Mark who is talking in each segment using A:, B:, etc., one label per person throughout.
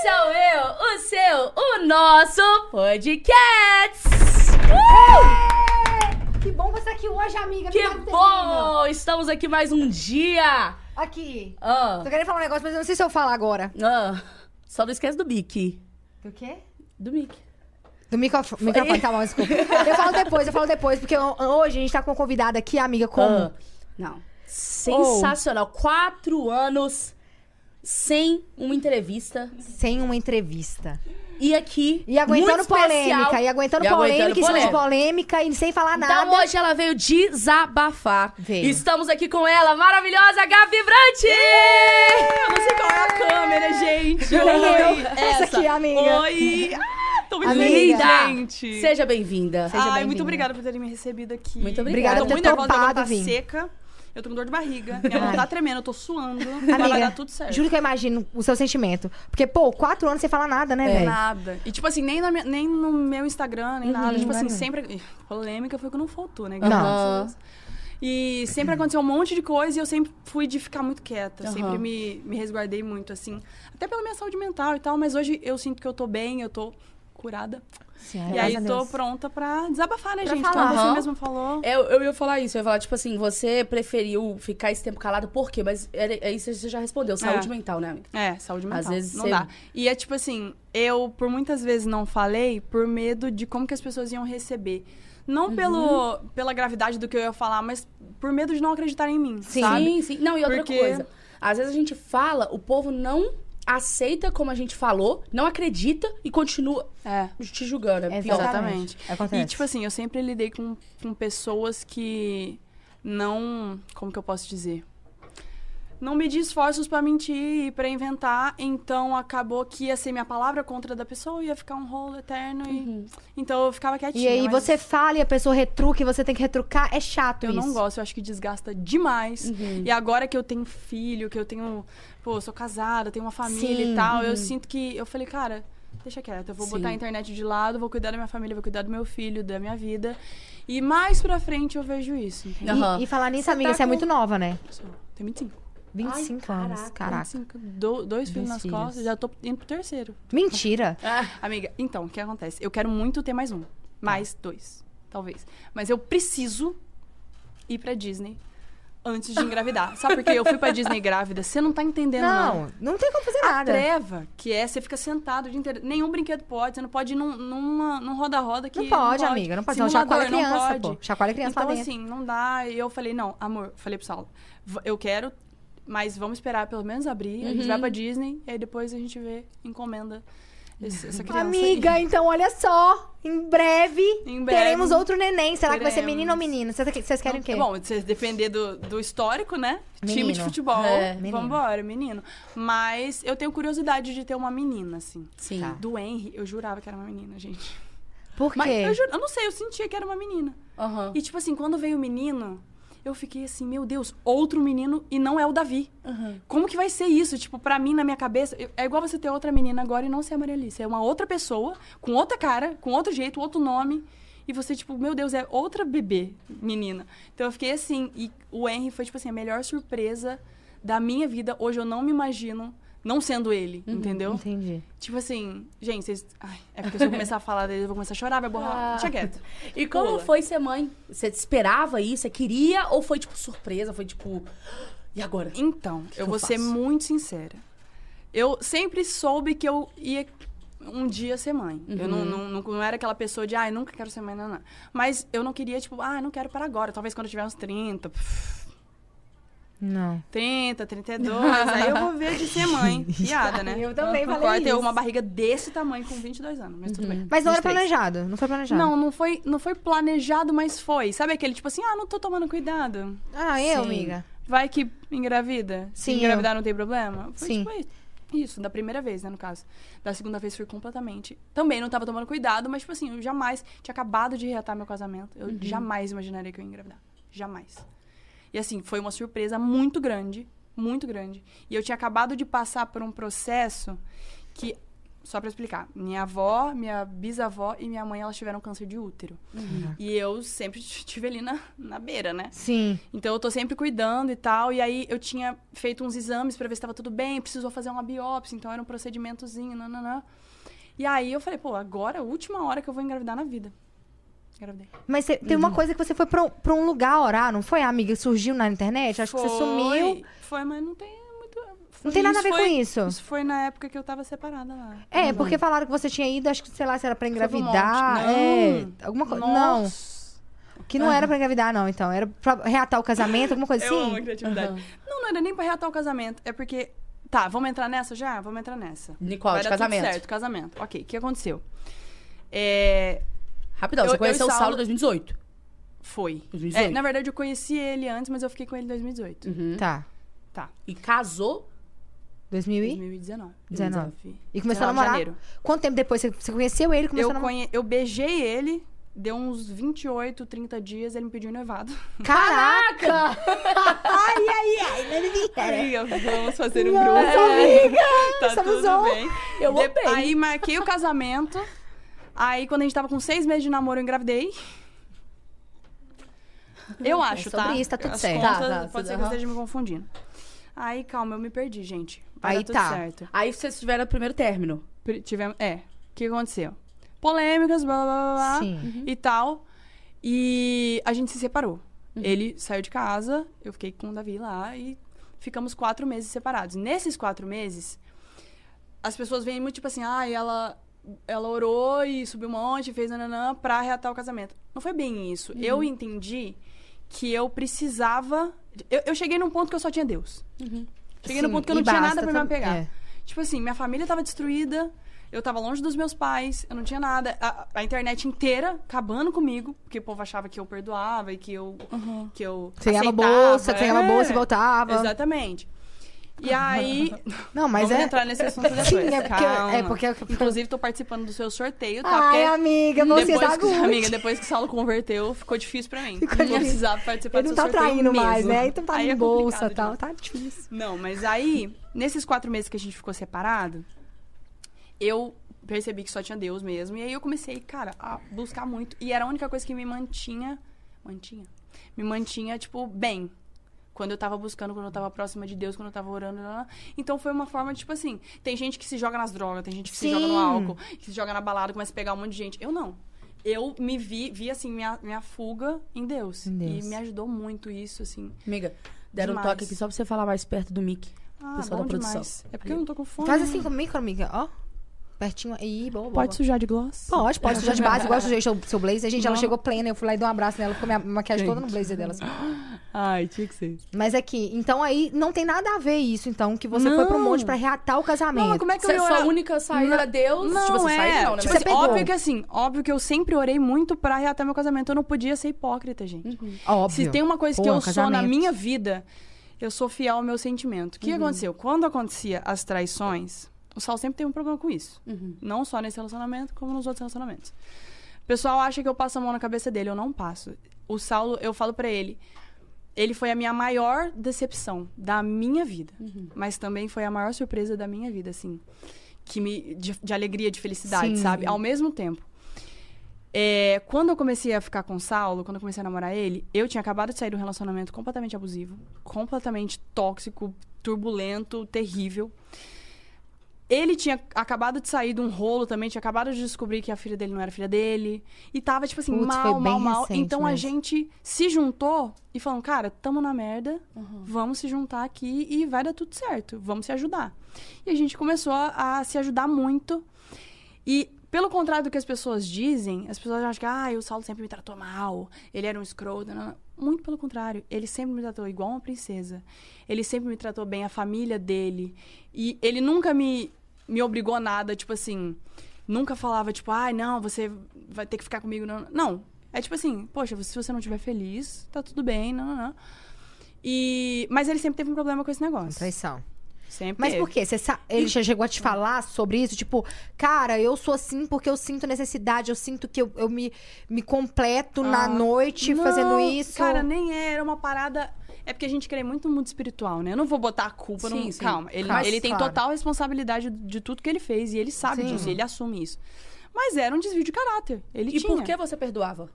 A: Esse é o meu, o seu, o nosso podcast!
B: Que bom você aqui hoje, amiga.
A: Que bom! Estamos aqui mais um dia!
B: Aqui.
A: Ah,
B: Tô querendo falar um negócio, mas eu não sei se eu falo agora.
A: ah, só não esquece do Mickey.
B: Do quê?
A: Do Mickey.
B: Do microfone. microfone, tá bom, desculpa. Eu falo depois, eu falo depois, porque hoje a gente tá com uma convidada aqui, amiga, como?
A: Ah, não. Sensacional. Quatro anos sem uma entrevista.
B: Sem uma entrevista.
A: E aqui.
B: E aguentando
A: muito
B: polêmica,
A: especial.
B: e aguentando
A: E aguentando
B: polêmica, em cima de
A: polêmica.
B: e sem falar nada.
A: Então hoje ela veio desabafar.
B: Veio.
A: Estamos aqui com ela, maravilhosa Gabi Brant!
C: Eu não sei qual é a câmera, gente.
B: Nem
C: Oi.
B: eu. Essa aqui, amiga.
C: Oi. Ah, Tô muito feliz,
A: Linda!
C: gente.
A: Seja bem-vinda.
B: Seja
C: Ai,
B: bem-vinda.
C: muito obrigada por terem me recebido aqui.
A: Muito
B: Obrigada
C: tô
B: ter
C: muito nervosa, tá seca. Eu tô com dor de barriga. Minha mão
B: Ai.
C: tá tremendo, eu tô suando. mas vai
B: Amiga,
C: dar tudo certo.
B: juro que eu imagino o seu sentimento. Porque, pô, quatro anos sem falar nada, né,
A: É.
B: velho?
C: Nada. E, tipo assim, nem, minha- nem no meu Instagram, nem nada. Tipo assim,
B: nada.
C: sempre. Ih, Polêmica foi que não faltou, né?
B: Não.
C: E sempre aconteceu um monte de coisa e eu sempre fui de ficar muito quieta.
A: Aham.
C: Sempre me, me resguardei muito, assim. Até pela minha saúde mental e tal. Mas hoje eu sinto que eu tô bem, eu tô curada.
B: Sim,
C: e aí tô
B: Deus.
C: pronta pra desabafar, né,
B: Pra
C: gente?
B: falar.
C: Como você mesmo falou.
A: Eu, eu ia falar isso, eu ia falar, tipo assim, você preferiu ficar esse tempo calado, por quê? Mas era, é isso você já respondeu, saúde mental, né, amiga?
C: É, saúde mental.
A: Às vezes
C: não
A: você-
C: dá. E é tipo assim, eu por muitas vezes não falei por medo de como que as pessoas iam receber. Não
A: Uhum.
C: pelo, pela gravidade do que eu ia falar, mas por medo de não acreditarem em mim,
B: Sim.
C: sabe?
A: Sim, sim. Não, e outra
C: Porque-
A: coisa. Às vezes a gente fala, o povo não aceita como a gente falou, não acredita e continua
C: É.
A: te julgando. É pior.
C: Exatamente.
B: Acontece.
C: E, tipo assim, eu sempre lidei com, com pessoas que não. Como que eu posso dizer? Não medi esforços pra mentir e pra inventar, então acabou que ia ser minha palavra contra a da pessoa, ia ficar um rolo eterno e.
A: Uhum.
C: Então eu ficava quietinha.
B: E aí
C: mas
B: você fala e a pessoa retruca e você tem que retrucar, é chato
C: Eu
B: isso.
C: não gosto, eu acho que desgasta demais.
A: Uhum.
C: E agora que eu tenho filho, que eu tenho. Pô, eu sou casada, tenho uma família
B: Sim,
C: e tal,
A: uhum.
C: eu sinto que. Eu falei, cara, deixa quieto. Eu vou
A: Sim.
C: botar a internet de lado, vou cuidar da minha família, vou cuidar do meu filho, da minha vida. E mais pra frente eu vejo isso.
A: Aham.
B: E, e falar nisso,
A: Você
B: amiga,
A: tá
B: você é muito nova, né?
C: Sou- Tenho 25.
B: 25
A: Ai,
B: anos,
A: caraca,
B: caraca.
C: 25. Do- dois filhos nas
B: filhos.
C: costas, já tô indo pro terceiro.
B: Mentira.
A: Ah,
C: Amiga, então, o que acontece? Eu quero muito ter mais um. Mais dois, talvez. Mas eu preciso ir pra Disney antes de engravidar. Sabe por quê? Eu fui pra Disney grávida. Você não tá entendendo, não.
B: Não, não tem como fazer
C: A
B: nada.
C: treva, que é você fica sentado o dia inteiro. Nenhum brinquedo pode. Você não pode ir num, numa, num roda-roda que.
B: Não pode, amiga, não pode. Não, chacoalha
C: não
B: criança,
C: pode.
B: pô. Chacoalha criança
C: Então, assim, não dá. E eu falei, não, amor, falei pro Saulo, eu quero, mas vamos esperar pelo menos abrir. A gente
A: Uhum.
C: vai pra Disney e aí depois a gente vê, encomenda esse- essa criança.
B: Amiga,
C: aí.
B: então olha só. Em breve,
C: Em breve.
B: teremos outro neném. Será que vai ser
C: Teremos.
B: menino ou menino? Vocês querem o quê?
C: Bom, se depender do, do histórico, né? Time de
B: Menino.
C: futebol,
A: É,
B: menino.
C: vambora, menino. Mas eu tenho curiosidade de ter uma menina, assim.
A: sim.
B: Tá.
C: Do Henry, eu jurava que era uma menina, gente.
B: Por
C: Mas
B: quê?
C: eu, juro, eu não sei, eu sentia que era uma menina.
A: Aham.
C: E, tipo assim, quando veio o menino, eu fiquei assim, meu Deus, outro menino e não é o Davi.
A: Aham.
C: Como que vai ser isso? Tipo, pra mim, na minha cabeça, é igual você ter outra menina agora e não ser a Maria Alice. É uma outra pessoa, com outra cara, com outro jeito, outro nome. E você, tipo, meu Deus, é outra bebê, menina. Então eu fiquei assim. E o Henry foi, tipo assim, a melhor surpresa da minha vida. Hoje eu não me imagino não sendo ele, entendeu?
B: Entendi.
C: Tipo assim, gente, vocês. Ai, é porque se eu começar a falar dele, eu vou começar a chorar, vai borrar.
A: Ah.
C: Deixa quieto.
A: E como
C: Pula.
A: foi ser mãe? Você esperava isso? Você queria ou foi, tipo, surpresa? Foi, tipo... E agora?
C: Então,
A: que
C: eu
A: eu
C: vou ser
A: faço?
C: muito sincera. Eu sempre soube que eu ia um dia ser mãe. Eu não,
A: Uhum.
C: não, não, não era aquela pessoa de, ai, nunca quero ser mãe, não, não. Mas eu não queria, tipo, ah, não quero para agora. Talvez quando eu tiver uns 30, pff,
B: Não.
C: 30, 32, aí eu vou ver de ser mãe. Piada, né?
B: Eu também falei
C: Agora ter
B: isso.
C: uma barriga desse tamanho com 22 anos, mas tudo bem.
B: Mas não era
C: 23.
B: planejado. Não foi planejado.
C: Não, não foi, não foi planejado, mas foi. Sabe aquele tipo assim, ah, não tô tomando cuidado.
B: Ah, eu,
A: Sim.
B: amiga.
C: Vai que engravida?
B: Sim,
C: Se engravidar não tem problema? Foi
B: Sim.
C: tipo isso. Isso, da primeira vez, né, no caso. Da segunda vez fui completamente. Também não tava tomando cuidado, mas, tipo assim, eu jamais. Tinha acabado de reatar meu casamento. Eu jamais imaginaria que eu ia engravidar. Jamais. E assim, foi uma surpresa muito grande. Muito grande. E eu tinha acabado de passar por um processo que só pra explicar. Minha avó, minha bisavó e minha mãe, elas tiveram câncer de útero. E eu sempre estive ali na, na beira, né?
B: Sim.
C: Então eu tô sempre cuidando e tal. E aí eu tinha feito uns exames pra ver se tava tudo bem, precisou fazer uma biópsia, então era um procedimentozinho, nananã. E aí eu falei, pô, agora é a última hora que eu vou engravidar na vida. Engravidei.
B: Mas cê- tem uma coisa que você foi pra, um- pra um lugar orar, não foi, amiga? Surgiu na internet? Acho que você
C: Foi,
B: sumiu.
C: Foi, mas não tem muito.
B: Não tem nada a ver
C: foi-
B: com isso.
C: Isso foi na época que eu tava separada lá.
B: É, porque falaram que você tinha ido, acho que, sei lá, se era pra
C: Foi
B: engravidar.
C: monte.
B: É,
C: Não.
B: alguma coisa. Não,
C: Nossa.
B: que não era pra engravidar, não, então. Era pra reatar o casamento, alguma coisa
C: Eu amo a
B: assim?
C: criatividade.
A: Aham.
C: Não, não era nem pra reatar o casamento. É porque. Tá, vamos entrar nessa já? Vamos entrar nessa.
A: Nicole,
C: Vai
A: de
C: dar tudo
A: casamento.
C: certo, casamento. Ok, o que aconteceu? É,
A: Rapidão,
C: Eu-
A: você
C: eu
A: conheceu o
C: Saulo-
A: em 2018.
C: foi.
A: 2018.
C: É, na verdade, eu conheci ele antes, mas eu fiquei com ele em 2018.
A: Uhum.
B: Tá.
C: Tá.
A: E casou
B: 2000 e...
C: 2019.
B: 19.
C: 19.
B: E começou a
C: 19 de
B: namorar?
C: janeiro.
B: Quanto tempo depois você, conheceu ele começou
C: Eu,
B: a namorar?
C: conhe... eu beijei ele, deu uns 28, 30 dias, ele me pediu em noivado.
B: Caraca! ai, ai, ai.
C: Amiga, vamos fazer um
B: Nossa,
C: grupo.
B: amiga!
C: Tá tudo
B: on.
C: bem.
A: Eu
C: De-. Aí marquei o casamento. Aí, quando a gente tava com seis meses de namoro, eu engravidei. Eu acho,
B: É sobre
C: tá?
B: isso, tá tudo
C: As
B: certo.
C: contas,
A: Tá, tá,
C: pode ser que eu esteja me confundindo. Aí, calma, eu me perdi, gente. Vai
B: Aí tá.
C: certo.
A: Aí vocês tiveram o primeiro término.
C: Tivemos... É. O que aconteceu? Polêmicas, blá, blá, blá, blá,
B: Sim.
C: e tal. E a gente se separou. Ele saiu de casa, eu fiquei com o Davi lá e ficamos quatro meses separados. Nesses quatro meses, as pessoas vêm muito tipo assim, ah, ela, ela orou e subiu um monte, fez nananã pra reatar o casamento. Não foi bem isso. Eu entendi que eu precisava. Eu, eu cheguei num ponto que eu só tinha Deus. Cheguei no
B: Sim,
C: ponto que eu não tinha nada pra me apegar.
B: é.
C: Tipo assim, minha família tava destruída, eu tava longe dos meus pais, eu não tinha nada. A, a internet inteira acabando comigo, porque o povo achava que eu perdoava e que eu. Que eu
B: Você ganhava bolsa, você ganhava
C: é.
B: bolsa e voltava.
C: Exatamente. E aí.
B: Não, mas
C: vamos
B: é...
C: entrar nesse assunto depois.
B: Sim, é porque-
C: calma.
B: é porque-
C: Inclusive, tô participando do seu sorteio, tá?
B: Ai,
C: Porque
B: amiga, você
C: depois
B: tá
C: que,
B: good.
C: amiga, depois que o Saulo converteu, ficou difícil pra mim.
B: Ficou
C: não
B: difícil.
C: precisava participar
B: Ele não
C: do
B: tá
C: seu sorteio
B: traindo
C: mesmo.
B: mais, né? Então tá em
C: é
B: bolsa e tal. Tá difícil.
C: Não, mas aí, nesses quatro meses que a gente ficou separado, eu percebi que só tinha Deus mesmo. E aí eu comecei, cara, a buscar muito. E era a única coisa que me mantinha. Mantinha? Me mantinha, tipo, bem. Quando eu tava buscando, quando eu tava próxima de Deus, quando eu tava orando. lá, lá. Então foi uma forma, tipo assim, tem gente que se joga nas drogas, tem gente que se joga no
B: Sim.
C: álcool, que se joga na balada, começa a pegar um monte de gente. Eu não. Eu me vi, vi assim, minha, minha fuga em Deus.
B: Em Deus.
C: E me ajudou muito isso, assim.
A: Amiga, deram um
C: Demais.
A: toque aqui só pra você falar mais perto do mic.
C: Ah,
A: Pessoal da produção.
C: demais. É porque eu não tô com fome.
B: Faz assim comigo, amiga, ó. Pertinho aí, boa, boa.
C: Pode sujar de gloss?
B: Pode, pode sujar de base, igual eu sujei seu, seu blazer. Gente, ela
C: Não.
B: chegou plena, eu fui lá e dei um abraço nela, ficou minha maquiagem toda no blazer dela, assim.
C: Ai, tinha que ser.
B: Mas é que, então aí, não tem nada a ver isso, então, que você foi pro
C: Não.
B: monte pra reatar o casamento.
C: Não, como é que
A: Você,
C: eu ia
A: sua única saída
C: Não,
A: era Deus.
C: Não,
A: tipo, você
C: é.
A: saída não, né?
C: Tipo
A: Mas
C: assim,
B: pegou.
C: óbvio que assim, óbvio que eu sempre orei muito pra reatar meu casamento. Eu não podia ser hipócrita, gente.
B: Óbvio.
C: Se tem uma coisa que
B: Pô,
C: eu sou na
B: casamento.
C: minha vida, eu sou fiel ao meu sentimento. O que aconteceu? Quando acontecia as traições, o Sal sempre tem um problema com isso. Não só nesse relacionamento, como nos outros relacionamentos. O pessoal acha que eu passo a mão na cabeça dele, eu não passo. O Saulo, eu falo pra ele, ele foi a minha maior decepção da minha vida, mas também foi a maior surpresa da minha vida, assim, que me de, de alegria, de felicidade,
B: Sim.
C: sabe? Ao mesmo tempo. É, quando eu comecei a ficar com o Saulo, quando eu comecei a namorar ele, eu tinha acabado de sair de um relacionamento completamente abusivo, completamente tóxico, turbulento, terrível. Ele tinha acabado de sair de um rolo também, tinha acabado de descobrir que a filha dele não era filha dele. E tava, tipo assim,
B: Putz,
C: mal, mal, mal. Então a
B: mesmo.
C: gente se juntou e falou, cara, tamo na merda,
B: Uhum.
C: vamos se juntar aqui e vai dar tudo certo, vamos se ajudar. E a gente começou a, a se ajudar muito. E, pelo contrário do que as pessoas dizem, as pessoas acham que, ah, o Saulo sempre me tratou mal, ele era um escroto. Não, não. Muito pelo contrário, ele sempre me tratou igual uma princesa. Ele sempre me tratou bem, a família dele. E ele nunca me, me obrigou a nada, tipo assim, nunca falava, tipo, ai, não, você vai ter que ficar comigo. Não, não. É tipo assim, poxa, se você não estiver feliz, tá tudo bem, não, não, não. E... Mas ele sempre teve um problema com esse negócio.
B: Traição.
C: Sempre
B: Mas
C: teve.
B: por quê? Você sa- Ele já chegou a te falar sobre isso? Tipo, cara, eu sou assim porque eu sinto necessidade, eu sinto que eu, eu me, me completo na
C: Ah,
B: noite
C: Não,
B: fazendo isso.
C: Cara, nem era uma parada. É porque a gente crê muito no mundo espiritual, né? Eu não vou botar a culpa
A: Sim,
C: no.
A: sim.
C: Calma. Ele,
B: Claro.
C: ele tem
B: Claro.
C: total responsabilidade de tudo que ele fez. E ele sabe
B: Sim.
C: disso, ele assume isso. Mas era um desvio de caráter. Ele
A: E
C: tinha.
A: por que você perdoava?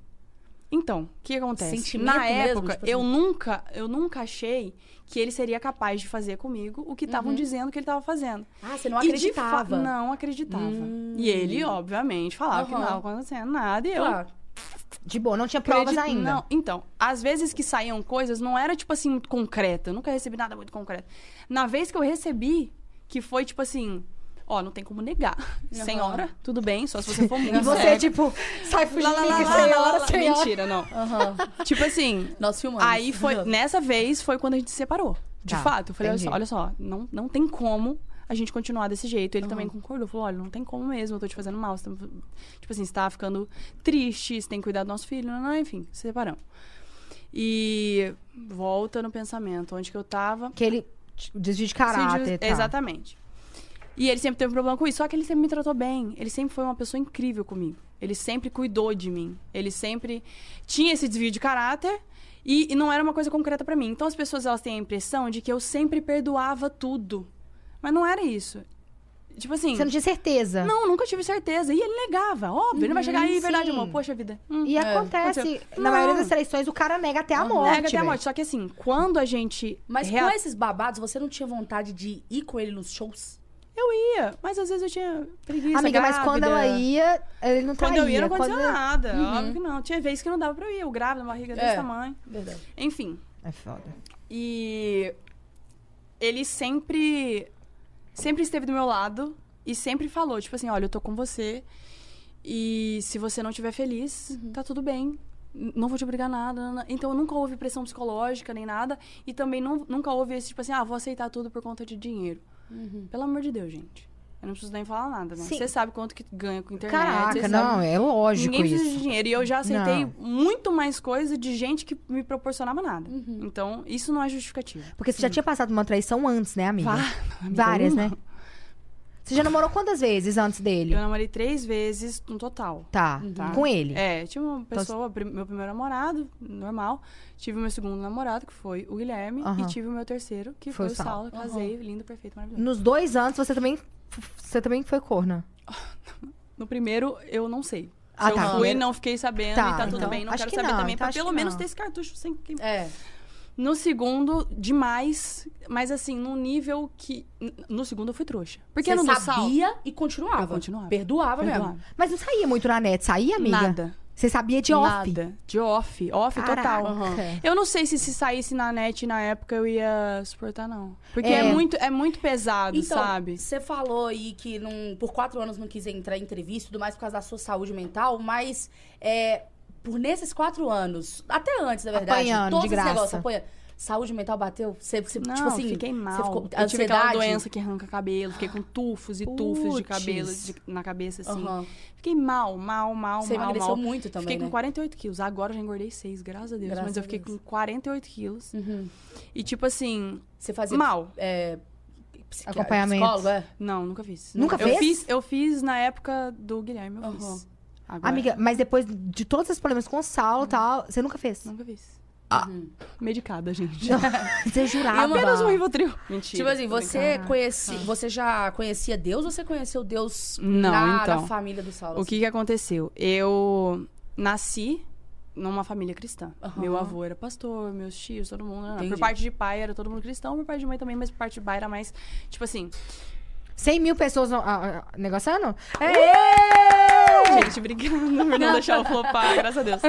C: Então, o que acontece?
A: Sentimento
C: Na
A: mesmo,
C: época,
A: tipo
C: eu
A: assim?
C: nunca, eu nunca achei que ele seria capaz de fazer comigo o que estavam dizendo que ele estava fazendo.
A: Ah, você Uhum. não
C: E de fa-
A: acreditava.
C: Não acreditava.
A: Hum.
C: E ele, obviamente, falava que não estava acontecendo nada. E eu
A: Claro.
B: De boa, não tinha provas
C: acredito-
B: ainda.
C: Não, então, às vezes que saíam coisas, não era, tipo assim, muito concreta. Eu nunca recebi nada muito concreto. Na vez que eu recebi, que foi, tipo assim... Ó, não tem como negar. Senhora, tudo bem, só se você for muito
B: E você,
C: cega.
B: tipo, sai fugindo,
C: Lá, lá, lá,
B: senhora,
C: lá, lá.
B: senhora.
C: Mentira, não.
A: Aham.
C: Tipo assim,
A: Nós filmamos.
C: Aí foi, nessa vez foi quando a gente se separou. De
B: Tá,
C: fato. Eu falei, olha só, olha só, não, não tem como a gente continuar desse jeito. Ele também concordou, falou, olha, não tem como mesmo, eu tô te fazendo mal. Tá- tipo assim, você tá ficando triste, você tem que cuidar do nosso filho, não, não, enfim, se separamos. E volta no pensamento, onde que eu tava.
B: Que ele desvio de caráter. tá.
C: Exatamente. E ele sempre teve um problema com isso, só que ele sempre me tratou bem. Ele sempre foi uma pessoa incrível comigo. Ele sempre cuidou de mim. Ele sempre tinha esse desvio de caráter e, e não era uma coisa concreta pra mim. Então as pessoas elas têm a impressão de que eu sempre perdoava tudo. Mas não era isso. Tipo assim,
B: Você não tinha certeza.
C: não, nunca tive certeza. E ele negava, óbvio. ele vai chegar aí,
B: Uhum,
C: verdade,
B: sim.
C: amor. Poxa vida. Hum,
B: E
A: É,
B: acontece,
C: aconteceu.
B: na maioria
C: Não.
B: das traições, o cara nega até a
A: Aham.
B: morte.
C: nega até a morte. Só que assim, quando a gente.
A: Mas
C: rea-
A: com esses babados, você não tinha vontade de ir com ele nos shows?
C: Eu ia, mas às vezes eu tinha preguiça.
B: Amiga, mas quando ela
C: grávida.
B: ia, ele não
C: Quando
B: traía.
C: eu ia, não acontecia
B: Quando-
C: nada. Óbvio que não. Tinha vezes que não dava pra eu ir. Eu grávida, barriga desse
A: É.
C: tamanho.
A: Verdade.
C: Enfim.
B: É foda.
C: E ele sempre. Sempre esteve do meu lado e sempre falou, tipo assim, olha, eu tô com você. E se você não estiver feliz, tá tudo bem. Não vou te obrigar a nada. Então nunca houve pressão psicológica nem nada. E também nu- nunca houve esse, tipo assim, ah, vou aceitar tudo por conta de dinheiro. Pelo amor de Deus, gente. Eu não preciso nem falar nada, né?
B: Sim.
C: Você sabe quanto que ganha com internet.
B: Caraca, não, é lógico
C: Ninguém precisa de
B: isso.
C: dinheiro. E eu já aceitei
B: Não.
C: muito mais coisa de gente que me proporcionava nada.
B: Uhum.
C: Então, isso não é justificativo.
B: Porque você já tinha passado uma traição antes, né, amiga?
C: Vá-
B: Várias,
C: Uma.
B: né? Você já namorou quantas vezes antes dele?
C: Eu namorei três vezes no total.
B: Tá,
C: Tá.
B: com ele.
C: É, tive uma pessoa, prim- meu primeiro namorado, normal. Tive o meu segundo namorado, que foi o Guilherme.
B: Aham.
C: E tive o meu terceiro, que
B: Foi
C: foi,
B: o
C: o Saulo.
A: Saulo.
C: Casei, lindo, perfeito, maravilhoso.
B: Nos dois anos, você também, você também foi corna.
C: No primeiro, eu não sei.
B: Ah,
C: Se
B: tá.
C: eu fui, não fiquei sabendo
B: Tá,
C: e tá tudo
B: então,
C: bem. Não
B: acho
C: quero
B: que
C: saber
B: não,
C: também,
B: então
C: pra pelo menos
B: não.
C: ter esse cartucho sem que
A: É.
C: No segundo, demais, mas assim, num nível que. No segundo eu fui trouxa. Porque
A: você
C: do Sal,
A: sabia e continuava.
C: Eu continuava.
A: Perdoava,
C: perdoava.
A: mesmo.
B: Mas não saía muito na net, saía, amiga?
C: Nada.
B: Você sabia de off?
C: Nada. De off. Off
B: Caraca.
C: total.
A: Aham.
C: Eu não sei se se saísse na net na época eu ia suportar, não. Porque
B: É.
C: é, muito, é muito pesado,
A: Então,
C: sabe?
A: você falou aí que não, por quatro anos não quis entrar em entrevista e tudo mais por causa da sua saúde mental, mas é, por nesses quatro anos, até antes, na verdade,
B: Apanhando,
A: todos
B: de
A: esses
B: graça.
A: negócios, apanha, saúde mental bateu? Você, você,
C: Não,
A: tipo assim,
C: fiquei mal.
A: Você ficou,
C: eu tive aquela doença que arranca cabelo, fiquei com tufos e tufos de
B: Puts.
C: cabelo de- na cabeça, assim.
A: Aham.
C: Fiquei mal, mal, mal,
A: Você
C: mal,
A: emagreceu
C: mal.
A: muito também,
C: Fiquei
A: né?
C: com 48 quilos. Agora eu já engordei 6, graças a Deus.
A: Graças
C: mas eu fiquei
A: Deus.
C: com 48 quilos.
A: Uhum.
C: E tipo assim,
A: Você fazia
C: mal.
A: é,
B: Acompanhamento.
A: Psicólogo, é?
C: Não, nunca fiz.
B: Nunca
C: eu
B: fez?
C: Fiz, eu fiz na época do Guilherme, eu
A: Aham.
C: fiz. Agora,
B: Amiga, mas depois de todos esses problemas com o Saulo e tal, você nunca fez?
C: Nunca fiz.
A: Uhum.
C: Medicada, gente.
B: Você jurava.
C: Apenas um Rivotril. Mentira.
A: Tipo assim, você
C: brincando.
A: conheci, você já conhecia Deus ou você conheceu Deus
C: Não,
A: na,
C: então.
A: na família do Saulo?
C: O que que aconteceu? Eu nasci numa família cristã.
A: Aham.
C: Meu avô era pastor, meus tios, todo mundo.
A: Entendi.
C: por parte de pai era todo mundo cristão, por parte de mãe também, mas por parte de pai era mais, tipo assim,
B: 100 mil pessoas ah, ah, negociando?
C: gente brincando por não deixar eu flopar, graças a Deus.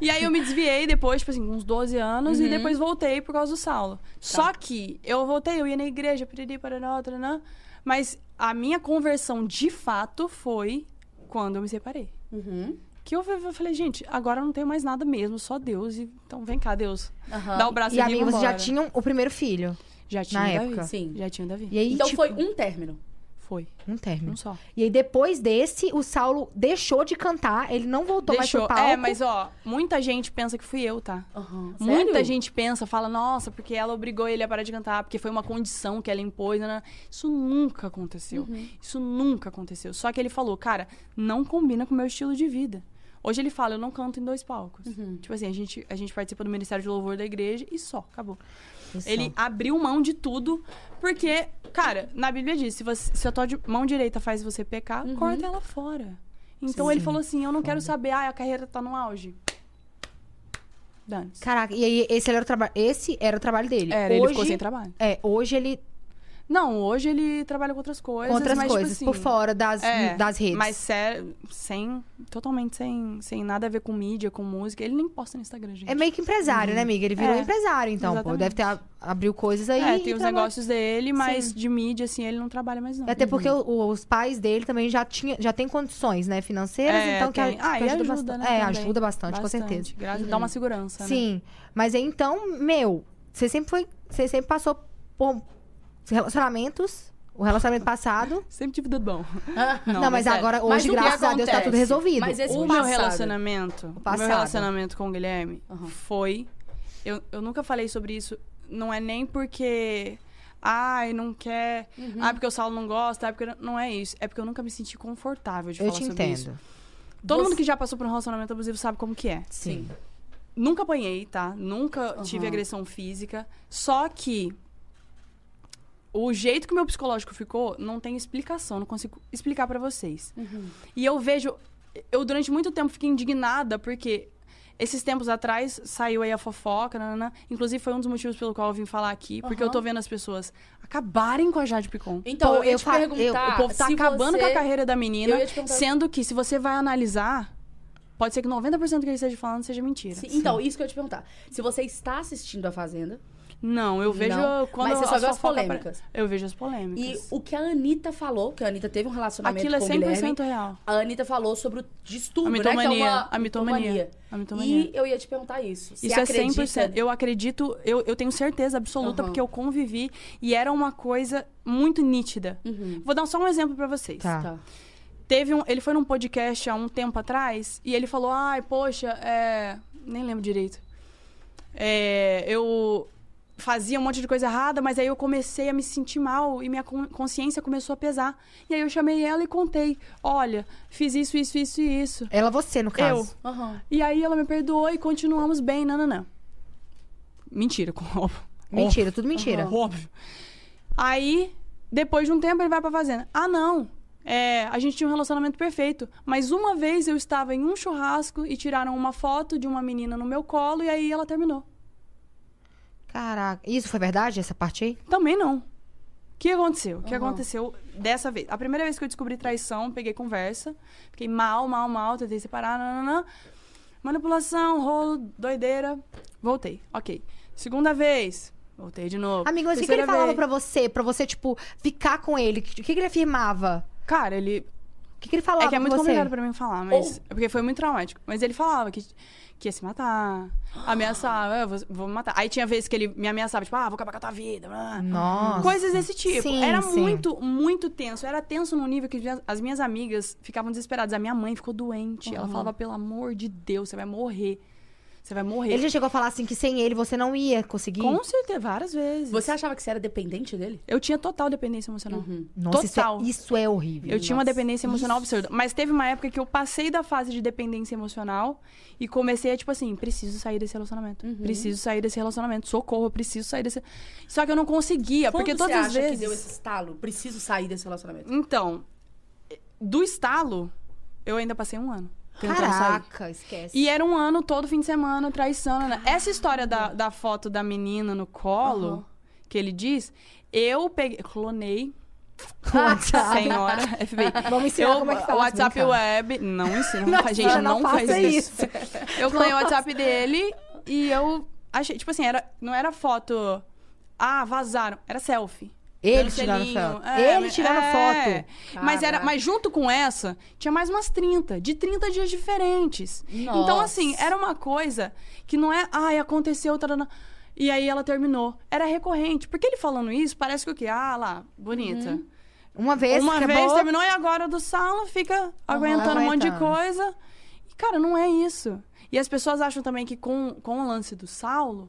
C: E aí eu me desviei depois, tipo assim, uns 12 anos,
A: Uhum.
C: e depois voltei por causa do Saulo. Só que eu voltei, eu ia na igreja, piriri, parará, tarará, mas a minha conversão de fato foi quando eu me separei.
A: Uhum.
C: Que eu, eu falei, gente, agora eu não tenho mais nada mesmo, só Deus. E, então vem cá, Deus.
A: Aham.
C: Dá o braço
B: E amiga, vocês já tinham o primeiro filho.
C: Já tinha
B: na
C: o Davi.
B: época?
A: Sim.
C: Já tinha o Davi.
B: E aí,
A: Então
B: tipo,
A: foi um término.
C: Foi.
B: um término.
C: Um só.
B: E aí, depois desse, o Saulo deixou de cantar, ele não voltou mais pro palco.
C: É, mas ó, muita gente pensa que fui eu, tá?
A: Aham.
C: Muita
A: Sério?
C: gente pensa, fala, nossa, porque ela obrigou ele a parar de cantar, porque foi uma condição que ela impôs. né? Isso nunca aconteceu.
A: Uhum.
C: Isso nunca aconteceu. Só que ele falou, cara, não combina com o meu estilo de vida. Hoje ele fala, eu não canto em dois palcos.
A: Uhum.
C: Tipo assim, a gente, a gente participa do Ministério de Louvor da igreja e só, acabou.
B: Isso.
C: Ele abriu mão de tudo, porque, cara, na Bíblia diz, se, você, se a tua mão direita faz você pecar,
A: Uhum.
C: corta ela fora. Então
B: Sim.
C: ele falou assim, eu não quero saber, ah, a carreira tá no auge. Dane-se.
B: Caraca, e aí esse era o trabalho. Esse era o trabalho dele.
C: Era,
B: hoje,
C: ele ficou sem trabalho.
B: É, hoje ele
C: Não, hoje ele trabalha com outras coisas.
B: com outras
C: mas, tipo
B: coisas,
C: assim,
B: por fora das,
C: é,
B: das redes.
C: Mas sem. Totalmente sem, sem nada a ver com mídia, com música. Ele nem posta no Instagram, gente.
B: É meio que empresário, né, amiga? Ele virou
C: É,
B: empresário, então, pô. Deve ter abriu coisas aí.
C: É, tem os
B: trabalha.
C: negócios dele, mas
B: Sim.
C: de mídia, assim, ele não trabalha mais, não.
B: Até porque o- os pais dele também já tinha, já tem condições, né, financeiras,
C: É,
B: então que,
C: tem. Ah,
B: que ajuda,
C: ajuda,
B: bastante.
C: né,
B: É,
C: também.
B: ajuda bastante, com certeza.
C: Graças- Dá uma segurança, né?
B: Sim. Mas aí, então, meu, você sempre foi, você sempre passou por relacionamentos, o relacionamento passado.
C: Sempre tive dedo bom.
B: Não, mas,
C: sério.
B: agora,
A: Mas
B: hoje,
A: que
B: graças a Deus, tá tudo resolvido.
A: Mas esse
C: o
A: passado.
C: meu relacionamento, o
B: passado.
C: meu relacionamento com o Guilherme
A: Uhum.
C: foi. Eu, eu nunca falei sobre isso. Não é nem porque. Ai, não quer.
B: Uhum.
C: Ah, porque o Saulo não gosta. Ah, porque não é isso. É porque eu nunca me senti confortável de
B: Eu
C: falar
B: te
C: sobre isso.
B: entendo.
C: Todo
A: Você-
C: mundo que já passou por um relacionamento abusivo sabe como que é.
B: Sim.
C: Nunca apanhei, tá? Nunca tive
A: Aham.
C: agressão física. Só que o jeito que o meu psicológico ficou não tem explicação, não consigo explicar pra vocês.
A: Uhum.
C: E eu vejo, eu durante muito tempo fiquei indignada porque esses tempos atrás saiu aí a fofoca, nanana. inclusive foi um dos motivos pelo qual eu vim falar aqui, porque eu tô vendo as pessoas acabarem com a Jade Picon.
A: Então,
B: Pô,
A: eu ia
B: eu
A: te
B: fa- eu-
A: perguntar.
C: o povo tá acabando
A: você-
C: com a carreira da menina,
A: ia perguntar-
C: sendo que se você vai analisar, pode ser que 90% do que ele esteja falando seja mentira.
A: Sim, Então, isso que eu ia te perguntar. Se você está assistindo a Fazenda
C: Não, eu vejo
A: Não,
C: quando
A: mas você só viu as polêmicas.
C: Eu vejo as
A: e
C: polêmicas.
A: o que a Anitta falou, que a Anitta teve um relacionamento
C: Aquilo é
A: com o
C: 100%
A: Guilherme,
C: real.
A: a Anitta falou sobre o distúrbio,
C: A
A: né? Que é
C: mitomania,
A: uma
C: a mitomania. A mitomania.
A: E eu ia te perguntar isso.
C: Isso é
A: acredita-
C: 100%. Eu acredito, eu, eu tenho certeza absoluta
A: Aham.
C: porque eu convivi e era uma coisa muito nítida.
A: Uhum.
C: Vou dar só um exemplo pra vocês.
B: Tá.
A: Tá.
C: Teve um, ele foi num podcast há um tempo atrás e ele falou: "Ai, poxa, é, nem lembro direito. É, eu fazia um monte de coisa errada, mas aí eu comecei a me sentir mal e minha con- consciência começou a pesar. E aí eu chamei ela e contei: "Olha, fiz isso, isso, isso e isso".
B: Ela, você, no caso.
A: Aham.
C: E aí ela me perdoou e continuamos bem, nananã. Mentira, com óbvio.
B: Mentira, tudo mentira.
C: Óbvio. óbvio. Aí, depois de um tempo, ele vai pra fazenda. Ah, não. É, a gente tinha um relacionamento perfeito. Mas uma vez eu estava em um churrasco e tiraram uma foto de uma menina no meu colo e aí ela terminou.
B: Caraca. Isso foi verdade, essa parte aí?
C: Também não. O que aconteceu? O que aconteceu dessa vez? A primeira vez que eu descobri traição, peguei conversa. Fiquei mal, mal, mal, tentei separar, nananã. Manipulação, rolo, doideira. Voltei. Ok. Segunda vez. Voltei de novo.
B: Amigo, mas o que, que ele
C: Terceira
B: falava
C: vez.
B: pra você? Pra você, tipo, ficar com ele? O que, que ele afirmava?
C: Cara, ele.
B: O que, que ele falava
C: É que é muito complicado pra mim falar, mas. É porque foi muito traumático. Mas ele falava que, que ia se matar. Ameaçava, eu vou, vou me matar. Aí tinha vezes que ele me ameaçava, tipo, ah, vou acabar com a tua vida.
B: Nossa.
C: Coisas desse tipo.
B: Sim,
C: era
B: sim.
C: muito, muito tenso. Era tenso num nível que as minhas- as minhas amigas ficavam desesperadas. A minha mãe ficou doente. Ela
A: Uhum.
C: falava, pelo amor de Deus, você vai morrer. Você vai morrer.
B: Ele já chegou a falar assim que sem ele você não ia conseguir?
C: Com certeza, várias vezes.
A: Você achava que você era dependente dele?
C: Eu tinha total dependência emocional.
A: Uhum.
B: Nossa, isso é,
C: Total.
B: isso é horrível.
C: Eu tinha uma
B: Nossa.
C: dependência emocional absurda. Mas teve uma época que eu passei da fase de dependência emocional e comecei a, tipo assim, preciso sair desse relacionamento.
A: Uhum.
C: Preciso sair desse relacionamento. Socorro, eu preciso sair desse. Só que eu não conseguia,
A: Quando
C: porque
A: você
C: todas
A: acha
C: as vezes.
A: que deu esse estalo? Preciso sair desse relacionamento.
C: Então, do estalo, eu ainda passei um ano. Sair.
B: Caraca, esquece.
C: E era um ano todo fim de semana, traição. né? Essa história da, da foto da menina no colo,
A: Aham.
C: que ele diz, eu peguei. Clonei.
B: WhatsApp.
C: Senhora, FBI.
B: Vamos ensinar
C: Eu,
B: como é que faz.
C: WhatsApp
B: brincar.
C: web. Não ensina.
B: Não
C: a gente não,
B: não
C: faz isso.
B: isso.
C: Eu clonei o WhatsApp dele e eu achei. Tipo assim, era, não era foto. Ah, vazaram. Era selfie.
B: Ele
C: Dando
B: tirando
C: selinho.
B: foto.
C: É,
B: Ele tirando
C: é.
B: foto.
C: Mas, era, mas junto com essa, tinha mais umas 30. De 30 dias diferentes. Então,
A: Nossa.
C: assim, era uma coisa que não é. Ai, aconteceu. Tarana, e aí ela terminou. Era recorrente. Porque ele falando isso, parece que o quê? Ah, lá, bonita.
A: Uhum.
B: Uma vez,
C: Uma
B: acabou.
C: vez terminou e agora do sala fica aguentando um monte de
B: Aguentando.
C: coisa. E, cara, não é isso. E as pessoas acham também que com, com o lance do Saulo,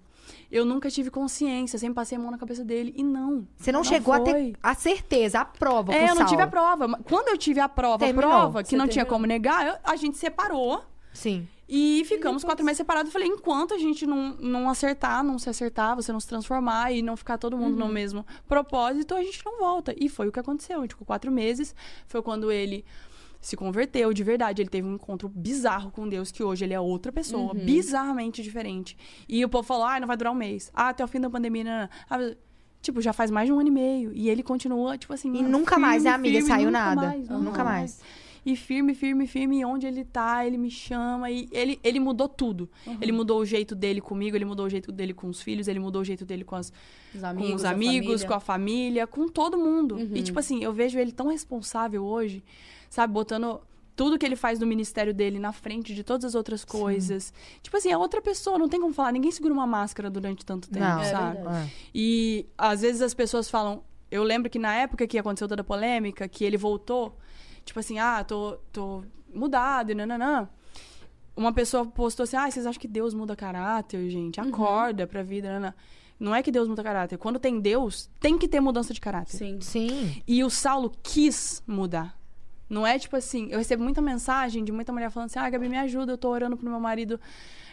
C: eu nunca tive consciência, sempre passei a mão na cabeça dele. E não.
B: Você não,
C: Não
B: chegou a ter
C: foi.
B: a certeza, a prova
C: É, eu não tive a prova. Quando eu tive a prova,
B: Terminou.
C: a prova, que
A: Você
C: não tinha
A: terminou.
C: como negar, eu- a gente separou.
B: Sim.
C: E ficamos quatro meses separados. Falei, enquanto a gente não, não acertar, não se acertar, você não se transformar e não ficar todo mundo no mesmo propósito, a gente não volta. E foi o que aconteceu. A gente ficou quatro meses. Foi quando ele se converteu de verdade. Ele teve um encontro bizarro com Deus, que hoje ele é outra pessoa, bizarramente diferente. E o povo falou, ah, não vai durar um mês. Ah, até o fim da pandemia, não, não, não. Ah, Tipo, já faz mais de um ano e meio. E ele continua, tipo assim.
B: E nunca mais, né, amiga?
C: firme,
B: Saiu
C: nunca
B: nada.
C: mais,
B: Nunca mais.
C: E firme, firme, firme. E onde ele tá, ele me chama. E ele, ele mudou tudo. Ele mudou o jeito dele comigo, ele mudou o jeito dele com os filhos, ele mudou o jeito dele com, as,
A: Os
C: com
A: amigos,
C: os
A: a
C: amigos,
A: família.
C: com a família, com todo mundo.
B: Uhum.
C: E, tipo assim, eu vejo ele tão responsável hoje, sabe? Botando tudo que ele faz no ministério dele na frente de todas as outras coisas. Tipo assim, é outra pessoa, não tem como falar. Ninguém segura uma máscara durante tanto tempo,
B: Não.
A: É
C: sabe?
B: É.
C: E às vezes as pessoas falam. Eu lembro que na época que aconteceu toda a polêmica, que ele voltou, tipo assim, ah, tô, tô mudado e nananã. Uma pessoa postou assim: ah, vocês acham que Deus muda caráter, gente? Acorda pra vida, nananã. Não é que Deus muda caráter. Quando tem Deus, tem que ter mudança de caráter.
A: Sim.
B: Sim.
C: E o Saulo quis mudar. Não é tipo assim, eu recebo muita mensagem de muita mulher falando assim: ah, Gabi, me ajuda, eu tô orando pro meu marido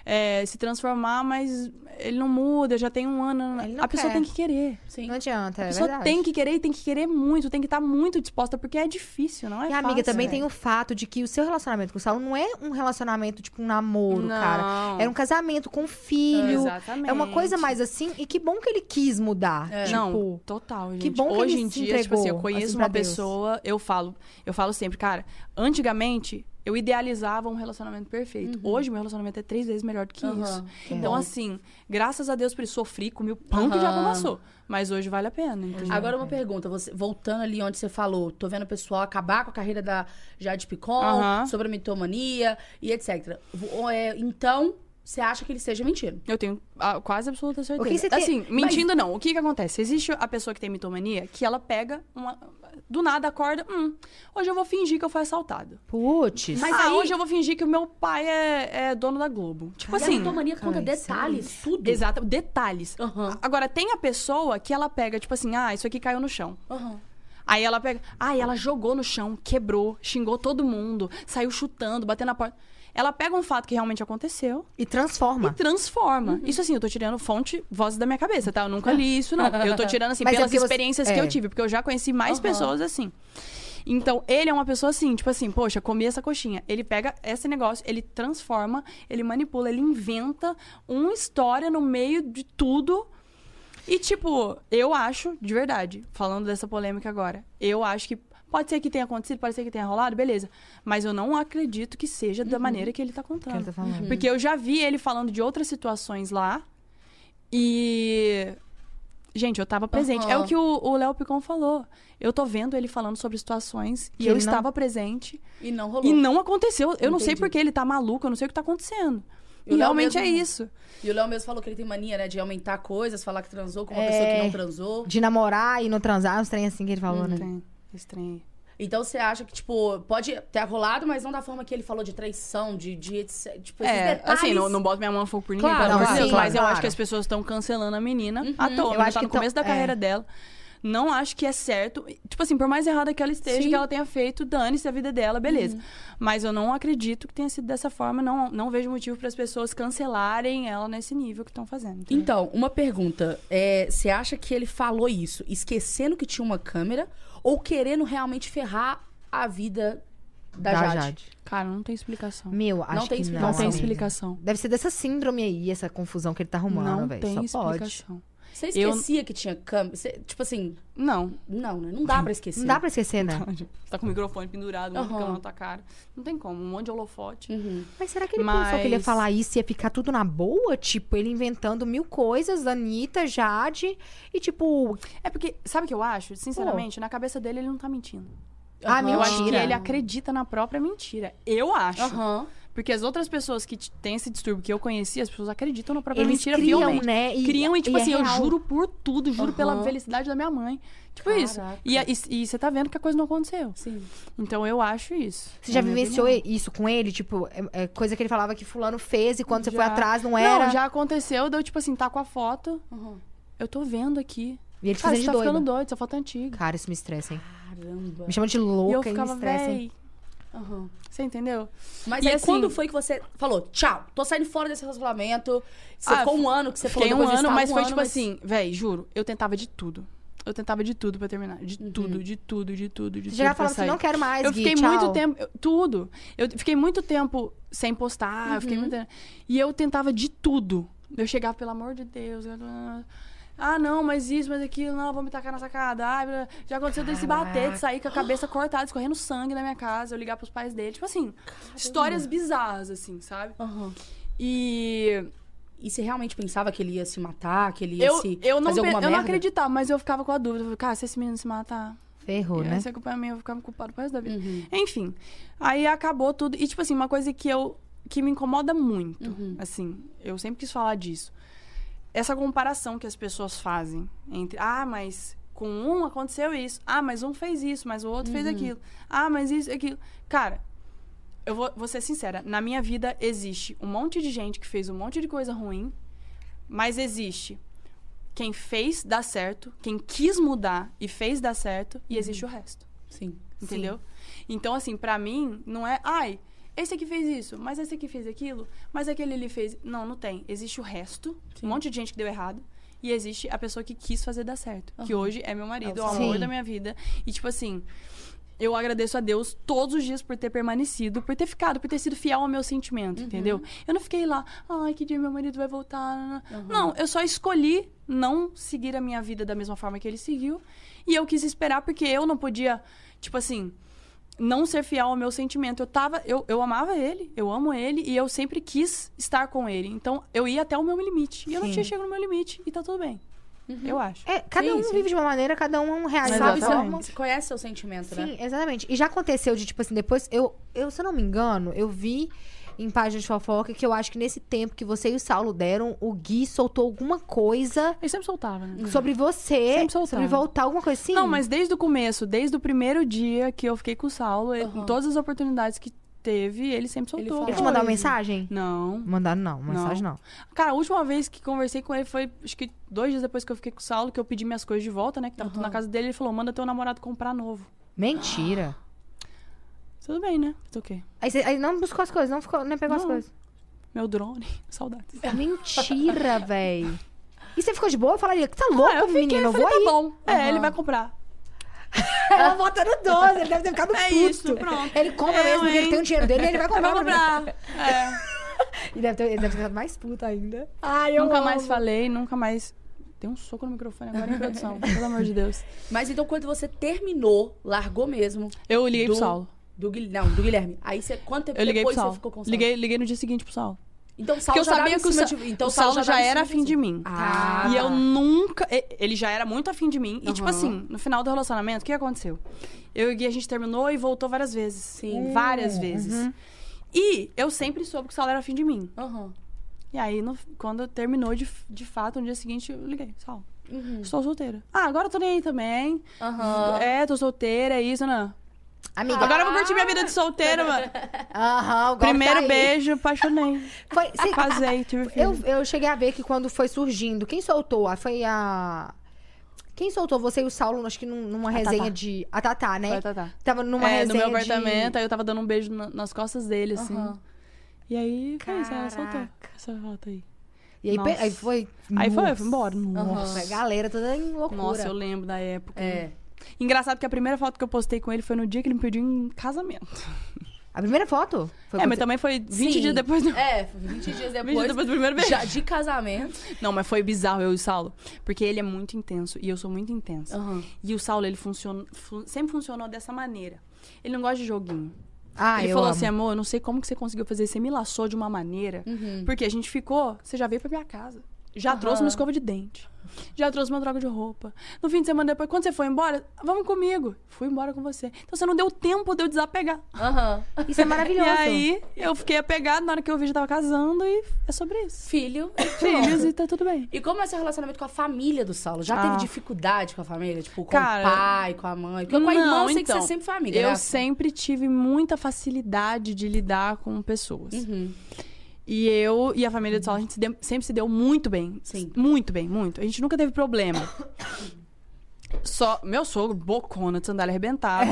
C: é, se transformar, mas ele não muda, já tem um ano. A pessoa
B: quer.
C: tem que querer.
A: Sim.
B: Não adianta,
C: A
B: é
C: pessoa
B: verdade.
C: tem que querer e tem que querer muito, tem que estar muito disposta, porque é difícil, não é
B: E, amiga,
C: fácil.
B: também
C: é.
B: tem o fato de que o seu relacionamento com o Saulo não é um relacionamento, tipo, um namoro,
C: Não.
B: cara. Era um casamento com filho.
C: Exatamente.
B: É uma coisa mais assim. E que bom que ele quis mudar.
A: É.
B: Tipo,
C: Não, total, gente.
B: que bom que
C: Hoje
B: ele
C: em
B: se
C: dia, tipo assim, eu
B: entregou,
C: conheço
B: assim,
C: uma
B: Deus.
C: pessoa, eu falo, eu falo sempre, cara, antigamente eu idealizava um relacionamento perfeito. Hoje meu relacionamento é três vezes melhor do que
A: Uhum.
C: isso.
A: Que
C: Então,
A: bom.
C: assim, graças a Deus por isso, sofri, comi o pão que já passou. Mas hoje vale a pena, entendeu?
A: Agora uma pergunta, você, voltando ali onde você falou, tô vendo o pessoal acabar com a carreira da Jade Picon, sobre a mitomania e etc. É, Então, você acha que ele esteja mentindo?
C: Eu tenho a- quase absoluta certeza.
B: que você tem-
C: Assim, mentindo não. O que que acontece? Existe a pessoa que tem mitomania que ela pega uma... Do nada acorda, hum, hoje eu vou fingir que eu fui assaltado.
B: Putz.
A: Mas
C: ah,
A: aí-
C: hoje eu vou fingir que o meu pai é, é dono da Globo. Tipo
A: e a
C: assim...
A: mitomania conta
B: Ai,
A: detalhes, tudo.
C: Exato, detalhes.
A: Aham.
C: Agora, tem a pessoa que ela pega, tipo assim, ah, isso aqui caiu no chão.
A: Aham.
C: Aí ela pega, ah, ela jogou no chão, quebrou, xingou todo mundo, saiu chutando, batendo na porta. Ela pega um fato que realmente aconteceu
B: E
C: e
B: transforma.
C: transforma.
A: Uhum.
C: Isso assim, eu tô tirando fonte, vozes da minha cabeça, tá? Eu nunca li isso, não. Eu tô tirando assim
B: Mas é
C: pelas
B: você-
C: experiências que
B: é.
C: eu tive, porque eu já conheci mais
A: Aham.
C: pessoas assim. Então, ele é uma pessoa assim, tipo assim, poxa, comi essa coxinha. Ele pega esse negócio, ele transforma, ele manipula, ele inventa uma história no meio de tudo. E, tipo, eu acho, de verdade, falando dessa polêmica agora, eu acho que pode ser que tenha acontecido, pode ser que tenha rolado, beleza. Mas eu não acredito que seja da maneira que ele tá
B: Que ele
C: contando.
B: tá falando.
C: Porque eu já vi ele falando de outras situações lá. E. Gente, eu tava presente. É
A: Aham.
C: o que o Léo Picon falou. Eu tô vendo ele falando sobre situações
B: Que
C: e eu
B: não-
C: estava presente.
A: E não rolou.
C: E não aconteceu. Eu não sei
A: Entendi.
C: porque ele tá maluco, eu não sei o que tá acontecendo.
A: E
C: E, realmente
A: mesmo-
C: é isso.
A: E o Léo mesmo falou que ele tem mania, né, de aumentar coisas, falar que transou com uma
B: É.
A: pessoa que não transou.
B: De namorar e não transar, uns trem assim que ele falou, né?
C: Tem. Estranho.
A: Então você acha que, tipo, pode ter rolado, mas não da forma que ele falou de traição, de, de etc. Tipo, esses
C: É,
A: detalhes.
C: assim, não, não boto minha mão no fogo por ninguém,
A: Claro,
C: de
B: claro,
C: mas eu
B: claro.
C: acho que as pessoas estão cancelando a menina à toa.
B: Eu acho
C: tá
B: que
C: no
B: tão-
C: começo da
B: é.
C: carreira dela. Não acho que é certo. Tipo assim, por mais errada que ela esteja,
A: Sim.
C: que ela tenha feito, dane-se a vida dela, beleza. Mas eu não acredito que tenha sido dessa forma. Não, não vejo motivo para as pessoas cancelarem ela nesse nível que estão fazendo. entendeu?
A: Então, uma pergunta. É, você acha que ele falou isso esquecendo que tinha uma câmera ou querendo realmente ferrar a vida da, Jade?
C: Cara, não tem explicação.
B: Meu, acho
A: tem
B: que
A: explicação.
B: não.
C: Não tem explicação.
B: Deve ser dessa síndrome aí, essa confusão que ele tá arrumando,
C: Não
B: velho.
C: tem
B: Só pode.
A: Você
C: Eu-
A: esquecia que tinha câmera? Você- tipo assim,
C: Não.
A: não, né? Não dá pra esquecer.
B: Não dá pra esquecer, né?
C: Você tá com o microfone pendurado, uma
A: Aham.
C: câmera na tua cara. Não tem como. Um monte de holofote.
A: Uhum.
B: Mas será que ele pensou que ele ia
C: Mas-
B: falar isso e ia ficar tudo na boa? Tipo, ele inventando mil coisas, Anitta, Jade, e tipo,
C: É porque, sabe o que eu acho? Sinceramente, na cabeça dele ele não tá mentindo.
B: Ah,
A: Aham.
C: Eu acho que
B: Mentira.
C: ele acredita na própria mentira. Eu acho.
A: Aham.
C: Porque as outras pessoas que têm esse distúrbio que eu conheci, as pessoas acreditam na própria
B: eles
C: mentira
B: criam, né? E,
C: Criam e, tipo
B: e é
C: assim, eu
B: real.
C: juro por tudo, juro pela
A: Aham.
C: felicidade da minha mãe. Tipo isso.
A: Caraca.
C: E, a- e, você tá vendo que a coisa não aconteceu.
A: Sim.
C: Então eu acho isso.
B: Você já
C: É
B: vivenciou isso com ele? Tipo, é, é coisa que ele falava que fulano fez e quando você foi
C: Já.
B: atrás não era?
C: Não, já aconteceu, deu tipo assim, tá com a foto.
A: Aham.
C: Eu tô vendo aqui.
B: E ele
C: Cara, você tá
B: doido.
C: ficando doido, essa foto é antiga.
B: Cara, isso me estressa, hein?
A: Caramba.
B: Me chama de
C: E eu
B: louca e me
C: ficava,
B: estressa, hein?
A: Aham.
C: Você entendeu?
A: Mas
C: E
A: aí,
C: assim-
A: quando foi que você falou, tchau, tô saindo fora desse relacionamento? Você
C: Ah,
A: ficou um ano que você falou
C: Fiquei um ano, mas
A: um
C: foi
A: ano,
C: tipo assim, véi, juro, eu tentava de tudo. Eu tentava de tudo pra terminar. De
A: Uhum.
C: tudo, de tudo, de tudo, de
B: Você
C: tudo. pra
B: falando assim, não quero mais,
C: Eu
B: Gui,
C: fiquei
B: tchau.
C: muito tempo. eu- tudo. Eu fiquei muito tempo sem postar.
A: Uhum.
C: Fiquei muito tempo- E eu tentava de tudo. Eu chegava, pelo amor de Deus. eu- Ah, não, mas isso, mas aquilo, não, vou me tacar na sacada. Blá, já aconteceu desse bater, de sair com a cabeça cortada, escorrendo sangue na minha casa, eu ligar pros pais dele. Tipo assim, histórias bizarras, assim, sabe?
A: Aham.
C: E
A: E você realmente pensava que ele ia se matar, que ele ia
C: eu,
A: se
C: eu, não,
A: fazer alguma
C: eu não acreditava, mas eu ficava com a dúvida. Eu falei, cara, se esse menino se matar,
B: Ferrou, né?
C: essa é culpa minha, eu vou ficar culpado pro resto da vida.
A: Uhum.
C: Enfim, aí acabou tudo. E, tipo assim, uma coisa que eu que me incomoda muito,
A: Uhum.
C: assim, eu sempre quis falar disso. Essa comparação que as pessoas fazem entre, ah, mas com um aconteceu isso. Ah, mas um fez isso, mas o outro fez
A: Uhum.
C: aquilo. Ah, mas isso, aquilo. Cara, eu vou, vou ser sincera, na minha vida existe um monte de gente que fez um monte de coisa ruim, mas existe quem fez dar certo, quem quis mudar e fez dar certo, e existe o resto.
A: Sim.
C: Entendeu? Então, assim, pra mim, não é. Ai, esse aqui fez isso, mas esse aqui fez aquilo, mas aquele ali fez. Não, não tem. Existe o resto,
A: Sim.
C: um monte de gente que deu errado. E existe a pessoa que quis fazer dar certo. Que
A: Aham.
C: hoje é meu marido,
A: É
C: o
A: o
C: amor
B: Sim.
C: da minha vida. E, tipo assim, eu agradeço a Deus todos os dias por ter permanecido, por ter ficado, por ter sido fiel ao meu sentimento,
A: Uhum.
C: entendeu? Eu não fiquei lá, ai, que dia meu marido vai voltar.
A: Uhum.
C: Não, eu só escolhi não seguir a minha vida da mesma forma que ele seguiu. E eu quis esperar porque eu não podia, tipo assim, não ser fiel ao meu sentimento. Eu tava, eu, eu amava ele, eu amo ele e eu sempre quis estar com ele. Então eu ia até o meu limite. E eu não
B: Sim.
C: tinha chegado no meu limite e tá tudo bem. Eu acho.
B: É, cada
A: Sim,
B: um
A: sim.
B: vive de uma maneira, cada um reage de uma
A: Sabe, você, conhece seu sentimento, né?
B: Sim, exatamente. E já aconteceu de, tipo assim, depois, eu, eu, se eu não me engano, eu vi em página de fofoca que eu acho que nesse tempo que você e o Saulo deram, o Gui soltou alguma coisa
C: Ele sempre soltava, né?
B: sobre você,
C: Sempre soltava.
B: sobre voltar, alguma coisa assim.
C: Não, mas desde o começo, desde o primeiro dia que eu fiquei com o Saulo, ele- todas as oportunidades que teve, ele sempre
A: Ele
C: soltou.
A: falava.
B: Ele te mandou uma mensagem?
C: Não.
B: Mandaram não, mensagem não.
C: Cara, a última vez que conversei com ele foi, acho que dois dias depois que eu fiquei com o Saulo, que eu pedi minhas coisas de volta, né? Que tava tudo
A: Aham.
C: na casa dele. Ele falou: manda teu namorado comprar novo.
B: Mentira.
C: Tudo bem, né? Fazer o quê?
B: Aí, você, aí não buscou as coisas, não, ficou, nem pegou as
C: Não.
B: coisas.
C: Meu drone. Saudades.
B: Mentira, véi. E você ficou de boa? Eu falaria, que tá louco,
C: Ah, eu fiquei,
B: menino, eu
C: eu
B: vou
C: falei,
B: aí.
C: tá bom. É, ele vai comprar.
B: Ela bota no 12, ele deve ter ficado
C: É
B: puto.
C: isso, pronto.
B: Ele compra
C: Eu,
B: mesmo, porque ele tem o dinheiro dele e ele vai
C: Vai
B: comprar. pra mim.
C: comprar. É.
B: E deve ter, ele deve ter ficado mais puto ainda. Ai, eu
C: nunca
B: amo.
C: mais falei, nunca mais. Tem um soco no microfone agora em produção. pelo amor de Deus.
A: Mas então, quando você terminou, largou mesmo.
C: Eu liguei
A: do,
C: pro Saulo.
A: Do, Guil- não, do Guilherme. Aí você, quanto tempo
C: Eu liguei pro
A: depois você ficou com o Saulo?
C: Liguei, liguei no dia seguinte pro Saulo.
A: Então o
C: Porque
A: Saulo
C: eu
A: já
C: sabia que o,
A: em cima
C: Sa-
A: de... Então
C: o Saulo já
A: em
C: era afim de mim.
A: Ah,
C: E eu nunca. Ele já era muito afim de mim. E, tipo
A: Aham.
C: assim, no final do relacionamento, o que aconteceu? Eu e Gui, a gente terminou e voltou várias vezes.
A: Sim.
C: Várias vezes.
A: Uhum.
C: E eu sempre soube que o Saulo era afim de mim.
A: Aham.
C: E aí, no- quando terminou de, de fato, no dia seguinte, eu liguei.
A: Uhum.
C: estou solteira. Ah, agora eu tô nem aí também. É, tô solteira, é isso, né?
B: Amiga,
C: Agora eu vou curtir minha vida de solteira, mano.
B: aham, golpe
C: Primeiro
B: tá
C: beijo, apaixonei.
B: Foi, cê-
C: Casei, tive
B: eu,
C: filho.
B: eu cheguei a ver que quando foi surgindo, quem soltou? Ah, Foi a. Quem soltou você e o Saulo, acho que num- numa resenha
A: Tatá.
B: de. A Tatá, né?
C: Vai, tá, tá.
B: Tava numa
C: É, no
B: resenha.
C: meu
B: de-
C: apartamento, aí eu tava dando um beijo na- nas costas dele, assim.
A: Aham.
C: E aí, foi isso, ela soltou essa foto aí.
B: E aí,
C: Nossa.
B: aí foi.
C: Aí foi,
B: Nossa.
C: foi embora.
A: Aham.
C: Nossa.
B: A galera toda em loucura.
C: Nossa, eu lembro da época.
A: É.
C: Engraçado que a primeira foto que eu postei com ele foi no dia que ele me pediu em casamento.
B: A primeira foto? Foi
C: é, mas
B: você-
C: também foi 20
A: Sim.
C: dias depois do...
A: É, 20 dias
C: 20
A: depois.
C: dias depois do primeiro beijo.
A: Já de casamento.
C: Não, mas foi bizarro eu e o Saulo. Porque ele é muito intenso e eu sou muito intensa.
A: Aham.
C: E o Saulo, ele funciona, fu- sempre funcionou dessa maneira. Ele não gosta de joguinho.
B: Ah,
C: ele falou
B: amo.
C: assim, amor, eu não sei como que você conseguiu fazer isso. Você me laçou de uma maneira.
A: Uhum.
C: Porque a gente ficou... Você já veio pra minha casa. Já
A: Aham.
C: trouxe uma escova de dente. Já trouxe uma droga de roupa. No fim de semana depois, quando você foi embora, vamos comigo. Fui embora com você. Então você não deu tempo de eu desapegar.
A: Aham.
B: Isso é maravilhoso.
C: E aí, eu fiquei apegada na hora que eu vi já tava casando e é sobre isso.
A: Filho.
C: Filhos e tá tudo bem.
A: E como é seu relacionamento com a família do Saulo? Já
C: Ah.
A: teve dificuldade com a família? Tipo, com
C: Cara,
A: o pai, com a mãe? Porque com a irmã
C: não,
A: eu sei que
C: então,
A: você sempre foi amiga,
C: Eu
A: né?
C: sempre tive muita facilidade de lidar com pessoas.
A: Uhum.
C: E eu e a família do Saulo, a gente se deu- sempre se deu muito bem.
A: Sim.
C: Muito bem, muito. A gente nunca teve problema. Só, meu sogro, bocona de sandália arrebentada.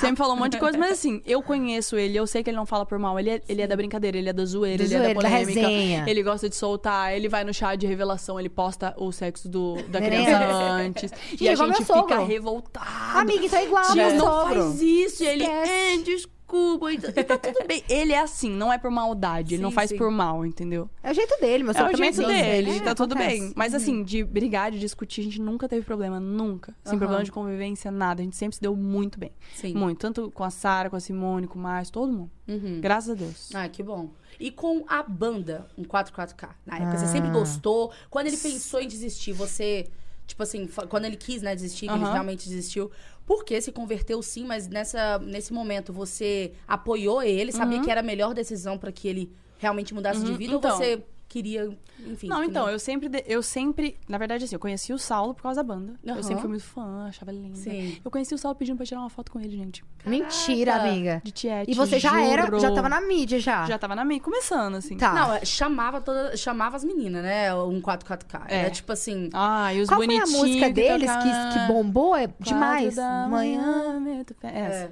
C: sempre falou um monte de coisa, mas assim, eu conheço ele, eu sei que ele não fala por mal. Ele é, ele é da brincadeira, ele é da zoeira,
B: Da
C: ele é
B: da
C: da polêmica.
B: resenha.
C: ele gosta de soltar, ele vai no chá de revelação, ele posta o sexo do, da criança antes.
B: Gente,
C: e a
B: igual
C: gente
B: meu
C: fica
B: sogro.
C: revoltado.
B: Amiga, então é igual
C: Tia,
B: meu
C: não
B: sogro.
C: faz isso. E ele,
B: Esquece.
C: é, desculpa. E tá tudo bem. Ele é assim, não é por maldade. ele não
A: Sim,
C: faz
A: sim.
C: por mal, entendeu?
B: É o jeito dele, meu
C: É o jeito dele,
B: É,
C: tá tudo
B: acontece.
C: bem. Mas assim, de brigar, de discutir, a gente nunca teve problema, nunca. Sem
A: Aham.
C: problema de convivência, nada. A gente sempre se deu muito bem.
A: Sim.
C: Muito. Tanto com a Sara, com a Simone, com o Márcio, todo mundo.
A: Uhum.
C: Graças a Deus.
A: Ah, que bom. E com a banda, um 44K, na época, você sempre
B: Ah.
A: gostou? Quando ele pensou em desistir, você... Tipo assim, quando ele quis, né, desistir, que ele realmente desistiu. Por que se converteu sim, mas nessa, nesse momento você apoiou ele, sabia que era a melhor decisão pra que ele realmente mudasse de
C: Uhum,
A: vida?
C: então.
A: ou você queria, enfim...
C: não, então, eu sempre, de- eu sempre, na verdade, assim, eu conheci o Saulo por causa da banda.
A: Aham.
C: Eu sempre fui muito fã, achava lindo.
A: Sim.
C: Eu conheci o Saulo pedindo pra tirar uma foto com ele, gente.
B: Mentira,
A: Caraca.
B: amiga.
C: De Tiete.
B: E você já era,
C: juro.
B: já tava na mídia já.
C: Já tava na minha, começando, assim.
B: Tá.
A: Não, é, chamava toda, chamava as meninas, né? Um 44K.
C: É.
A: Era tipo assim.
C: Ah, e os
B: Qual foi a
C: bonitinhos.
B: música
C: que
B: deles que, que bombou? É demais.
C: da
B: Manhã.
C: manhã, meto pé. Essa.
A: É.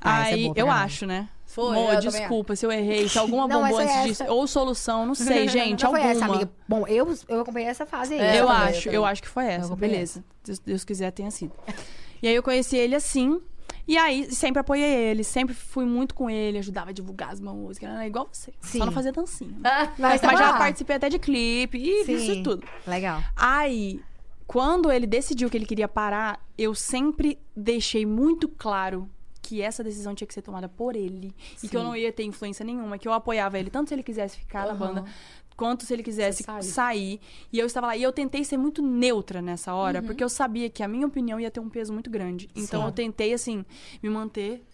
B: Ah, essa é
C: Aí,
B: boa pra
C: eu acho, né?
A: Foi,
C: Amor,
A: eu
C: desculpa se eu errei, se alguma
B: Não,
C: bombou antes disso. Ou solução, não sei, gente.
B: Não foi
C: alguma.
B: essa, amiga. Bom, eu, eu acompanhei essa fase aí.
A: É,
C: eu acho,
A: também.
C: eu acho que foi essa. Beleza. Deus, Deus quiser, tenha sido. E aí eu conheci ele assim. E aí, sempre apoiei ele, sempre fui muito com ele, ajudava a divulgar as músicas, né? igual você.
B: Sim.
C: Só não fazia dancinha.
A: Ah,
B: Mas,
C: Mas já
B: lá.
C: participei até de clipe e
B: Sim.
C: isso tudo.
B: Legal.
C: Aí, quando ele decidiu que ele queria parar, eu sempre deixei muito claro que essa decisão tinha que ser tomada por ele. E que eu
A: Sim.
C: não ia ter influência nenhuma, que eu apoiava ele, tanto se ele quisesse ficar na
A: Aham.
C: banda, quanto se ele quisesse sair. E eu estava lá. E eu tentei ser muito neutra nessa hora,
A: Uhum.
C: porque eu sabia que a minha opinião ia ter um peso muito grande. Então
B: Sim.
C: eu tentei, assim, me manter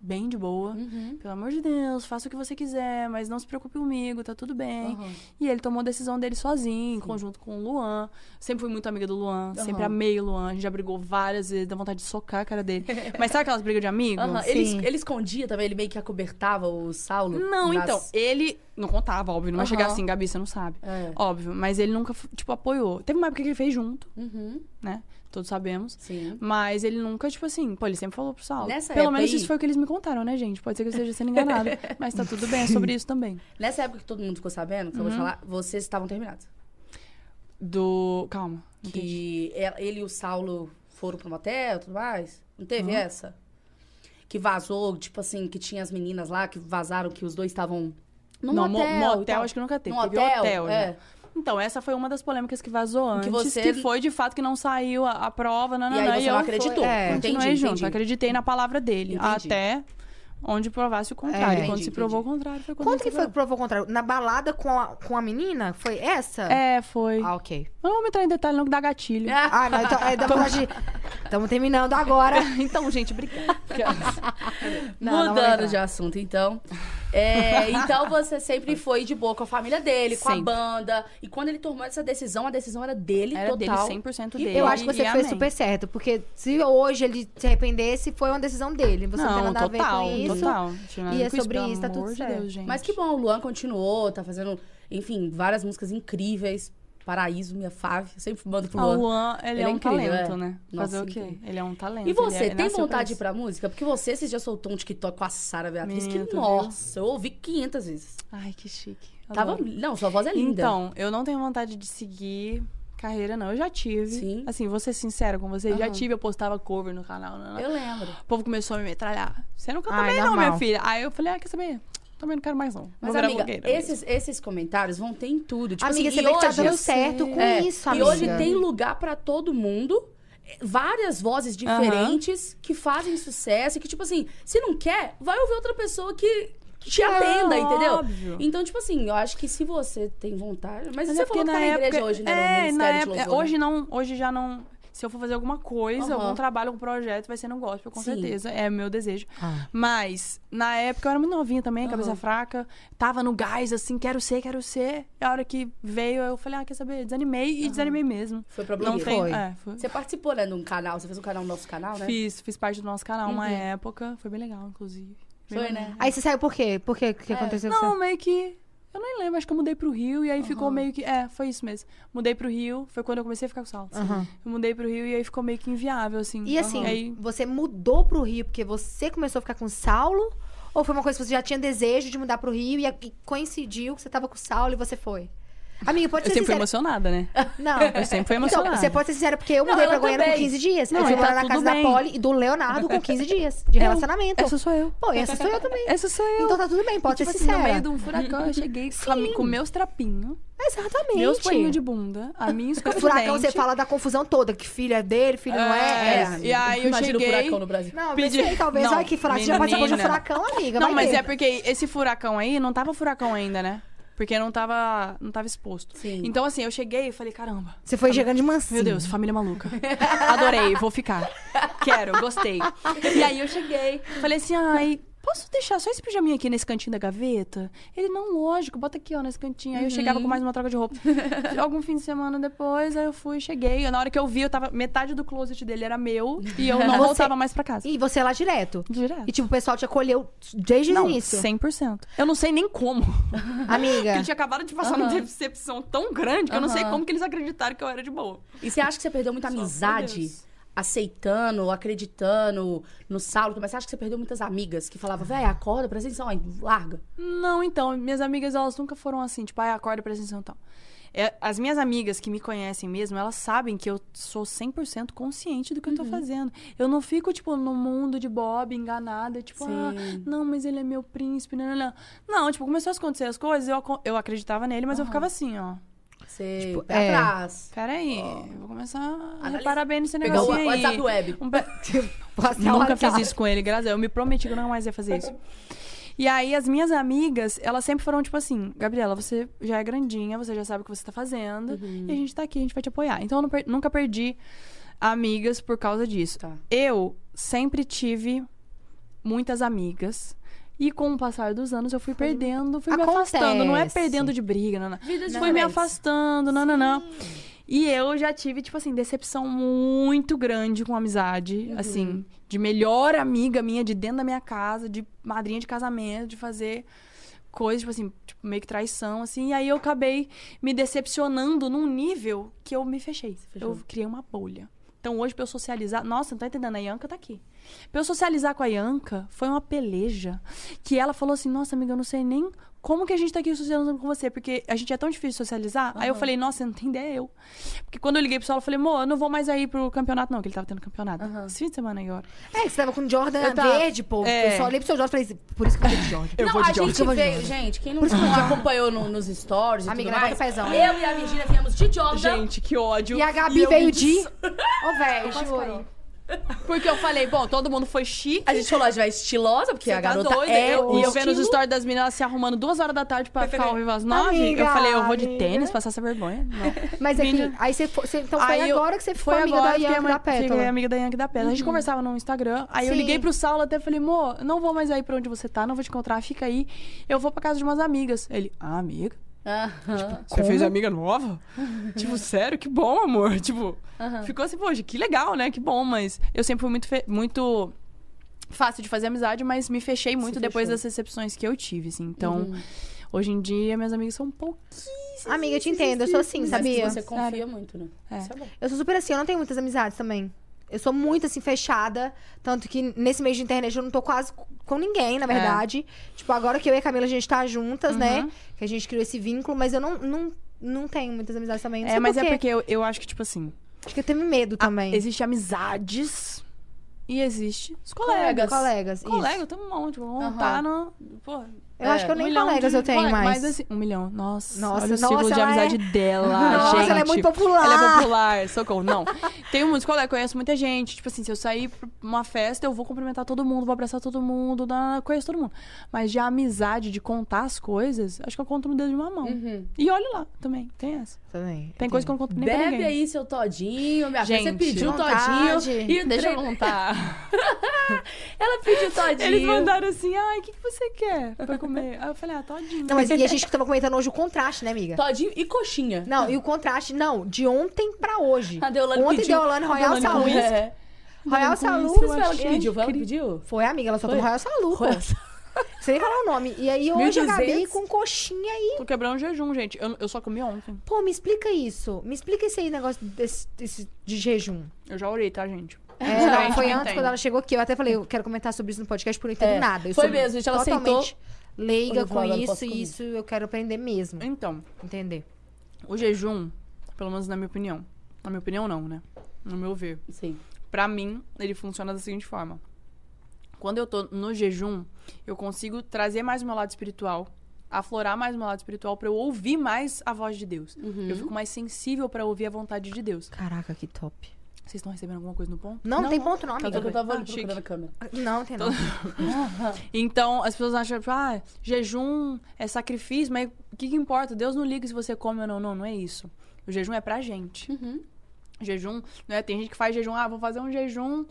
C: bem de boa.
A: Uhum.
C: Pelo amor de Deus, faça o que você quiser, mas não se preocupe comigo, tá tudo bem.
A: Aham.
C: E ele tomou a decisão dele sozinho, em conjunto com o Luan. Sempre fui muito amiga do Luan, sempre
A: Aham.
C: amei o Luan. A gente já brigou várias vezes, dá vontade de socar a cara dele. Mas sabe aquelas brigas de amigo?
A: Aham.
B: Sim.
A: Ele, ele escondia também, ele meio que acobertava o Saulo.
C: Não,
A: nas-
C: então, ele não contava, óbvio, não vai chegar assim, Gabi, você não sabe.
A: É.
C: Óbvio, mas ele nunca, tipo, apoiou. Teve uma época que ele fez junto,
A: Uhum.
C: né? Todos sabemos.
A: Sim.
C: Mas ele nunca, tipo assim, pô, ele sempre falou pro Saulo.
A: Nessa
C: Pelo menos
A: aí-
C: isso foi o que eles me contaram, né, gente? Pode ser que eu esteja sendo enganada. mas tá tudo bem, é sobre isso também.
A: Nessa época que todo mundo ficou sabendo, que eu vou te
C: Uhum.
A: falar, vocês estavam terminados.
C: Do. Calma.
A: Que ele e o Saulo foram pro motel e tudo mais. Não teve
C: Uhum.
A: essa? Que vazou, tipo assim, que tinha as meninas lá que vazaram que os dois estavam no motel.
C: motel acho que nunca teve.
A: No
C: teve
A: hotel,
C: hotel,
A: é.
C: Então, essa foi uma das polêmicas que vazou antes.
A: que
C: Que,
A: você-
C: foi de fato que não saiu a, a prova, não,
A: E aí você
C: eu
A: não acreditou.
B: É.
C: continuei
A: Entendi,
C: junto.
A: entendi.
C: Acreditei na palavra dele.
A: Entendi.
C: Até onde provasse o contrário.
B: É.
C: Quando
A: Entendi,
C: se provou
A: entendi.
C: o contrário, foi quando
B: Quanto
C: ele
B: que
C: se
B: foi que provou o contrário? Na balada com a, com a menina? Foi essa?
C: É, foi.
B: Ah, ok.
C: Não vamos entrar em detalhe, não, que dá gatilho.
B: Ah, não, então, é, dá de... Estamos terminando agora.
C: então, gente, obrigada.
B: Não, não
A: Mudando
B: entrar.
A: de assunto, então. É, então você sempre foi de boa com a família dele, com a
C: Sempre.
A: banda. E quando ele tomou essa decisão, a decisão era dele
C: Era dele,
A: total.
C: 100%
A: E
C: dele.
B: Eu acho que você fez
C: amém.
B: super certo, porque se hoje ele se arrependesse, foi uma decisão dele. Você não, tem
C: Não,
B: nada
C: total,
B: a ver com isso.
C: total. Nada
B: E
C: a
B: é sobre isso, tá tudo certo.
C: Deus, gente.
A: Mas que bom, o Luan continuou, tá fazendo, enfim, várias músicas incríveis. Paraíso, minha fave. Eu sempre mando pro
C: Ah, o
A: Luan.
C: Luan, ele,
A: Ele
C: é
A: é
C: um
A: incrível,
C: talento,
A: é.
C: né?
A: Nossa,
C: Fazer o quê?
A: incrível.
C: Ele é um talento.
A: E você,
C: ele, ele
A: tem vontade de ir pra música? Porque você, você já soltou um TikTok com a Sara Beatriz,
C: Minto,
A: que, nossa, eu ouvi 500 vezes.
C: Ai, que chique.
A: Tava, não, sua voz é linda.
C: Então, eu não tenho vontade de seguir carreira, não. Eu já tive.
A: Sim.
C: Assim, vou ser sincera com vocês. Já
A: Aham.
C: tive, eu postava cover no canal. Não, não.
A: eu lembro.
C: O povo começou a me metralhar. Você não canta
B: Ai,
C: bem, não, minha filha. Aí eu falei, ah, quer saber? Também não quero mais, não.
A: Mas,
C: vou
A: amiga,
C: mesmo.
A: esses, esses comentários vão ter em tudo. Tipo
B: amiga,
A: assim,
B: você
A: e
B: vê que tá dando certo com
A: É,
B: isso,
A: E
B: amiga.
A: hoje tem lugar pra todo mundo. é, Várias vozes diferentes que fazem sucesso e que, tipo assim, se não quer, vai ouvir outra pessoa que, que te
C: É,
A: atenda, entendeu?
C: óbvio.
A: Então, tipo assim, eu acho que se você tem vontade. Mas,
C: Mas
A: você
C: é
A: falou que tá na igreja hoje, né? no
C: É, na
A: Ministério de
C: época.
A: Louvor, né?
C: Hoje não, hoje já não. Se eu for fazer alguma coisa,
A: Aham.
C: algum trabalho, algum projeto, vai ser no gospel, com
A: Sim.
C: certeza. É meu desejo.
B: Ah.
C: Mas, na época, eu era muito novinha também, cabeça
A: Aham.
C: fraca. Tava no gás, assim, quero ser, quero ser. E a hora que veio, eu falei, ah, quer saber? Desanimei e desanimei mesmo.
A: Foi pra
C: Não tem.
B: Foi.
C: É, foi.
A: Você participou, né, de um canal. Você fez um canal no nosso canal, né?
C: Fiz, fiz parte do nosso canal uma
A: Uhum.
C: época. Foi bem legal, inclusive.
A: Foi, né?
B: Aí você saiu por quê? Por quê? O que
A: É.
B: aconteceu
C: Não, meio que. Eu nem lembro, acho que eu mudei pro Rio e aí ficou meio que. É, foi isso mesmo. Mudei pro Rio, foi quando eu comecei a ficar com o Saulo.
B: Aham.
C: Eu mudei pro Rio e aí ficou meio que inviável, assim.
B: E assim,
C: Aí,
B: você mudou pro Rio porque você começou a ficar com Saulo? Ou foi uma coisa que você já tinha desejo de mudar pro Rio e, e coincidiu que você tava com o Saulo e você foi? Amiga, pode
C: eu
B: ser
C: sempre fui
B: sincera.
C: emocionada, né?
B: Não.
C: Eu sempre fui emocionada.
B: Então, você pode ser sincera, porque eu
A: Não,
B: mudei
A: ela
B: pra Goiânia com
A: também.
B: 15 dias.
C: Não,
B: eu fui
C: tá
B: morar na casa da
C: bem.
B: Polly e do Leonardo com 15 dias de relacionamento.
C: Essa sou eu.
B: Pô, essa sou eu também.
C: Essa sou eu.
B: Então tá tudo bem, pode
C: tipo
B: ser
C: assim, no
B: sincera.
C: meio de um furacão, eu cheguei com, meus trapinhos,
B: Exatamente.
C: meus paninhos de bunda, a minha escova de
B: Furacão, você fala da confusão toda, que filho é dele, filho não é.
C: É,
B: é.
C: e aí eu
A: Imagina
C: cheguei...
A: o furacão no Brasil.
B: Não,
C: Pedi-
B: mas sei, talvez.
C: Não,
B: Ai, que furacão. Você já participou de um furacão, amiga.
C: Não, mas é porque esse furacão aí não tava furacão ainda, né? Porque não tava, não tava exposto.
A: Sim.
C: Então, assim, eu cheguei e falei, caramba,
B: Você foi chegando de mansinho.
C: meu Deus, família maluca. Adorei, vou ficar. Quero, gostei. E aí eu cheguei, falei assim, ai, posso deixar só esse pijaminha aqui nesse cantinho da gaveta? Ele, não, lógico, bota aqui, ó, nesse cantinho. Aí eu chegava com mais uma troca de roupa. Algum fim de semana depois, aí eu fui, cheguei. Na hora que eu vi, eu tava, metade do closet dele era meu e eu não
B: Você-
C: voltava mais pra casa.
B: E você lá direto.
C: Direto.
B: E tipo, o pessoal te acolheu desde
C: Não,
B: o início.
C: 100%. Eu não sei nem como.
B: Amiga.
C: Porque tinha acabado de passar uma
A: Aham.
C: decepção tão grande que eu não sei como que eles acreditaram que eu era de boa.
A: E você acha que você perdeu muita amizade. Aceitando, acreditando no Saulo? Mas você acha que você perdeu muitas amigas que falavam, véi, acorda, presta atenção, aí, larga.
C: Não, então, minhas amigas, elas nunca foram assim, tipo, ai, acorda, presta atenção e tal. É, as minhas amigas que me conhecem mesmo, elas sabem que eu sou 100% consciente do que eu tô fazendo. Eu não fico, tipo, no mundo de Bob, enganada, tipo, ah,
A: Sim.
C: não, mas ele é meu príncipe, não, não, não. Não, tipo, começou a acontecer as coisas, eu, eu acreditava nele, mas eu ficava assim, ó.
A: Você,
B: Tipo,
A: pé
B: é.
A: atrás.
C: Peraí, eu vou começar a
A: Analisa-
C: reparar bem nesse
A: Pegar o
C: negócio aí.
A: WhatsApp web.
C: Um pe-
B: Posso
C: Nunca fiz isso com ele, graças a Deus. Eu me prometi que eu não mais ia fazer isso. E aí, as minhas amigas, elas sempre foram tipo assim: Gabriela, você já é grandinha, você já sabe o que você tá fazendo,
A: Uhum.
C: e a gente tá aqui, a gente vai te apoiar. Então, eu per- nunca perdi amigas por causa disso.
A: Tá.
C: Eu sempre tive muitas amigas. E com o passar dos anos, eu fui perdendo, fui me
B: Acontece.
C: afastando. Não é perdendo de briga, não, não.
A: Vidas
C: Fui me afastando, não, não, não. E eu já tive, tipo assim, decepção muito grande com amizade. Assim, de melhor amiga minha de dentro da minha casa, de madrinha de casamento, de fazer coisas, tipo assim, tipo, meio que traição, assim. E aí eu acabei me decepcionando num nível que eu me fechei. Eu criei uma bolha. Então hoje, pra eu socializar. Nossa, não tá entendendo? A Yanka tá aqui. Pra eu socializar com a Yanka, foi uma peleja. Que ela falou assim: Nossa, amiga, eu não sei nem como que a gente tá aqui socializando com você, porque a gente é tão difícil de socializar. Aí eu falei: Nossa, você não tem ideia, eu. Porque quando eu liguei pro Saulo, eu falei: Mo, eu não vou mais aí pro campeonato, não, que ele tava tendo campeonato.
A: Aham.
C: Esse fim de semana aí agora.
B: É, que você tava com o Jordan
C: Eu tava-
B: verde, pô.
C: É.
B: Eu só olhei pro seu Jordan e falei, por isso que eu vou de Jordan.
C: Eu
A: não,
C: vou de
A: a
C: Jordan.
A: gente veio, gente, quem não, não acompanhou no- nos stories e
B: Amiga,
A: tudo mais,
B: pezão.
A: eu e a Virgínia viemos de Jordan.
C: Gente, que ódio.
B: E a Gabi
C: eu
B: veio de... Ô, velho.
C: Porque eu falei, bom, todo mundo foi chique.
A: A gente falou, a gente vai estilosa, porque
C: Você
A: a
C: tá
A: garota
C: doida?
A: é
C: eu, e eu vendo os stories das meninas se arrumando duas horas da tarde pra ficar ao vivo às nove. Eu falei, eu vou de tênis, passar essa vergonha. Não.
B: Mas aqui,
C: Menina.
B: aí você, foi- então foi
C: Aí eu-
B: agora que você
C: Foi
B: amiga
C: agora
B: da
C: que
B: Yankee
C: eu
B: da
C: fiquei
B: Pétala.
C: amiga da Yankee da Pétala. A gente conversava no Instagram. Aí eu
B: Sim.
C: liguei pro Saulo até falei, mo, não vou mais aí pra onde você tá, não vou te encontrar, fica aí. Eu vou pra casa de umas amigas. Ele, ah, amiga?
A: Aham.
C: Você fez amiga nova? tipo, sério? Que bom, amor. Tipo,
A: Aham.
C: ficou assim, poxa, que legal, né? Que bom, mas eu sempre fui muito, muito fácil de fazer amizade, mas me fechei muito
A: Se
C: depois
A: fechou.
C: das decepções que eu tive, assim. Então,
A: Uhum.
C: hoje em dia, minhas amigas são um pouquinho.
B: Amiga, eu te entendo, eu sou assim,
A: Mas
B: sabia?
A: que você confia muito, né?
C: É.
A: Isso é bom.
B: Eu sou super assim, eu não tenho muitas amizades também. Eu sou muito assim, fechada. Tanto que nesse mês de internet eu não tô quase com ninguém, na verdade. Tipo, agora que eu e a Camila a gente tá juntas, né?
C: Uhum.
B: Que a gente criou esse vínculo, mas eu não, não, não tenho muitas amizades também.
C: É, mas
B: por
C: é porque eu, eu acho que, tipo assim,
B: Acho que eu tenho medo também.
C: existe amizades e existe os
A: Colegas.
C: colegas.
B: Colegas. isso.
C: Colega, tenho um monte. Vou
A: Aham.
C: montar no. Pô,
B: Eu acho que eu
C: um
B: nem
C: milhão
B: colegas
C: de
B: eu tenho mais.
C: Assim, um milhão. Nossa,
B: Nossa,
C: olha o
B: nossa,
C: círculo de amizade
B: é-
C: dela,
B: Nossa,
C: gente.
B: ela é muito popular.
C: Ela é popular, socorro. Não. Tenho muitos colegas, conheço muita gente. Tipo assim, se eu sair pra uma festa, eu vou cumprimentar todo mundo, vou abraçar todo mundo, conheço todo mundo. Mas de amizade, de contar as coisas, acho que eu conto no dedo de uma mão.
A: Uhum.
C: E olha lá, também, tem essa.
B: Também.
C: Tem coisa que eu não conto nem pra
A: Bebe
C: ninguém.
A: aí seu todinho, minha filha. Você
C: Gente,
A: pediu
B: vontade.
A: todinho. E
C: Deixa eu contar.
A: Ela pediu todinho.
C: Eles mandaram assim, ai, o que, que você quer pra comer? Aí eu falei, ah, todinho.
B: Não, mas e a gente que tava comentando hoje o contraste, né, amiga?
A: Todinho e coxinha.
B: Não, e o contraste, não, de ontem pra hoje.
A: A Deolane
B: Ontem
A: pediu.
B: Deolane Royal
A: Deolane
B: Saúde.
A: com- É.
B: Royal
C: isso,
A: Foi ela que pediu, foi ela que pediu?
B: Foi, amiga, ela só
A: Foi?
B: tomou Royal pô.
A: Royal
B: Sem nem falar o nome. E aí hoje a Gabi
A: 1200.
B: com coxinha aí.
C: Tô quebrando o jejum, gente. Eu, eu só comi ontem.
B: Pô, me explica isso. Me explica esse aí, negócio desse, desse- de jejum.
C: Eu já orei, tá, gente?
B: É, não, foi antes,
C: entendo.
B: quando ela chegou aqui. Eu até falei, eu quero comentar sobre isso no podcast, porque eu não entendo
A: É,
B: nada. Eu
A: foi mesmo, gente, ela
B: totalmente leiga
A: eu
B: com
A: eu
B: isso e isso eu quero aprender mesmo.
C: Então,
B: Entender.
C: o jejum, pelo menos na minha opinião. Na minha opinião, não, né? No meu ver.
A: Sim.
C: Pra mim, ele funciona da seguinte forma. Quando eu tô no jejum, eu consigo trazer mais o meu lado espiritual, aflorar mais o meu lado espiritual pra eu ouvir mais a voz de Deus.
A: Uhum.
C: Eu fico mais sensível pra ouvir a vontade de Deus.
B: Caraca, que top.
C: Vocês estão recebendo alguma coisa no ponto?
B: Não,
A: Não,
B: tem ponto não,
A: Tá
B: amiga.
A: eu tava
C: Ah,
A: procurando a câmera.
B: Não, tem não.
C: Então, as pessoas acham, tipo, ah, jejum é sacrifício, mas o que, que importa? Deus não liga se você come ou não. Não, não é isso. O jejum é pra gente.
A: Uhum.
C: Jejum, né? Tem gente que faz jejum, ah, vou fazer um jejum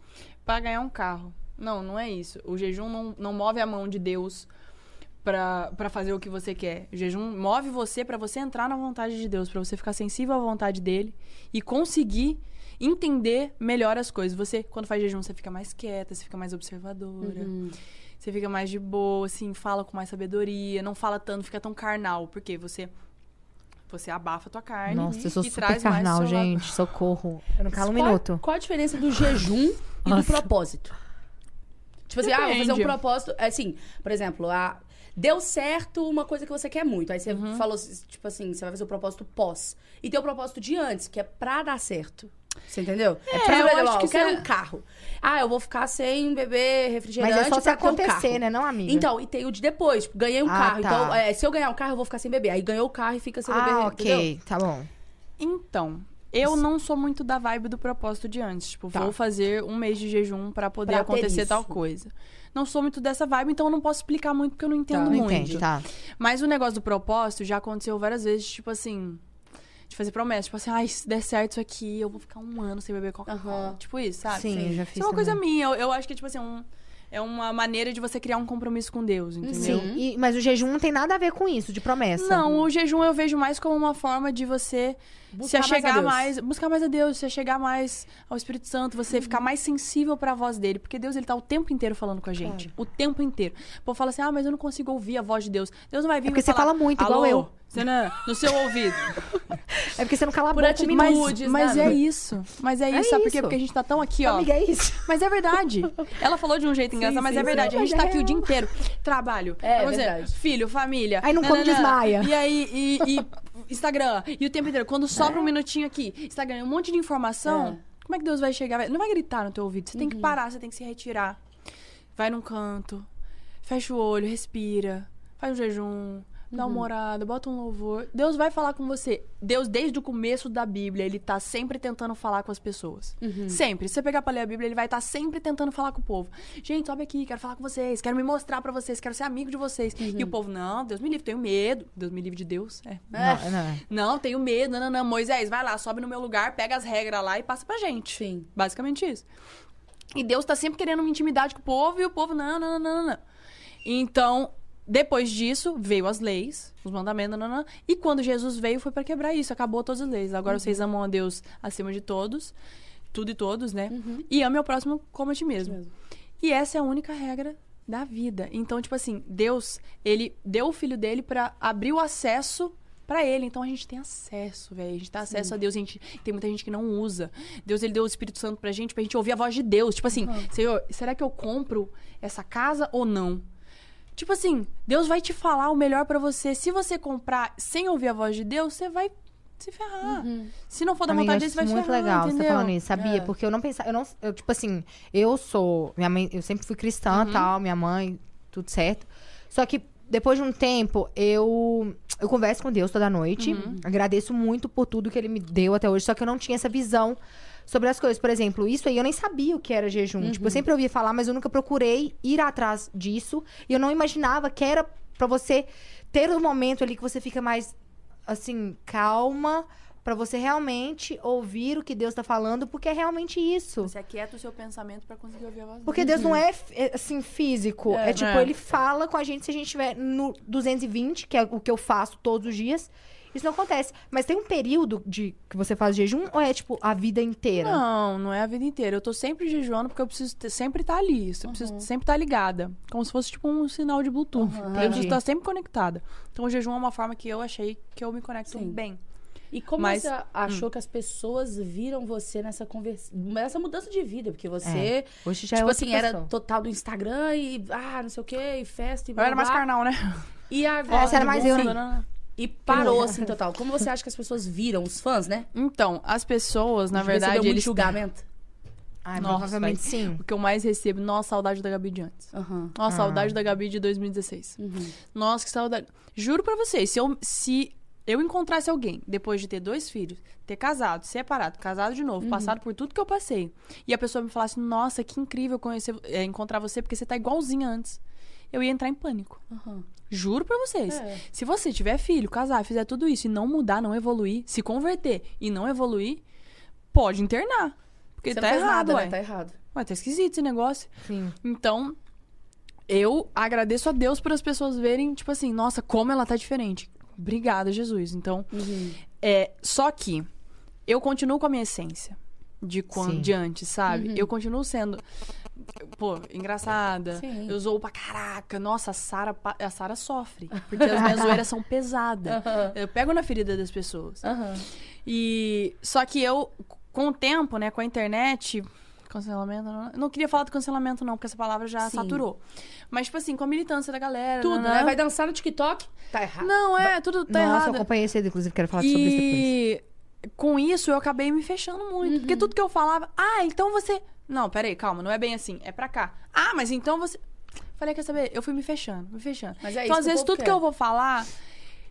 C: pra ganhar um carro. Não, não é isso. O jejum não, não move a mão de Deus pra, pra fazer o que você quer. O jejum move você pra você entrar na vontade de Deus, pra você ficar sensível à vontade dele e conseguir entender melhor as coisas. Você, quando faz jejum, você fica mais quieta, você fica mais observadora.
A: Uhum.
C: Você fica mais de boa, assim, fala com mais sabedoria, não fala tanto, fica tão carnal, porque você você abafa a tua carne
B: Nossa, eu sou
C: e
B: super
C: traz mais
B: carnal,
C: lado-
B: gente. Socorro. Eu não calo um
A: Qual-
B: minuto.
A: Qual a diferença do jejum e do
B: Nossa.
A: propósito? Tipo assim, ah, vou fazer um propósito. Assim, por exemplo, ah, deu certo uma coisa que você quer muito. Aí você
C: Uhum.
A: falou, tipo assim, você vai fazer o propósito pós. E tem o propósito de antes, que é pra dar certo. Você entendeu? É, pra
C: eu
A: exemplo,
C: acho que
A: eu quero
C: é-
A: um carro. Ah, eu vou ficar sem beber refrigerante
B: Mas é só se
A: um
B: acontecer,
A: carro.
B: né, não, amiga?
A: Então, e tem o de depois. Tipo, ganhei um
B: Ah,
A: carro.
B: tá.
A: Então, é, se eu ganhar um carro, eu vou ficar sem beber. Aí ganhou o carro e fica sem beber.
B: Ah,
A: entendeu?
B: ok. Tá bom.
C: Então, eu não sou muito da vibe do propósito de antes. Tipo,
A: Tá.
C: vou fazer um mês de jejum pra poder
A: Pra
C: acontecer tal coisa. Não sou muito dessa vibe, então eu não posso explicar muito porque eu não entendo
A: Tá.
B: Não
C: muito.
B: entende, tá.
C: Mas o negócio do propósito já aconteceu várias vezes, tipo assim. De fazer promessa. Tipo assim, ai, se der certo isso aqui, eu vou ficar um ano sem beber Coca-Cola.
A: Aham.
C: Tipo isso, sabe?
B: Sim, eu já fiz
C: Isso é uma coisa minha. Eu, eu acho que, tipo assim, um- é uma maneira de você criar um compromisso com Deus, entendeu?
B: Sim. E- mas o jejum não tem nada a ver com isso, de promessa.
C: Não, o jejum eu vejo mais como uma forma de você
A: Buscar
C: se
A: mais a
C: achegar
A: Deus.
C: mais, buscar mais a Deus, se chegar mais ao Espírito Santo, você
B: Uhum.
C: ficar mais sensível pra voz dele, porque Deus ele tá o tempo inteiro falando com a gente, o tempo inteiro. O povo fala assim: "Ah, mas eu não consigo ouvir a voz de Deus". Deus não vai vir
B: É porque você
C: falar,
B: fala muito, igual
C: "Alô,
B: eu."
C: Você não, no seu ouvido.
B: É porque você não cala a
A: Por
B: boca
A: atitude.
B: minuto.
C: Mas, mas
A: né?
C: é isso. Mas é isso,
B: É
C: sabe por quê?
B: isso.
C: Porque a gente tá tão aqui, ó.
B: Amiga, é isso.
C: Mas é verdade. Ela falou de um jeito engraçado, mas
A: sim,
C: é verdade.
B: sim.
C: A gente tá
B: é
C: aqui o dia
B: real.
C: inteiro. Trabalho.
A: É,
C: vamos dizer,
A: verdade.
C: filho, família.
B: Aí não come, desmaia.
C: E aí, e, e Instagram. E o tempo inteiro. Quando sobra um minutinho aqui, Instagram, um monte de informação.
A: É.
C: Como é que Deus vai chegar? Não vai gritar no teu ouvido. Você tem que parar, você tem que se retirar. Vai num canto. Fecha o olho, respira. Faz um jejum. Dá uma orada, bota um louvor. Deus vai falar com você. Deus, desde o começo da Bíblia, ele tá sempre tentando falar com as pessoas. Sempre. Se você pegar pra ler a Bíblia, ele vai estar sempre tentando falar com o povo. Gente, sobe aqui, quero falar com vocês, quero me mostrar pra vocês, quero ser amigo de vocês. E o povo, não, Deus me livre, tenho medo. Deus me livre de Deus. É.
B: Não, não.
C: Não, tenho medo. Não, não, não. Moisés, vai lá, sobe no meu lugar, pega as regras lá e passa pra gente.
A: Sim.
C: Basicamente isso. E Deus tá sempre querendo uma intimidade com o povo e o povo, não, não, não, não, não. Então, depois disso, veio as leis, os mandamentos, não. E quando Jesus veio, foi pra quebrar isso, acabou todas as leis. Agora vocês amam a Deus acima de todos, tudo e todos, né? E ame ao próximo como a ti mesmo.
A: mesmo.
C: E essa é a única regra da vida. Então, tipo assim, Deus, ele deu o filho dele pra abrir o acesso pra ele. Então a gente tem acesso, velho. A gente tem acesso a Deus. A gente, tem muita gente que não usa. Deus, ele deu o Espírito Santo pra gente, pra gente ouvir a voz de Deus. Tipo assim, Senhor, será que eu compro essa casa ou não? Tipo assim, Deus vai te falar o melhor pra você. Se você comprar sem ouvir a voz de Deus, você vai se ferrar. Se não for da
B: Amiga,
C: vontade dele, você vai se
B: muito
C: ferrar,
B: legal você
C: entendeu?
B: tá falando isso, sabia?
A: É.
B: Porque eu não pensava, eu não, eu, tipo assim, eu sou, minha mãe, eu sempre fui cristã,
C: Uhum.
B: tal, minha mãe, tudo certo. Só que depois de um tempo, eu eu converso com Deus toda noite,
C: Uhum.
B: agradeço muito por tudo que ele me deu até hoje, só que eu não tinha essa visão sobre as coisas. Por exemplo, isso aí eu nem sabia o que era jejum. Tipo, eu sempre ouvia falar, mas eu nunca procurei ir atrás disso. E eu não imaginava que era pra você ter um momento ali que você fica mais assim, calma Pra você realmente ouvir o que Deus tá falando, porque é realmente isso.
C: Você aquieta o seu pensamento pra conseguir ouvir a voz.
B: Porque Deus não é, é, assim, físico. É, tipo,
C: É.
B: ele fala com a gente se a gente estiver no 220, que é o que eu faço todos os dias. Isso não acontece. Mas tem um período de que você faz jejum ou é, tipo, a vida inteira?
C: Não, não é a vida inteira. Eu tô sempre jejuando porque eu preciso ter- sempre estar ali. Eu preciso sempre estar ligada. Como se fosse tipo um sinal de Bluetooth. Eu
B: Entendi.
C: preciso estar sempre conectada. Então o jejum é uma forma que eu achei que eu me conecto
A: Sim.
C: bem.
A: E como
C: Mas-
A: você achou que as pessoas viram você nessa conversa, nessa mudança de vida? Porque você,
B: Hoje já é
A: tipo
B: outra
A: assim, era
B: pessoa.
A: total do Instagram e, ah, não sei o quê, e festa e
C: Eu
A: blá,
C: era mais carnal, né?
A: E agora,
B: Essa era mais eu, né?
A: E parou, assim, total. Como você acha que as pessoas viram, os fãs, né?
C: Então, as pessoas, na
A: Recebeu
C: verdade,
A: muito
C: eles.
A: julgamento.
B: Ai,
C: Nossa,
B: provavelmente sim.
C: O que eu mais recebo, nossa, saudade da Gabi de antes.
A: Aham.
C: Nossa,
B: Ah.
C: saudade da Gabi de 2016.
A: Uhum.
C: Nossa, que saudade. Juro pra vocês, se eu, se eu encontrasse alguém, depois de ter dois filhos, ter casado, separado, casado de novo, passado por tudo que eu passei, e a pessoa me falasse, nossa, que incrível conhecer, é, encontrar você, porque você tá igualzinha antes, eu ia entrar em pânico.
A: Aham.
C: Juro pra vocês.
A: É.
C: Se você tiver filho, casar, fizer tudo isso e não mudar, não evoluir, se converter e não evoluir, pode internar. Porque
A: Você
C: tá errado,
A: nada,
C: ué.
A: né? Tá errado.
C: Ué, tá esquisito esse negócio.
B: Sim.
C: Então, eu agradeço a Deus por as pessoas verem, tipo assim, nossa, como ela tá diferente. Obrigada, Jesus. Então,
A: Uhum.
C: é, só que eu continuo com a minha essência de, quando, de antes, sabe?
A: Uhum.
C: Eu continuo sendo, pô, engraçada.
A: Sim.
C: Eu zoo pra caraca. Nossa, a Sara, a Sara sofre. Porque as minhas zoeiras são pesadas. Eu pego na ferida das pessoas. E só que eu, com o tempo, né, com a internet, cancelamento, não, eu não queria falar do cancelamento não, porque essa palavra já
A: Sim.
C: saturou. Mas tipo assim, com a militância da galera,
A: Tudo,
C: nanã.
A: né? Vai dançar no TikTok? Tá errado.
C: Não, é, tudo tá
B: Nossa, eu
C: errado.
B: acompanhei cedo, inclusive, quero falar sobre isso depois.
C: E com isso eu acabei me fechando muito, porque tudo que eu falava, ah, então você, não, peraí, calma, não é bem assim, é pra cá. Ah, mas então você Falei, quer saber? Eu fui me fechando, me fechando.
A: Mas é
C: então, às vezes, tudo
A: quer.
C: que eu vou falar,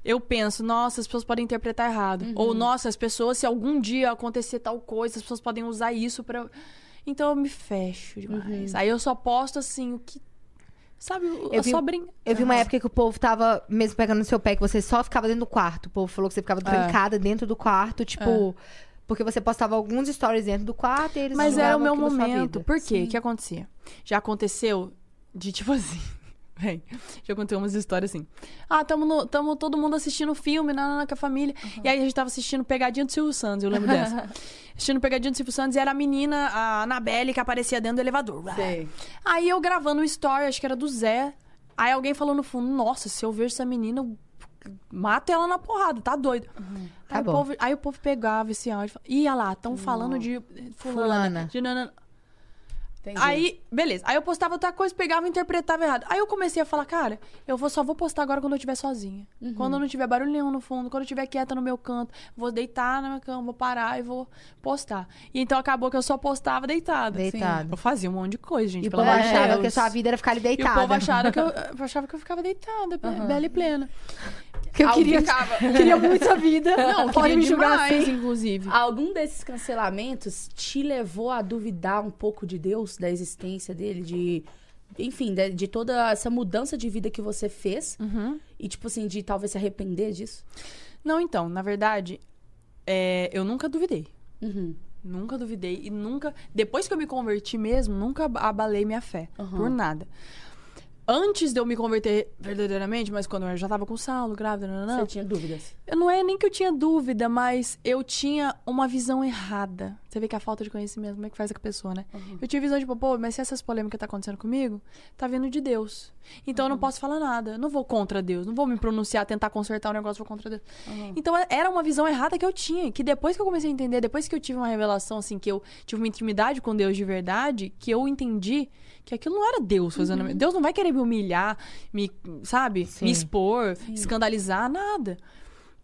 C: eu penso, nossa, as pessoas podem interpretar errado.
A: Uhum.
C: Ou, nossa, as pessoas, se algum dia acontecer tal coisa, as pessoas podem usar isso pra. Então eu me fecho demais.
A: Uhum.
C: Aí eu só posto assim, o que. Sabe, eu,
B: Eu vi-
C: só brinco.
B: Eu vi uma época que o povo tava mesmo pegando no seu pé, que você só ficava dentro do quarto. O povo falou que você ficava trancada dentro do quarto, tipo. Porque você postava alguns stories dentro do quarto e eles
C: Mas era o meu momento. Por quê? O que acontecia? Já aconteceu de tipo assim. Véi, já contei umas histórias assim. Ah, tamo, no- tamo todo mundo assistindo filme na, com a família. E aí a gente tava assistindo Pegadinha do Silvio Santos, eu lembro dessa. assistindo Pegadinha do Silvio Santos e era a menina, a Anabelle, que aparecia dentro do elevador.
A: Sei.
C: Aí eu gravando um story, acho que era do Zé. Aí alguém falou no fundo: Nossa, se eu vejo essa menina, eu mato ela na porrada, tá doido.
B: Tá
C: aí,
B: bom.
C: o povo, aí o povo pegava esse áudio e falava: Ia lá, estão falando de fulana,
B: Fulana.
C: de nanana.
A: Entendi.
C: Aí, beleza. Aí eu postava outra coisa, pegava e interpretava errado. Aí eu comecei a falar, cara, eu vou, só vou postar agora quando eu estiver sozinha.
A: Uhum.
C: Quando eu não tiver barulho nenhum no fundo, quando eu estiver quieta no meu canto, vou deitar na minha cama, vou parar e vou postar. E então acabou que eu só postava deitada.
B: Deitada.
C: Eu fazia um monte de coisa, gente,
B: E o
C: pelo
B: povo achava
C: Deus.
B: que a sua vida era ficar ali
C: E
B: deitada.
C: o povo achava que eu, achava que eu ficava deitada, bela e plena.
B: Que eu queria,
A: ficava-
B: queria muito essa vida.
C: Não,
B: Pode
C: queria
B: me julgar assim.
C: inclusive.
A: Algum desses cancelamentos te levou a duvidar um pouco de Deus, da existência dele, de. Enfim, de, de toda essa mudança de vida que você fez.
C: Uhum.
A: E, tipo assim, de talvez se arrepender disso?
C: Não, então, na verdade, é, eu nunca duvidei.
A: Uhum.
C: Nunca duvidei e nunca. Depois que eu me converti mesmo, nunca ab- abalei minha fé.
A: Aham.
C: Por nada. Antes de eu me converter verdadeiramente, mas quando eu já tava com o Saulo, grávida, não,
A: Você tinha dúvidas?
C: eu não é nem que eu tinha dúvida, mas eu tinha uma visão errada. Você vê que a falta de conhecimento, como é que faz com a pessoa, né? Eu tinha visão de, tipo, pô, mas se essas polêmicas tá acontecendo comigo, tá vindo de Deus. Então eu não posso falar nada. Eu não vou contra Deus. Não vou me pronunciar, tentar consertar o negócio, vou contra Deus. Então é- era uma visão errada que eu tinha. Que depois que eu comecei a entender, depois que eu tive uma revelação, assim, que eu tive uma intimidade com Deus de verdade, que eu entendi que aquilo não era Deus fazendo. Deus não vai querer me humilhar, me, sabe?
B: Sim.
C: Me expor, escandalizar, nada.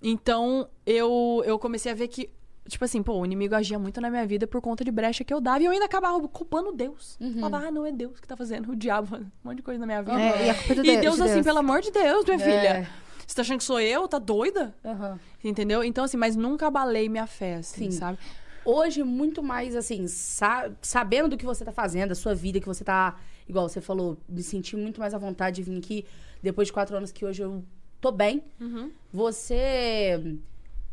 C: Então, eu, eu comecei a ver que, tipo assim, pô, o inimigo agia muito na minha vida por conta de brecha que eu dava. E eu ainda acabava culpando Deus. Falava, ah, não é Deus que tá fazendo. O diabo, um monte de coisa na minha vida.
B: É, e a culpa é do
C: E
B: Deus,
C: Deus,
B: de
C: assim, pelo amor de Deus, minha
A: É.
C: filha. Você tá achando que sou eu? Tá doida?
A: Aham.
C: Entendeu? Então, assim, mas nunca abalei minha fé, assim,
A: Sim.
C: sabe?
A: Hoje, muito mais, assim, sa- sabendo do que você tá fazendo, a sua vida, que você tá, igual você falou, me senti muito mais à vontade de vir aqui, depois de quatro anos que hoje eu tô bem.
C: Uhum.
A: Você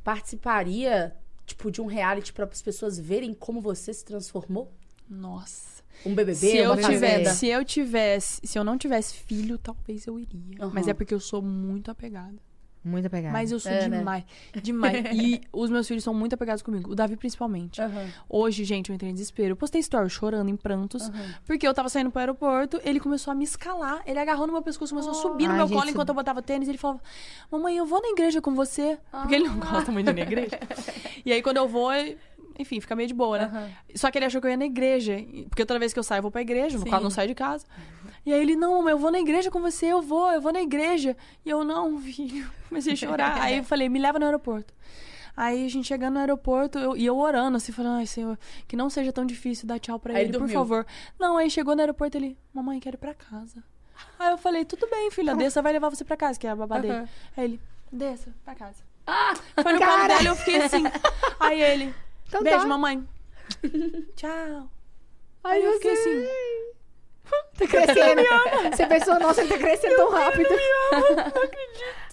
A: participaria tipo, de um reality pra as pessoas verem como você se transformou?
C: Nossa.
A: Um BBB,
C: Se eu, tivesse, se eu tivesse, se eu não tivesse filho, talvez eu iria.
A: Aham.
C: Mas é porque eu sou muito apegada.
B: Muito apegada.
C: Mas eu sou
A: É, né?
C: demais, demais. E os meus filhos são muito apegados comigo. O Davi principalmente.
A: Aham.
C: Hoje, gente, eu entrei em desespero. Eu postei story chorando em prantos. Porque eu tava saindo pro aeroporto, ele começou a me escalar. Ele agarrou no meu pescoço, começou a subir no
B: Ai,
C: meu
B: gente,
C: colo enquanto eu botava tênis. Ele falava, mamãe, eu vou na igreja com você. Porque ele não gosta muito de ir na igreja. e aí, quando eu vou, eu- enfim, fica meio de boa, né?
A: Aham.
C: Só que ele achou que eu ia na igreja. Porque toda vez que eu saio, eu vou pra igreja.
A: Sim.
C: não saio de casa. E aí ele, não, mamãe, eu vou na igreja com você, eu vou, eu vou na igreja. E eu, não, filho. Comecei a chorar. aí eu falei, me leva no aeroporto. Aí a gente chegando no aeroporto, eu- e eu orando, assim, falando, ai, Senhor, que não seja tão difícil dar tchau pra
A: Aí
C: ele,
A: ele
C: por
A: dormiu.
C: favor. Não, aí chegou no aeroporto, ele, mamãe, quero ir pra casa. Aí eu falei, tudo bem, filha, desça, vai levar você pra casa, que é a babá dele. Aí ele, desça, pra casa.
A: Ah!
C: Foi no colo
B: Cara.
C: dele, eu fiquei assim. Aí ele,
B: Então
C: beijo,
B: tá.
C: mamãe. Tchau.
B: Ai,
C: Aí eu fiquei assim,
B: Tá crescendo. Você pensou, nossa, ele tá crescendo tão rápido.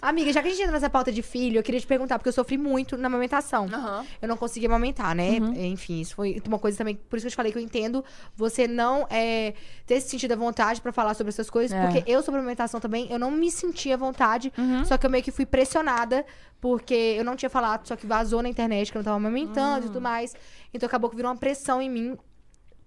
B: Amiga, já que a gente entra nessa pauta de filho, eu queria te perguntar, porque eu sofri muito na amamentação.
C: aham.
B: Eu não conseguia amamentar, né?
C: Uhum.
B: Enfim, isso foi uma coisa também. Por isso que eu te falei que eu entendo você não é, ter se sentido à vontade pra falar sobre essas coisas.
C: É.
B: Porque eu, sobre amamentação também, eu não me sentia à vontade.
C: Uhum.
B: Só que eu meio que fui pressionada, porque eu não tinha falado, só que vazou na internet que eu não tava amamentando e
C: Hum.
B: tudo mais. Então acabou que virou uma pressão em mim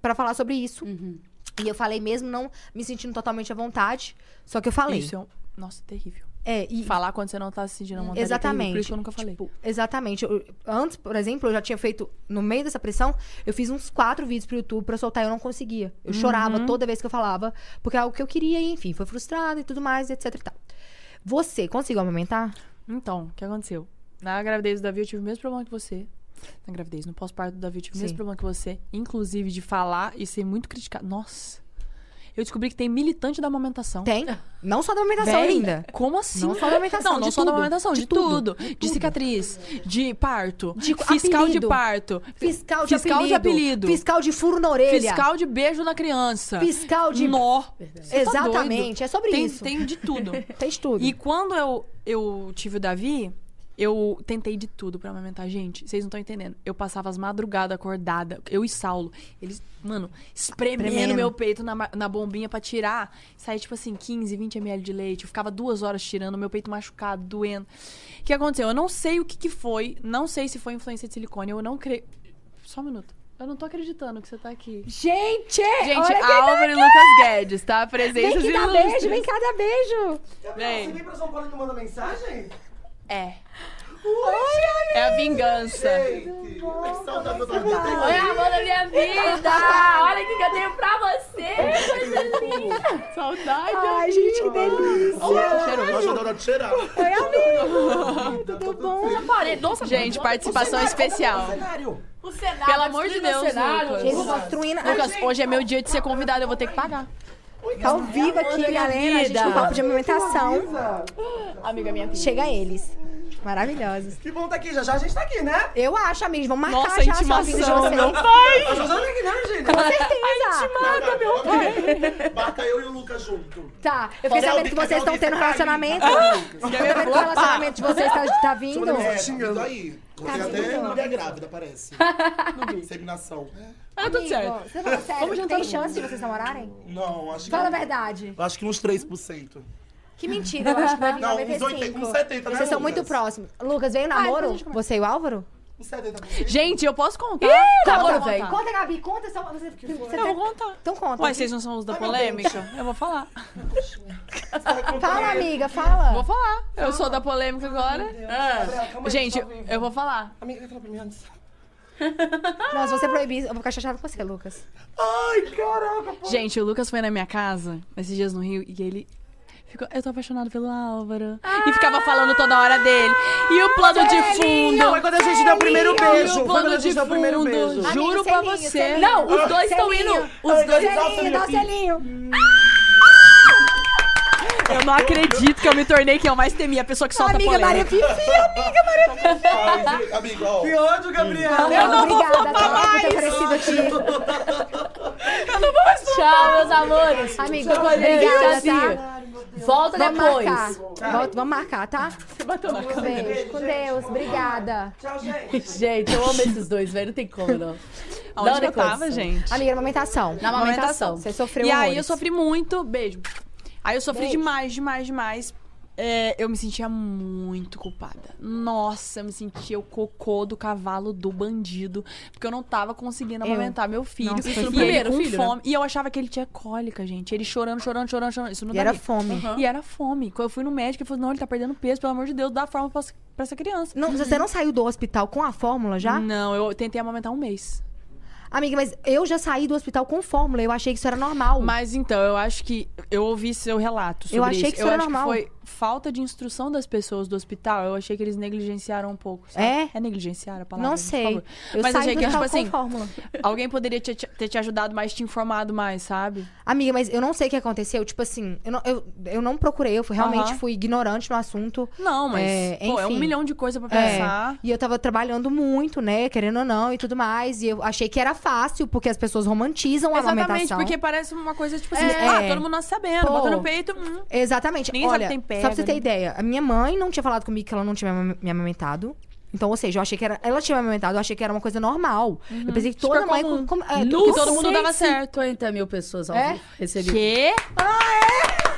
B: pra falar sobre isso.
A: Uhum.
B: E eu falei mesmo não me sentindo totalmente à vontade. Só que eu falei.
C: Isso é um... Nossa, terrível.
B: É, e
C: Falar quando você não tá se sentindo à vontade é
B: Exatamente.
C: terrível, por isso que eu nunca falei.
B: Tipo, exatamente. Eu- antes, por exemplo, eu já tinha feito, no meio dessa pressão, eu fiz uns quatro vídeos pro YouTube pra soltar e eu não conseguia. Eu chorava
C: Uhum.
B: toda vez que eu falava, porque é algo que eu queria e, enfim, foi frustrada e tudo mais, etc e tal. Você conseguiu amamentar?
C: Então, o que aconteceu? Na gravidez do Davi, eu tive o mesmo problema que você. Na gravidez, no pós-parto do Davi, eu tive o mesmo problema que você. Inclusive de falar e ser muito criticado. Nossa. Eu descobri que tem militante da amamentação.
B: Tem. Não só da amamentação,
C: Véi,
B: linda.
C: Como assim?
B: Não só da amamentação,
C: Não, não só da
B: tudo.
C: amamentação, de,
B: De tudo.
C: tudo. De cicatriz, de parto,
B: De
C: fiscal
B: apelido.
C: de parto,
B: Fiscal de
C: Fiscal de
B: apelido.
C: apelido.
B: Fiscal de furo na orelha.
C: fiscal de beijo na criança.
B: Fiscal de...
C: Nó. Você tá
B: Exatamente,
C: doido?
B: é sobre
C: tem,
B: isso.
C: Tem de tudo.
B: Tem de tudo.
C: E quando eu, eu tive o Davi, eu tentei de tudo pra amamentar. Gente, vocês não estão entendendo. Eu passava as madrugadas acordada, eu e Saulo. Eles, mano, espremendo
B: Espremendo.
C: meu peito na, na bombinha pra tirar. Saía, tipo assim, 15, 20 ml de leite. Eu ficava duas horas tirando, meu peito machucado, doendo. O que aconteceu? Eu não sei o que, que foi. Não sei se foi influência de silicone. Eu não creio. Só um minuto. Eu não tô acreditando que você tá aqui.
B: Gente!
C: Gente,
B: olha quem
C: Álvaro e Lucas Guedes, tá? Presença
B: Vem que dá beijo, vem cá dar beijo.
D: Gabriel,
C: Vem.
D: você vem pra São Paulo e não manda mensagem?
C: É. É a vingança.
D: Gente, que saudade do Davi.
A: Oi, amor da minha vida! Olha o que eu tenho pra você! Coisa linda!
C: Saudade.
B: Ai, gente, que delícia.
D: Nossa, cheirar.
B: Oi, amigo. Tudo bom?
A: Nossa,
C: Gente, participação especial.
D: Cenário.
A: o cenário.
C: Pelo amor de
A: o
C: Deus,
A: cenário.
C: Lucas. Lucas, hoje é meu dia de ser convidado, eu vou ter que pagar.
B: Tá ao vivo aqui, galera. A gente no papo de amamentação.
C: Amiga minha.
B: Chega eles. Maravilhosos.
D: Que bom tá aqui, já já a gente tá aqui, né?
B: Eu acho, amigos. Vamos marcar
C: Nossa,
B: já a sua vinda de
C: intimação,
B: vocês.
C: meu pai.
D: A Josana aqui, né, gente?
B: Com certeza.
D: Mata, meu pai. Bata eu e o Lucas junto.
B: Tá, eu fiquei sabendo que vocês estão tendo relacionamento. Eu tô vendo que o relacionamento de vocês tá, tá vindo.
D: É, xingando aí. Você até mulher grávida, parece. Inseminação.
C: Ah, tudo certo.
B: você fala sério, tem chance de vocês namorarem?
D: Não, acho que...
B: Fala a verdade.
D: Acho que uns 3%.
B: Que mentira, eu acho que vai vir
D: Não, uns
B: 95.
D: 80, uns 70, né,
B: Vocês são muito próximos. Lucas, veio namoro? Você e o Álvaro?
D: Uns 70%.
C: Gente, eu posso contar?
B: Conta,
C: eu vou
B: velho.
C: contar.
B: Conta, Gabi, conta. Só, você, você
C: Eu
B: tem-
C: vou contar.
B: Então conta.
C: Ué, vocês não são os da polêmica? Eu vou falar.
B: Fala, amiga, fala.
C: Vou falar. Eu sou da polêmica agora.
D: Gabriela, calma aí,
C: Gente,
D: tá
C: eu vou falar.
D: Amiga, quer falar pra mim antes?
B: Não, se você proibir, eu vou ficar chateada com você, Lucas.
D: Ai, caraca, pô.
C: Gente, o Lucas foi na minha casa esses dias no Rio e ele ficou. Eu tô apaixonado pelo Álvaro. E ficava falando toda hora dele. E o plano de fundo.
D: Foi quando a gente deu o primeiro
C: E
D: beijo.
C: o plano de
D: gente deu o primeiro
C: fundo.
D: beijo.
C: Juro
B: Amigo,
C: pra
B: selinho,
C: você.
B: selinho.
A: Não, os dois estão indo. Os dois.
D: Dá o
B: Selinho, dá o selinho.
C: Eu não acredito que eu me tornei quem eu mais temia, a pessoa que solta
B: Amiga Maria
C: polêmica.
B: Fifi, amiga Maria Fifi.
D: Amigo, ó.
E: Que ódio, Gabriel!
B: Eu não Obrigada, tá? por ter aparecido aqui.
A: Tchau, meus amores.
B: Amigo,
A: eu
B: obrigada, tá?
A: Volta
B: Vamos
A: depois.
B: marcar. Volta- Vamos marcar, tá?
A: Você bateu na câmera.
B: Beijo. Com Deus. Obrigada.
D: Tchau, gente.
A: Gente, eu amo esses dois, velho. Não tem como, não.
C: Onde
A: Não,
C: eu tava, gente?
B: Amiga, amamentação.
A: Na amamentação.
B: Você sofreu
C: E aí eu sofri muito. Beijo. Aí eu sofri
B: Beijo.
C: demais, demais, demais. É, eu me sentia muito culpada. Nossa, eu me sentia o cocô do cavalo do bandido. Porque eu não tava conseguindo
B: Eu.
C: amamentar meu filho.
B: Nossa,
C: e
B: foi
C: ele
A: primeiro
C: com
A: filho, né?
C: fome. E eu achava que ele tinha cólica, gente. Ele chorando, chorando, chorando, chorando. Isso não
B: E era fome.
A: Aham.
C: E era fome. Quando eu fui no médico, ele falou: não, ele tá perdendo peso, pelo amor de Deus, dá forma pra, pra essa criança.
B: Não, Você não saiu do hospital com a fórmula já?
C: Não, eu tentei amamentar um mês.
B: Amiga, mas eu já saí do hospital com fórmula. Eu achei que isso era normal.
C: Mas então, eu acho que eu ouvi seu relato sobre
B: Eu achei
C: isso.
B: que isso
C: eu
B: era
C: acho
B: normal.
C: que foi falta de instrução das pessoas do hospital. Eu achei que eles negligenciaram um pouco. sabe?
B: É?
C: É negligenciar a palavra?
B: não
C: por
B: sei.
C: favor.
B: Eu
C: Mas achei que, tipo assim,
B: fórmula.
C: alguém poderia te- te- ter te ajudado mais, te informado mais, sabe?
B: Amiga, mas eu não sei o que aconteceu. Tipo assim, eu não, eu, eu não procurei. Eu fui- realmente
C: Aham.
B: fui ignorante no assunto.
C: Não, mas
B: É,
C: pô, é um milhão de coisas pra
B: É,
C: pensar.
B: e eu tava trabalhando muito, né? Querendo ou não e tudo mais. E eu achei que era fácil, porque as pessoas romantizam a
C: Exatamente,
B: amamentação.
C: porque parece uma coisa, tipo assim,
B: É.
C: ah, todo mundo nasce sabendo,
B: Pô.
C: bota no peito. hum.
B: Exatamente.
C: Ninguém sabe
B: Olha,
C: que tem pega,
B: só pra você ter ideia, a minha mãe não tinha falado comigo que ela não tinha me ama- me amamentado. Então, ou seja, eu achei que era. Ela tinha me amamentado, eu achei que era uma coisa normal. Eu pensei que toda
C: Super
B: mãe.
C: comum.
B: Com, com, é, que
C: todo mundo dava
A: 150 mil pessoas ao
B: É?
A: vivo recebi.
C: Quê?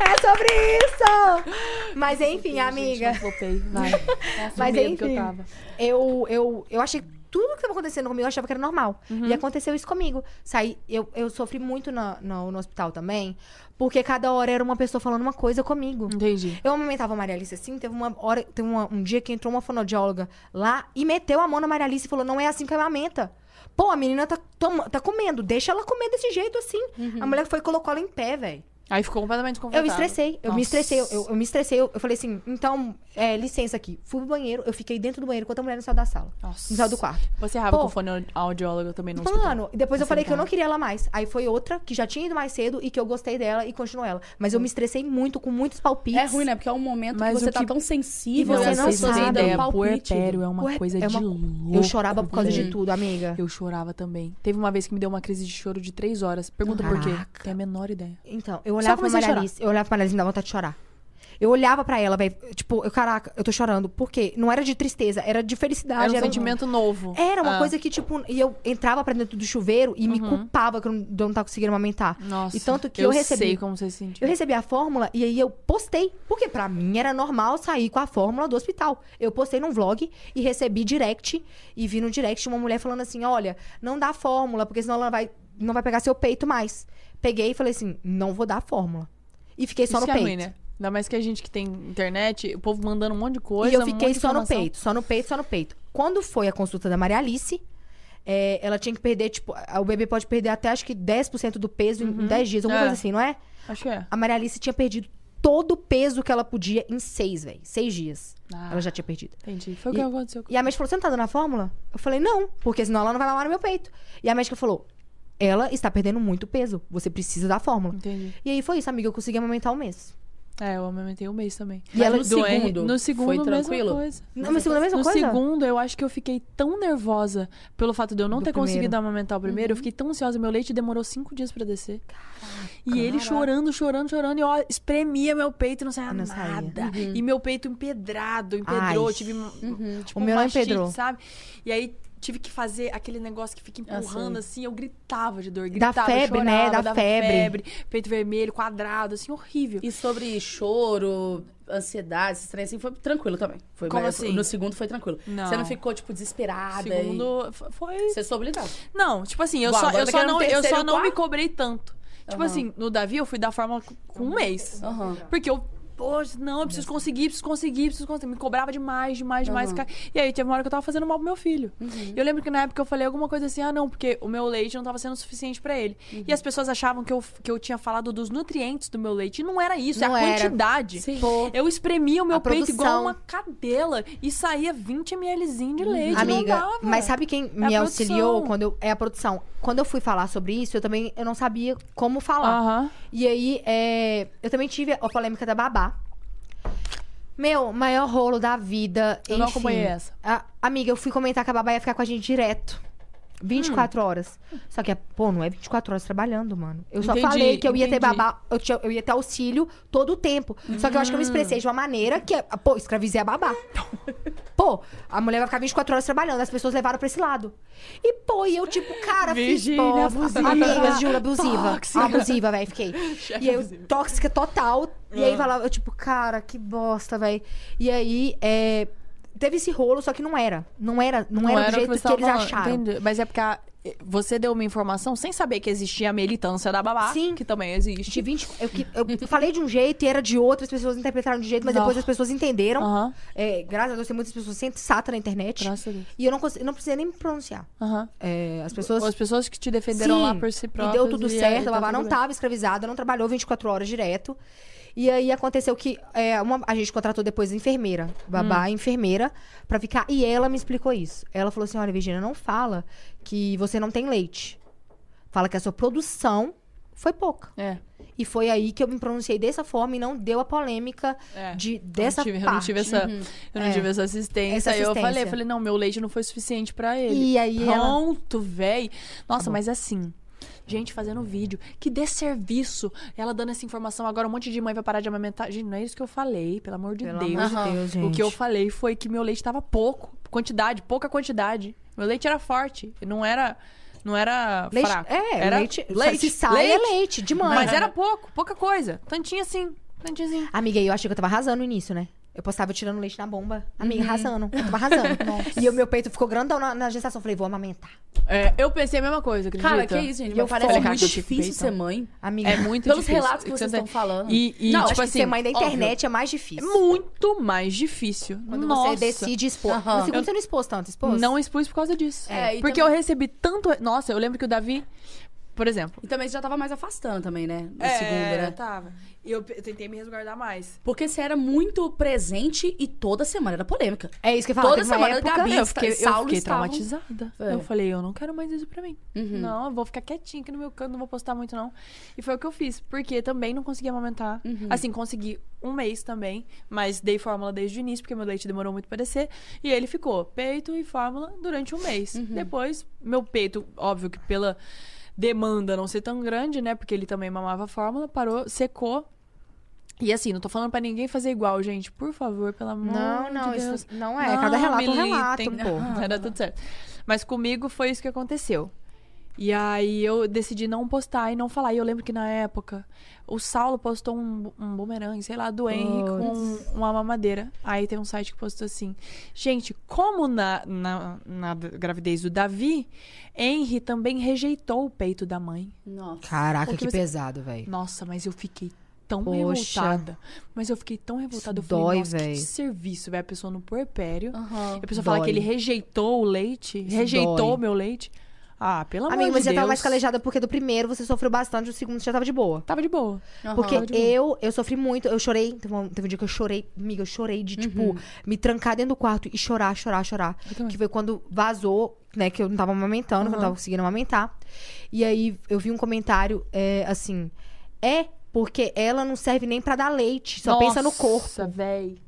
B: É sobre isso! Mas enfim, amiga.
C: Gente, flopei, vai.
B: Mas enfim.
C: eu tava.
B: Eu, eu, achei tudo que estava acontecendo comigo eu achava que era normal.
C: Uhum.
B: E aconteceu isso comigo. Saí, eu, eu sofri muito na- no, no hospital também, porque cada hora era uma pessoa falando uma coisa comigo.
C: Entendi.
B: Eu amamentava a Maria Alice assim, teve uma hora, teve uma- um dia que entrou uma fonoaudióloga lá e meteu a mão na Maria Alice e falou: não é assim que amamenta. Pô, a menina tá, toma- tá comendo, deixa ela comer desse jeito assim. A mulher foi e colocou ela em pé, velho.
C: Aí ficou completamente
B: Eu
C: confortável.
B: me estressei, eu me
C: Nossa.
B: estressei, eu, eu- eu me estressei. Eu, eu falei assim, então, é, licença aqui. Fui pro banheiro, eu fiquei dentro do banheiro enquanto a mulher não saiu da sala.
C: Nossa.
B: Não saiu do quarto.
C: Você errava
B: Pô.
C: com fone audiólogo também no hospital.
B: Mano, e depois eu
C: Tá
B: falei que eu não queria ela mais. Aí foi outra que já tinha ido mais cedo e que eu gostei dela e continuou ela. Mas eu me estressei muito, com muitos palpites.
A: É ruim, né? Porque é um momento
C: Mas
A: que você
C: o
A: tá
C: que-
A: tão sensível.
B: E você
A: às
B: não sabe.
A: um
C: ideia,
A: palpite.
C: puerpério é uma
B: Ué,
C: coisa
B: é
C: de
B: uma-
C: louco.
B: Eu chorava por causa de
C: velho.
B: tudo, amiga.
C: Eu chorava também. Teve uma vez que me deu uma crise de choro de três horas. Pergunta por quê.
B: Caraca.
C: Tem a menor ideia.
B: Então, eu olhava pra Maria. Alice, eu olhava pra Maria Alice e me dava vontade de chorar. Eu olhava pra ela, velho, tipo, eu, caraca, eu tô chorando. Por quê? Não era de tristeza, era de felicidade.
C: Era um
B: era
C: sentimento novo.
B: Era uma
C: Ah.
B: coisa que, tipo, e eu entrava pra dentro do chuveiro e me culpava que eu não, eu não tava conseguindo amamentar.
C: Nossa.
B: E tanto que eu, recebi.
C: sei como você se sentiu.
B: Eu recebi a fórmula e aí eu postei. Porque pra mim era normal sair com a fórmula do hospital. Eu postei num vlog e recebi direct. E vi no direct uma mulher falando assim: olha, não dá fórmula, porque senão ela vai, não vai pegar seu peito mais. Peguei e falei assim: não vou dar a fórmula. E fiquei só
C: Isso
B: no
C: é
B: peito.
C: ruim, né? Ainda mais que a gente que tem internet, o povo mandando um monte de coisa.
B: e eu
C: um
B: fiquei
C: de
B: só no peito, só no peito, só no peito. Quando foi a consulta da Maria Alice, é, ela tinha que perder, tipo, o bebê pode perder até acho que 10% do peso em- em 10 dias, alguma
C: É.
B: coisa assim, não é?
C: Acho que é.
B: A Maria Alice tinha perdido todo o peso que ela podia em seis, velho. Seis dias.
C: Ah.
B: Ela já tinha perdido.
C: Entendi. Foi o que aconteceu.
B: E a médica falou: Você não tá dando a fórmula? Eu falei: Não, porque senão ela não vai mamar no meu peito. E a médica falou: Ela está perdendo muito peso. Você precisa da fórmula.
C: Entendi.
B: E aí foi isso, amiga. Eu consegui amamentar um mês.
C: É, eu amamentei um mês também.
B: E ela-
A: no segundo,
C: no segundo,
A: foi tranquilo?
C: coisa.
B: No meu segundo, a mesma
C: no
B: coisa?
C: segundo, eu acho que eu fiquei tão nervosa pelo fato de eu não
B: Do
C: ter
B: primeiro.
C: conseguido amamentar o primeiro. Eu fiquei tão ansiosa. Meu leite demorou cinco dias pra descer. e ele chorando, chorando, chorando. E ó, espremia meu peito e não saía
B: Não
C: nada. E meu peito empedrado, empedrou.
B: Ai.
C: Tive um- tipo,
B: O meu não
C: mastite,
B: empedrou.
C: sabe? E aí tive que fazer aquele negócio que fica empurrando assim. Eu gritava de dor, gritava,
B: febre, né?
C: chorava,
B: Dá
C: dava
B: febre.
C: Peito vermelho, quadrado, assim, horrível.
A: E sobre choro, ansiedade, esse trem assim, foi tranquilo também. Foi
C: Como
A: mais-
C: assim?
A: No segundo foi tranquilo.
C: Não.
A: Você não ficou, tipo, desesperada.
C: Segundo, f- foi
A: E... Você soube lidar.
C: Não, tipo assim, eu
A: Bom,
C: só,
A: agora
C: eu
A: tá
C: só não, eu só
A: e
C: não me cobrei tanto. Tipo
A: Aham.
C: assim, no Davi eu fui da fórmula com um mês.
A: Aham.
C: Porque eu, poxa, não, eu preciso conseguir, preciso conseguir, preciso conseguir. Me cobrava demais, demais, demais. Cara. E aí teve uma hora que eu tava fazendo mal pro meu filho. E eu lembro que na época eu falei alguma coisa assim, ah, não, porque o meu leite não tava sendo suficiente pra ele. E as pessoas achavam que eu, que eu tinha falado dos nutrientes do meu leite. E não era isso,
B: Não
C: é a
B: era.
C: quantidade.
A: Sim.
B: Pô,
C: Eu espremia o meu
B: A
C: peito igual
B: produção.
C: uma cadela e saía 20 mlzinho de leite. não
B: Amiga,
C: dava.
B: mas sabe quem me
C: a
B: auxiliou quando eu. É a produção. Quando eu fui falar sobre isso, eu também eu não sabia como falar. E aí, é, eu também tive a polêmica da babá. Meu, maior rolo da vida.
C: Eu não
B: enfim.
C: acompanhei essa.
B: A- amiga, eu fui comentar que a babá ia ficar com a gente direto. 24 horas. Só que, é, pô, não é 24 horas trabalhando, mano. Eu só
C: Entendi,
B: falei que eu ia ter
C: entendi.
B: babá, eu, tinha- eu ia ter auxílio todo o tempo. Só que eu acho que eu me expressei de uma maneira que, pô, escravizei a babá. Pô, a mulher vai ficar 24 horas trabalhando, as pessoas levaram pra esse lado. E, pô, e eu, tipo, cara,
C: Virgínia,
B: fiz
C: abusiva.
B: Amigas, juro, abusiva.
C: Tóxica.
B: Abusiva, velho, fiquei.
C: Chefe
B: E eu,
C: abusiva.
B: tóxica total. E aí falava, eu, tipo, cara, que bosta, velho. E aí, é, teve esse rolo, só que não era. Não era, não, era do jeito que,
C: tava
B: eles
C: falando,
B: acharam.
C: entendi. Mas é porque a- você deu uma informação sem saber que existia a militância da babá,
B: Sim.
C: que também existe.
B: 20, eu, que- eu falei de um jeito e era de outro, as pessoas interpretaram de um jeito, mas depois
C: Não.
B: as pessoas entenderam. É, graças a Deus, tem muitas pessoas sensatas na internet.
C: Graças a Deus.
B: E eu não, não precisei nem me pronunciar. É, as pessoas.
C: As pessoas que te defenderam
B: Sim,
C: lá por si
B: E
C: próprias.
B: deu tudo
C: aí
B: certo,
C: tá
B: a babá
C: tudo
B: não
C: bem.
B: tava escravizada, não trabalhou 24 horas direto. E aí aconteceu que é, uma- a gente contratou depois a enfermeira, babá
C: Hum.
B: enfermeira, pra ficar. E ela me explicou isso. Ela falou assim: olha, Virginia, não fala que você não tem leite. Fala que a sua produção foi pouca.
C: É.
B: E foi aí que eu me pronunciei dessa forma e não deu a polêmica
C: É.
B: de, dessa
C: eu, tive,
B: parte.
C: eu não tive essa, eu não
B: É.
C: tive essa assistência.
B: Essa
C: Aí eu
B: assistência.
C: falei, falei, não, meu leite não foi suficiente pra ele.
B: E aí ela-
C: Pronto, véi. Nossa, mas assim, gente fazendo vídeo, que desserviço. Ela dando essa informação, agora um monte de mãe vai parar de amamentar. Gente, não é isso que eu falei, pelo amor de
B: Pelo
C: Deus.
B: amor de Deus, gente.
C: O que eu falei foi que meu leite tava pouco, quantidade, pouca quantidade. Meu leite era forte, não era não era
B: Leite,
C: fraco.
B: é,
C: era
B: leite,
C: leite,
B: se sai é leite, de mãe.
C: Mas era pouco, pouca coisa. Tantinho assim, tantinho assim.
B: Amiga, eu achei que eu tava arrasando no início, né? Eu postava eu tirando leite na bomba. Amiga,
C: Uhum.
B: arrasando. Eu tava arrasando. e o meu peito ficou grandão na, na gestação. Falei, vou amamentar.
C: É, eu pensei a mesma coisa, acredita?
A: Cara, que isso, gente.
B: E
A: Mas
B: eu
A: parece
B: falei,
A: muito
C: eu
A: difícil ser mãe.
B: Amiga,
C: É muito
A: Pelos
C: difícil.
A: relatos que vocês
C: Você-
A: estão falando.
C: E, e
B: não,
C: tipo
B: acho que
C: assim,
B: ser mãe da
C: óbvio,
B: internet é mais difícil.
C: muito mais difícil.
B: Quando
C: Nossa.
B: você decide expor.
A: Aham.
B: No segundo você não expôs tanto, expôs?
C: Não expus por causa disso.
A: É,
C: Porque
A: também-
C: eu recebi tanto. Nossa, eu lembro que o Davi, por exemplo.
A: E também você já tava mais afastando também, né? Do
C: é,
A: segundo, né?
C: tava. E eu pe- tentei me resguardar mais.
A: Porque você era muito presente e toda semana era polêmica.
B: É isso que eu falo.
A: Toda semana
B: época-
A: Gabi
C: eu fiquei, eu fiquei traumatizada.
A: É.
C: Eu falei, eu não quero mais isso pra mim.
A: Uhum.
C: Não, eu vou ficar quietinha aqui no meu canto, não vou postar muito, não. E foi o que eu fiz. Porque também não consegui amamentar.
A: Uhum.
C: Assim, consegui um mês também, mas dei fórmula desde o início, porque meu leite demorou muito pra descer. E ele ficou peito e fórmula durante um mês.
A: Uhum.
C: Depois, meu peito, óbvio que pela demanda não ser tão grande, né? Porque ele também mamava fórmula, parou, secou. E assim, não tô falando pra ninguém fazer igual, gente. Por favor, pelo amor
B: Não, não,
C: de Deus.
B: isso não é. Cada relato é um relato, pô.
C: Era tudo certo. Mas comigo foi isso que aconteceu. E aí eu decidi não postar e não falar. E eu lembro que na época o Saulo postou um, um bumerangue, sei lá, do Henry com uma mamadeira. Aí tem um site que postou assim: Gente, como na, na, na gravidez do Davi, Henry também rejeitou o peito da mãe.
A: Nossa.
B: Caraca,
C: Porque
B: que
C: você-
B: pesado, velho.
C: Nossa, mas eu fiquei tão
B: Poxa.
C: revoltada. Mas eu fiquei tão revoltada. Eu
B: Isso
C: falei,
B: dói,
C: nossa, que serviço, velho. A pessoa no puerpério. E a pessoa fala
B: Dói.
C: que ele rejeitou o leite,
B: Isso
C: rejeitou o meu leite. Ah, pelo amor
B: Amiga,
C: de
B: mas você
C: Deus.
B: tava mais calejada porque do primeiro você sofreu bastante, o segundo já tava de boa.
C: Tava de boa.
A: Aham.
B: Porque
C: de boa.
B: eu, eu sofri muito, eu chorei. Teve um, teve um dia que eu chorei, amiga, eu chorei de, tipo, me trancar dentro do quarto e chorar, chorar, chorar. Que foi quando vazou, né, que eu não tava amamentando, que eu não tava conseguindo amamentar. E aí eu vi um comentário, é, assim, é porque ela não serve nem pra dar leite, só pensa no corpo.
C: Nossa, véi.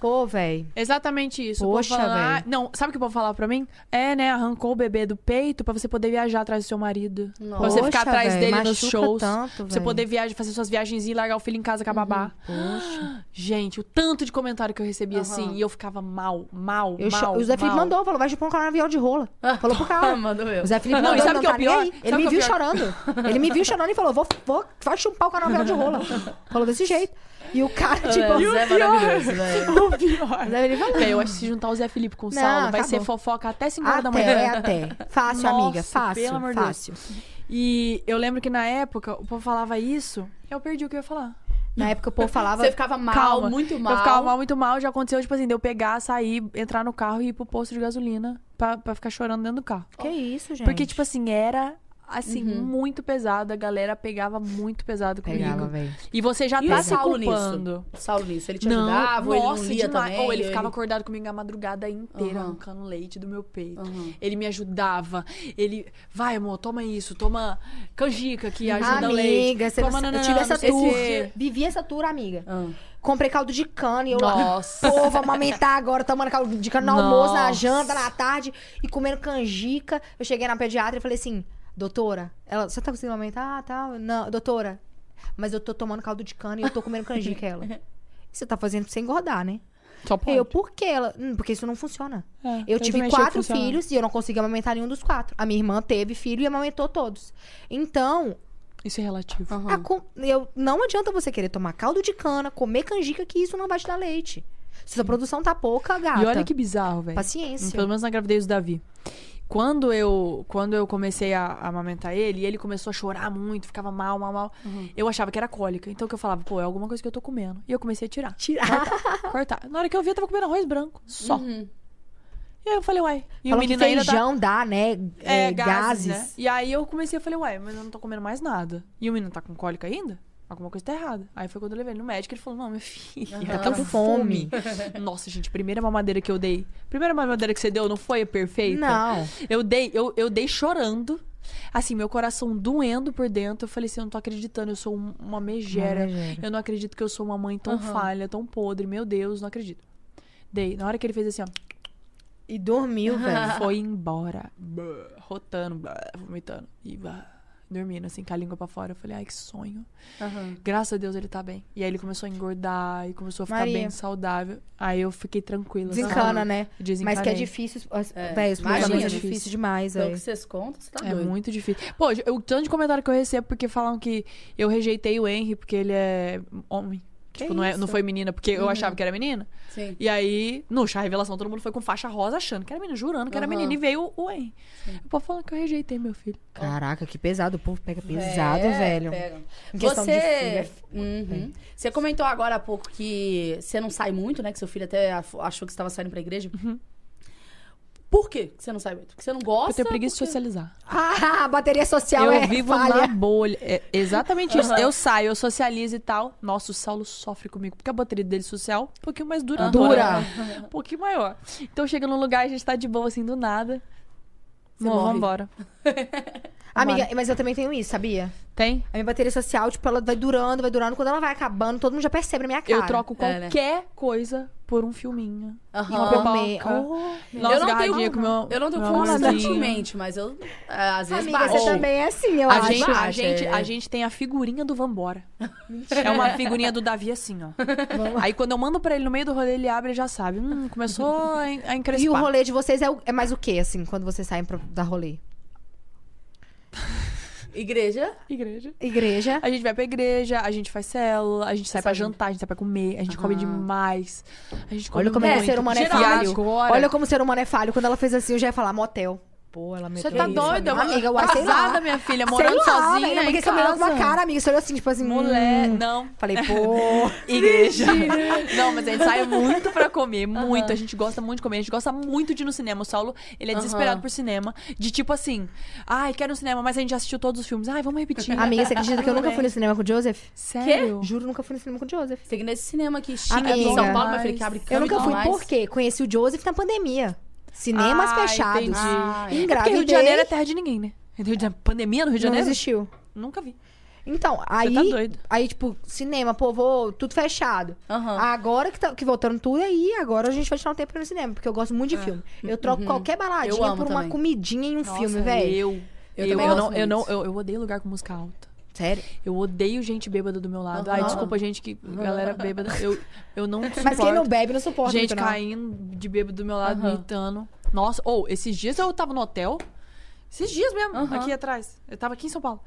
B: Pô, véi.
C: Exatamente isso.
B: Poxa,
C: o povo fala,
B: véi.
C: ah, Não, sabe o que o povo falava pra mim? É, né? Arrancou o bebê do peito pra você poder viajar atrás do seu marido. Pra você ficar
B: Poxa,
C: pra
B: véi,
C: dele nos
B: machuca
C: shows.
B: tanto,
C: pra você poder viajar, fazer suas viagens e largar o filho em casa com a babá.
B: Poxa.
C: Gente, o tanto de comentário que eu recebi assim, e eu ficava mal, mal,
B: Eu
C: mal.
B: o Zé Felipe
C: mal.
B: mandou, falou, vai chupar um canavial de rola. Falou pro cara.
A: Mandou eu.
B: O Zé Felipe
C: Não,
B: mandou,
C: e sabe o que é
B: tá
C: o pior?
B: Ele me
C: é
B: viu chorando. Ele me viu chorando e falou, vou, vou, vai chupar o canavial de rola. Falou desse jeito. E o cara, tipo...
A: É, o Zé é maravilhoso, velho.
C: O pior.
B: O Zé Felipe falou.
C: Véi, eu acho que se juntar o Zé Felipe com o
B: Não,
C: Saulo, vai ser fofoca até 5 horas da manhã.
B: Até, até. Fácil,
C: Nossa,
B: amiga, fácil,
C: pelo amor de Deus.
B: fácil.
C: E eu lembro que na época o povo falava isso, eu perdi o que eu ia falar.
B: Na época o povo falava...
A: Você ficava mal,
C: Calma.
A: muito mal.
C: Eu ficava mal, muito mal. Já aconteceu, tipo assim, de eu pegar, sair, entrar no carro e ir pro posto de gasolina pra, pra ficar chorando dentro do carro.
B: Que isso, gente?
C: Porque, tipo assim, era assim, muito pesado. A galera pegava muito pesado comigo.
B: Pegava.
C: E você já
A: E
C: tá
A: o
C: se
A: Saulo
C: culpando.
A: nisso? Saulo nisso, ele te
C: Não,
A: ajudava ou ele
C: nossa,
A: não lia
C: demais.
A: também?
C: Ou ele ficava acordado comigo a madrugada inteira,
A: Aham.
C: arrancando leite do meu peito.
A: Aham.
C: Ele me ajudava. Ele, vai, amor, toma isso, toma canjica que ajuda o leite.
B: Amiga, você
C: toma
B: não, eu tive essa tour.
C: quê.
B: Vivi essa tour, amiga.
A: Ah.
B: Comprei caldo de cana e eu lá.
C: Nossa.
B: Pô, vou amamentar agora, tomando caldo de cana no almoço, na
C: Nossa.
B: janta, na tarde e comendo canjica. Eu cheguei na pediatra e falei assim: doutora, ela, você tá conseguindo amamentar? Ah, tá. Não, doutora, mas eu tô tomando caldo de cana e eu tô comendo canjica. Ela. Você tá fazendo pra você engordar, né?
C: Só pode.
B: Eu, por quê? Ela, "Hum, porque isso não funciona.
C: É,
B: eu tive
C: achei que
B: quatro filhos e eu não consegui amamentar nenhum dos quatro. A minha irmã teve filho e amamentou todos. Então,
C: Isso é relativo.
A: Aham.
B: a eu, não adianta você querer tomar caldo de cana, comer canjica, que isso não vai te dar leite. Se sua produção tá pouca, gata.
C: E olha que bizarro, velho.
B: Paciência.
C: Pelo menos na gravidez do Davi. Quando eu, quando eu comecei a, a amamentar ele, e ele começou a chorar muito, ficava mal, mal, mal. Eu achava que era cólica. Então que eu falava, pô, é alguma coisa que eu tô comendo. E eu comecei a tirar.
B: Tirar.
C: Cortar. Na hora que eu vi, eu tava comendo arroz branco. Só.
A: Uhum.
C: E aí eu falei, uai. E
B: Falam
C: o
B: que
C: menino ainda tá.
B: feijão dá, né?
C: É,
B: É,
C: gases,
B: gases.
C: né? E aí eu comecei, eu falei, uai, mas eu não tô comendo mais nada. E o menino tá com cólica ainda? Alguma coisa tá errada. Aí foi quando eu levei ele no médico, ele falou, não, minha filha,
A: Aham.
C: tá com fome. Nossa, gente, primeira mamadeira que eu dei. Primeira mamadeira que você deu não foi a perfeita?
B: Não.
C: Eu dei, eu, eu dei chorando. Assim, meu coração doendo por dentro. Eu falei assim, eu não tô acreditando, eu sou um- uma megera.
B: Uma megera.
C: Eu não acredito que eu sou uma mãe tão
A: Aham.
C: falha, tão podre. Meu Deus, não acredito. Dei. Na hora que ele fez assim, ó,
B: E dormiu, velho.
C: foi embora. Rotando, vomitando. E blá, dormindo, assim, com a língua pra fora. Eu falei, ai, que sonho.
A: Aham.
C: Graças a Deus ele tá bem. E aí ele começou a engordar e começou a ficar
B: Maria.
C: bem saudável. Aí eu fiquei tranquila. sabe?
B: Desencana, né?
C: Desencanei.
B: Mas que é difícil.
A: É,
B: Velho, os programas
A: imagina.
B: é difícil demais,
A: Pelo
B: velho.
A: que vocês contam, você tá
C: É
A: doido.
C: muito difícil. Pô, o tanto de comentário que eu recebo porque falam que eu rejeitei o Henry porque ele é homem.
B: Que
C: tipo, não, é, não foi menina, porque eu achava que era menina.
A: Sim.
C: E aí, no chá revelação, todo mundo foi com faixa rosa achando que era menina, jurando que era
A: Aham.
C: menina. E veio o Henry. O povo falando que eu rejeitei meu filho.
B: Caraca, que pesado. O povo pega pesado,
A: É,
B: velho.
A: pega.
B: Questão
A: Você...
B: de filho, é foda,
A: Uhum. Você comentou agora há pouco que você não sai muito, né? Que seu filho até af- achou que você estava saindo pra igreja. Por quê que você não sai muito? Porque você não gosta?
C: eu tenho preguiça de
A: porque-
C: socializar.
B: Ah, a bateria social
C: eu
B: é
C: vivo
B: falha.
C: na bolha. É exatamente isso.
A: Aham.
C: Eu saio, eu socializo e tal. Nossa, o Saulo sofre comigo. Porque a bateria dele social é um pouquinho mais dura.
B: Dura.
C: Um pouquinho maior. Então chega num lugar, a gente tá de boa, assim, do nada.
A: Você
C: Vamos
A: morre.
C: embora.
B: Amiga, mas eu também tenho isso, sabia?
C: Tem?
B: A minha bateria social, tipo, ela vai durando, vai durando. Quando ela vai acabando, todo mundo já percebe na minha cara.
C: Eu troco
A: É, né?
C: qualquer coisa por um filminho.
A: Aham.
C: Uma pipoca.
B: Oh,
C: Nossa,
A: eu não tenho,
C: com meu,
A: eu não tenho constantemente, mas eu é, às vezes
B: Amiga,
A: baixo.
B: você também é assim, eu
C: A
B: acho.
C: gente, a, gente,
A: é.
C: a gente tem a figurinha do Vambora. É uma figurinha do Davi assim, ó. Aí quando eu mando pra ele no meio do rolê, ele abre e já sabe. Hum, começou a, a encrespar.
B: E o rolê de vocês é, o- é mais o quê, assim, quando vocês saem pra, da rolê?
A: Igreja?
C: Igreja.
B: Igreja.
C: A gente vai pra igreja, a gente faz célula, a gente sai pra jantar, a gente sai pra comer, a gente come
A: Aham.
C: demais. A gente come
B: Olha como é
C: muito.
B: ser humano é falho.
C: agora-
B: Olha como o ser humano é falho. Quando ela fez assim, eu já ia falar motel. Pô, ela meteu
C: Você tá
B: isso,
C: doida?
B: Amiga, amiga uai, lá.
C: casada, minha filha, morando
B: sei lá,
C: sozinha
B: velho, porque você olhou com uma cara, amiga. Você olhou assim, tipo assim...
C: Mulher,
B: hum.
C: não.
B: Falei, pô...
C: Igreja. Não, mas a gente sai muito pra comer, muito. A gente gosta muito de comer, a gente gosta muito de ir no cinema. O Saulo, ele é desesperado por cinema. De tipo assim, ai, quero no cinema, mas a gente já assistiu todos os filmes. Ai, vamos repetir.
B: Amiga, você acredita que eu nunca fui no cinema com o Joseph?
C: Sério?
B: Juro, nunca fui no cinema com o Joseph.
A: Tem nesse cinema aqui, chique
B: Amiga.
A: aqui em São Paulo, meu filho, que abre
B: Eu
A: câmera
B: nunca fui por quê? Conheci o Joseph na pandemia. Cinemas
C: Ah,
B: fechados.
C: entendi.
A: Ah, é.
C: É porque
B: Engravidei.
C: Rio de Janeiro é terra de ninguém, né? Rio de Janeiro- Pandemia no Rio de
B: Não
C: Janeiro?
B: existiu.
C: Nunca vi.
B: Então, aí...
C: tá doido.
B: Aí, tipo, cinema, pô, vou... Tudo fechado.
A: Aham.
B: Agora que, tá, que voltando tudo aí, agora a gente vai tirar um tempo pra ir no cinema, porque eu gosto muito de filme. Eu troco qualquer baladinha por uma
A: também.
B: comidinha em um
C: Nossa,
B: filme, velho.
C: Eu.
A: Eu
C: Eu,
A: também
C: eu, não, eu, não, eu, eu odeio lugar com música alta.
B: Sério.
C: Eu odeio gente bêbada do meu lado. Ai,
A: Aham.
C: desculpa, gente, que galera bêbada. Eu, eu não suporto.
B: Mas quem não bebe não suporta
C: Gente
B: não.
C: caindo de bêbado do meu lado,
A: Aham.
C: me irritando. Nossa, ou esses dias eu tava no hotel. Esses dias mesmo,
A: Aham.
C: aqui atrás. Eu tava aqui em São Paulo.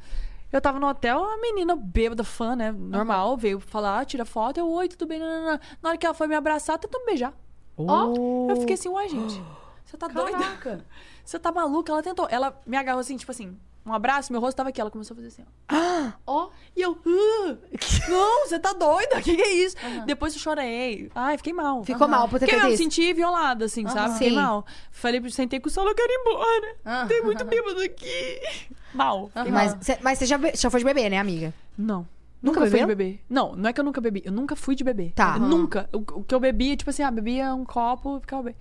C: Eu tava no hotel, a menina bêbada, fã, né? Normal, veio falar, tira foto. Eu, oi, tudo bem? Nananã. Na hora que ela foi me abraçar, tentou me beijar.
B: Oh.
C: Eu fiquei assim, uai, gente. Você tá doida?
A: Caraca.
C: Você tá maluca? Ela tentou. Ela me agarrou assim, tipo assim, um abraço, meu rosto tava aqui. Ela começou a fazer assim, ó.
A: Ó,
C: E eu, "Ah, não, você tá doida? O que, que é isso? Depois eu chorei. Ai, fiquei mal.
B: Ficou mal por ter
C: Porque eu me senti violada, assim, sabe? Fiquei
B: Sim.
C: mal. Falei, sentei com o solo, eu quero ir embora.
A: Ah.
C: Tem muito bêbado aqui. Mal. Fiquei
B: Mas, cê- mas você já, já foi de bebê, né, amiga?
C: Não.
B: Nunca
C: Nunca, fui de beber. Não, não é que eu nunca bebi. Eu nunca fui de beber.
B: Tá.
C: Nunca. O, o que eu bebia, tipo assim, ah, bebia um copo e ficava bem.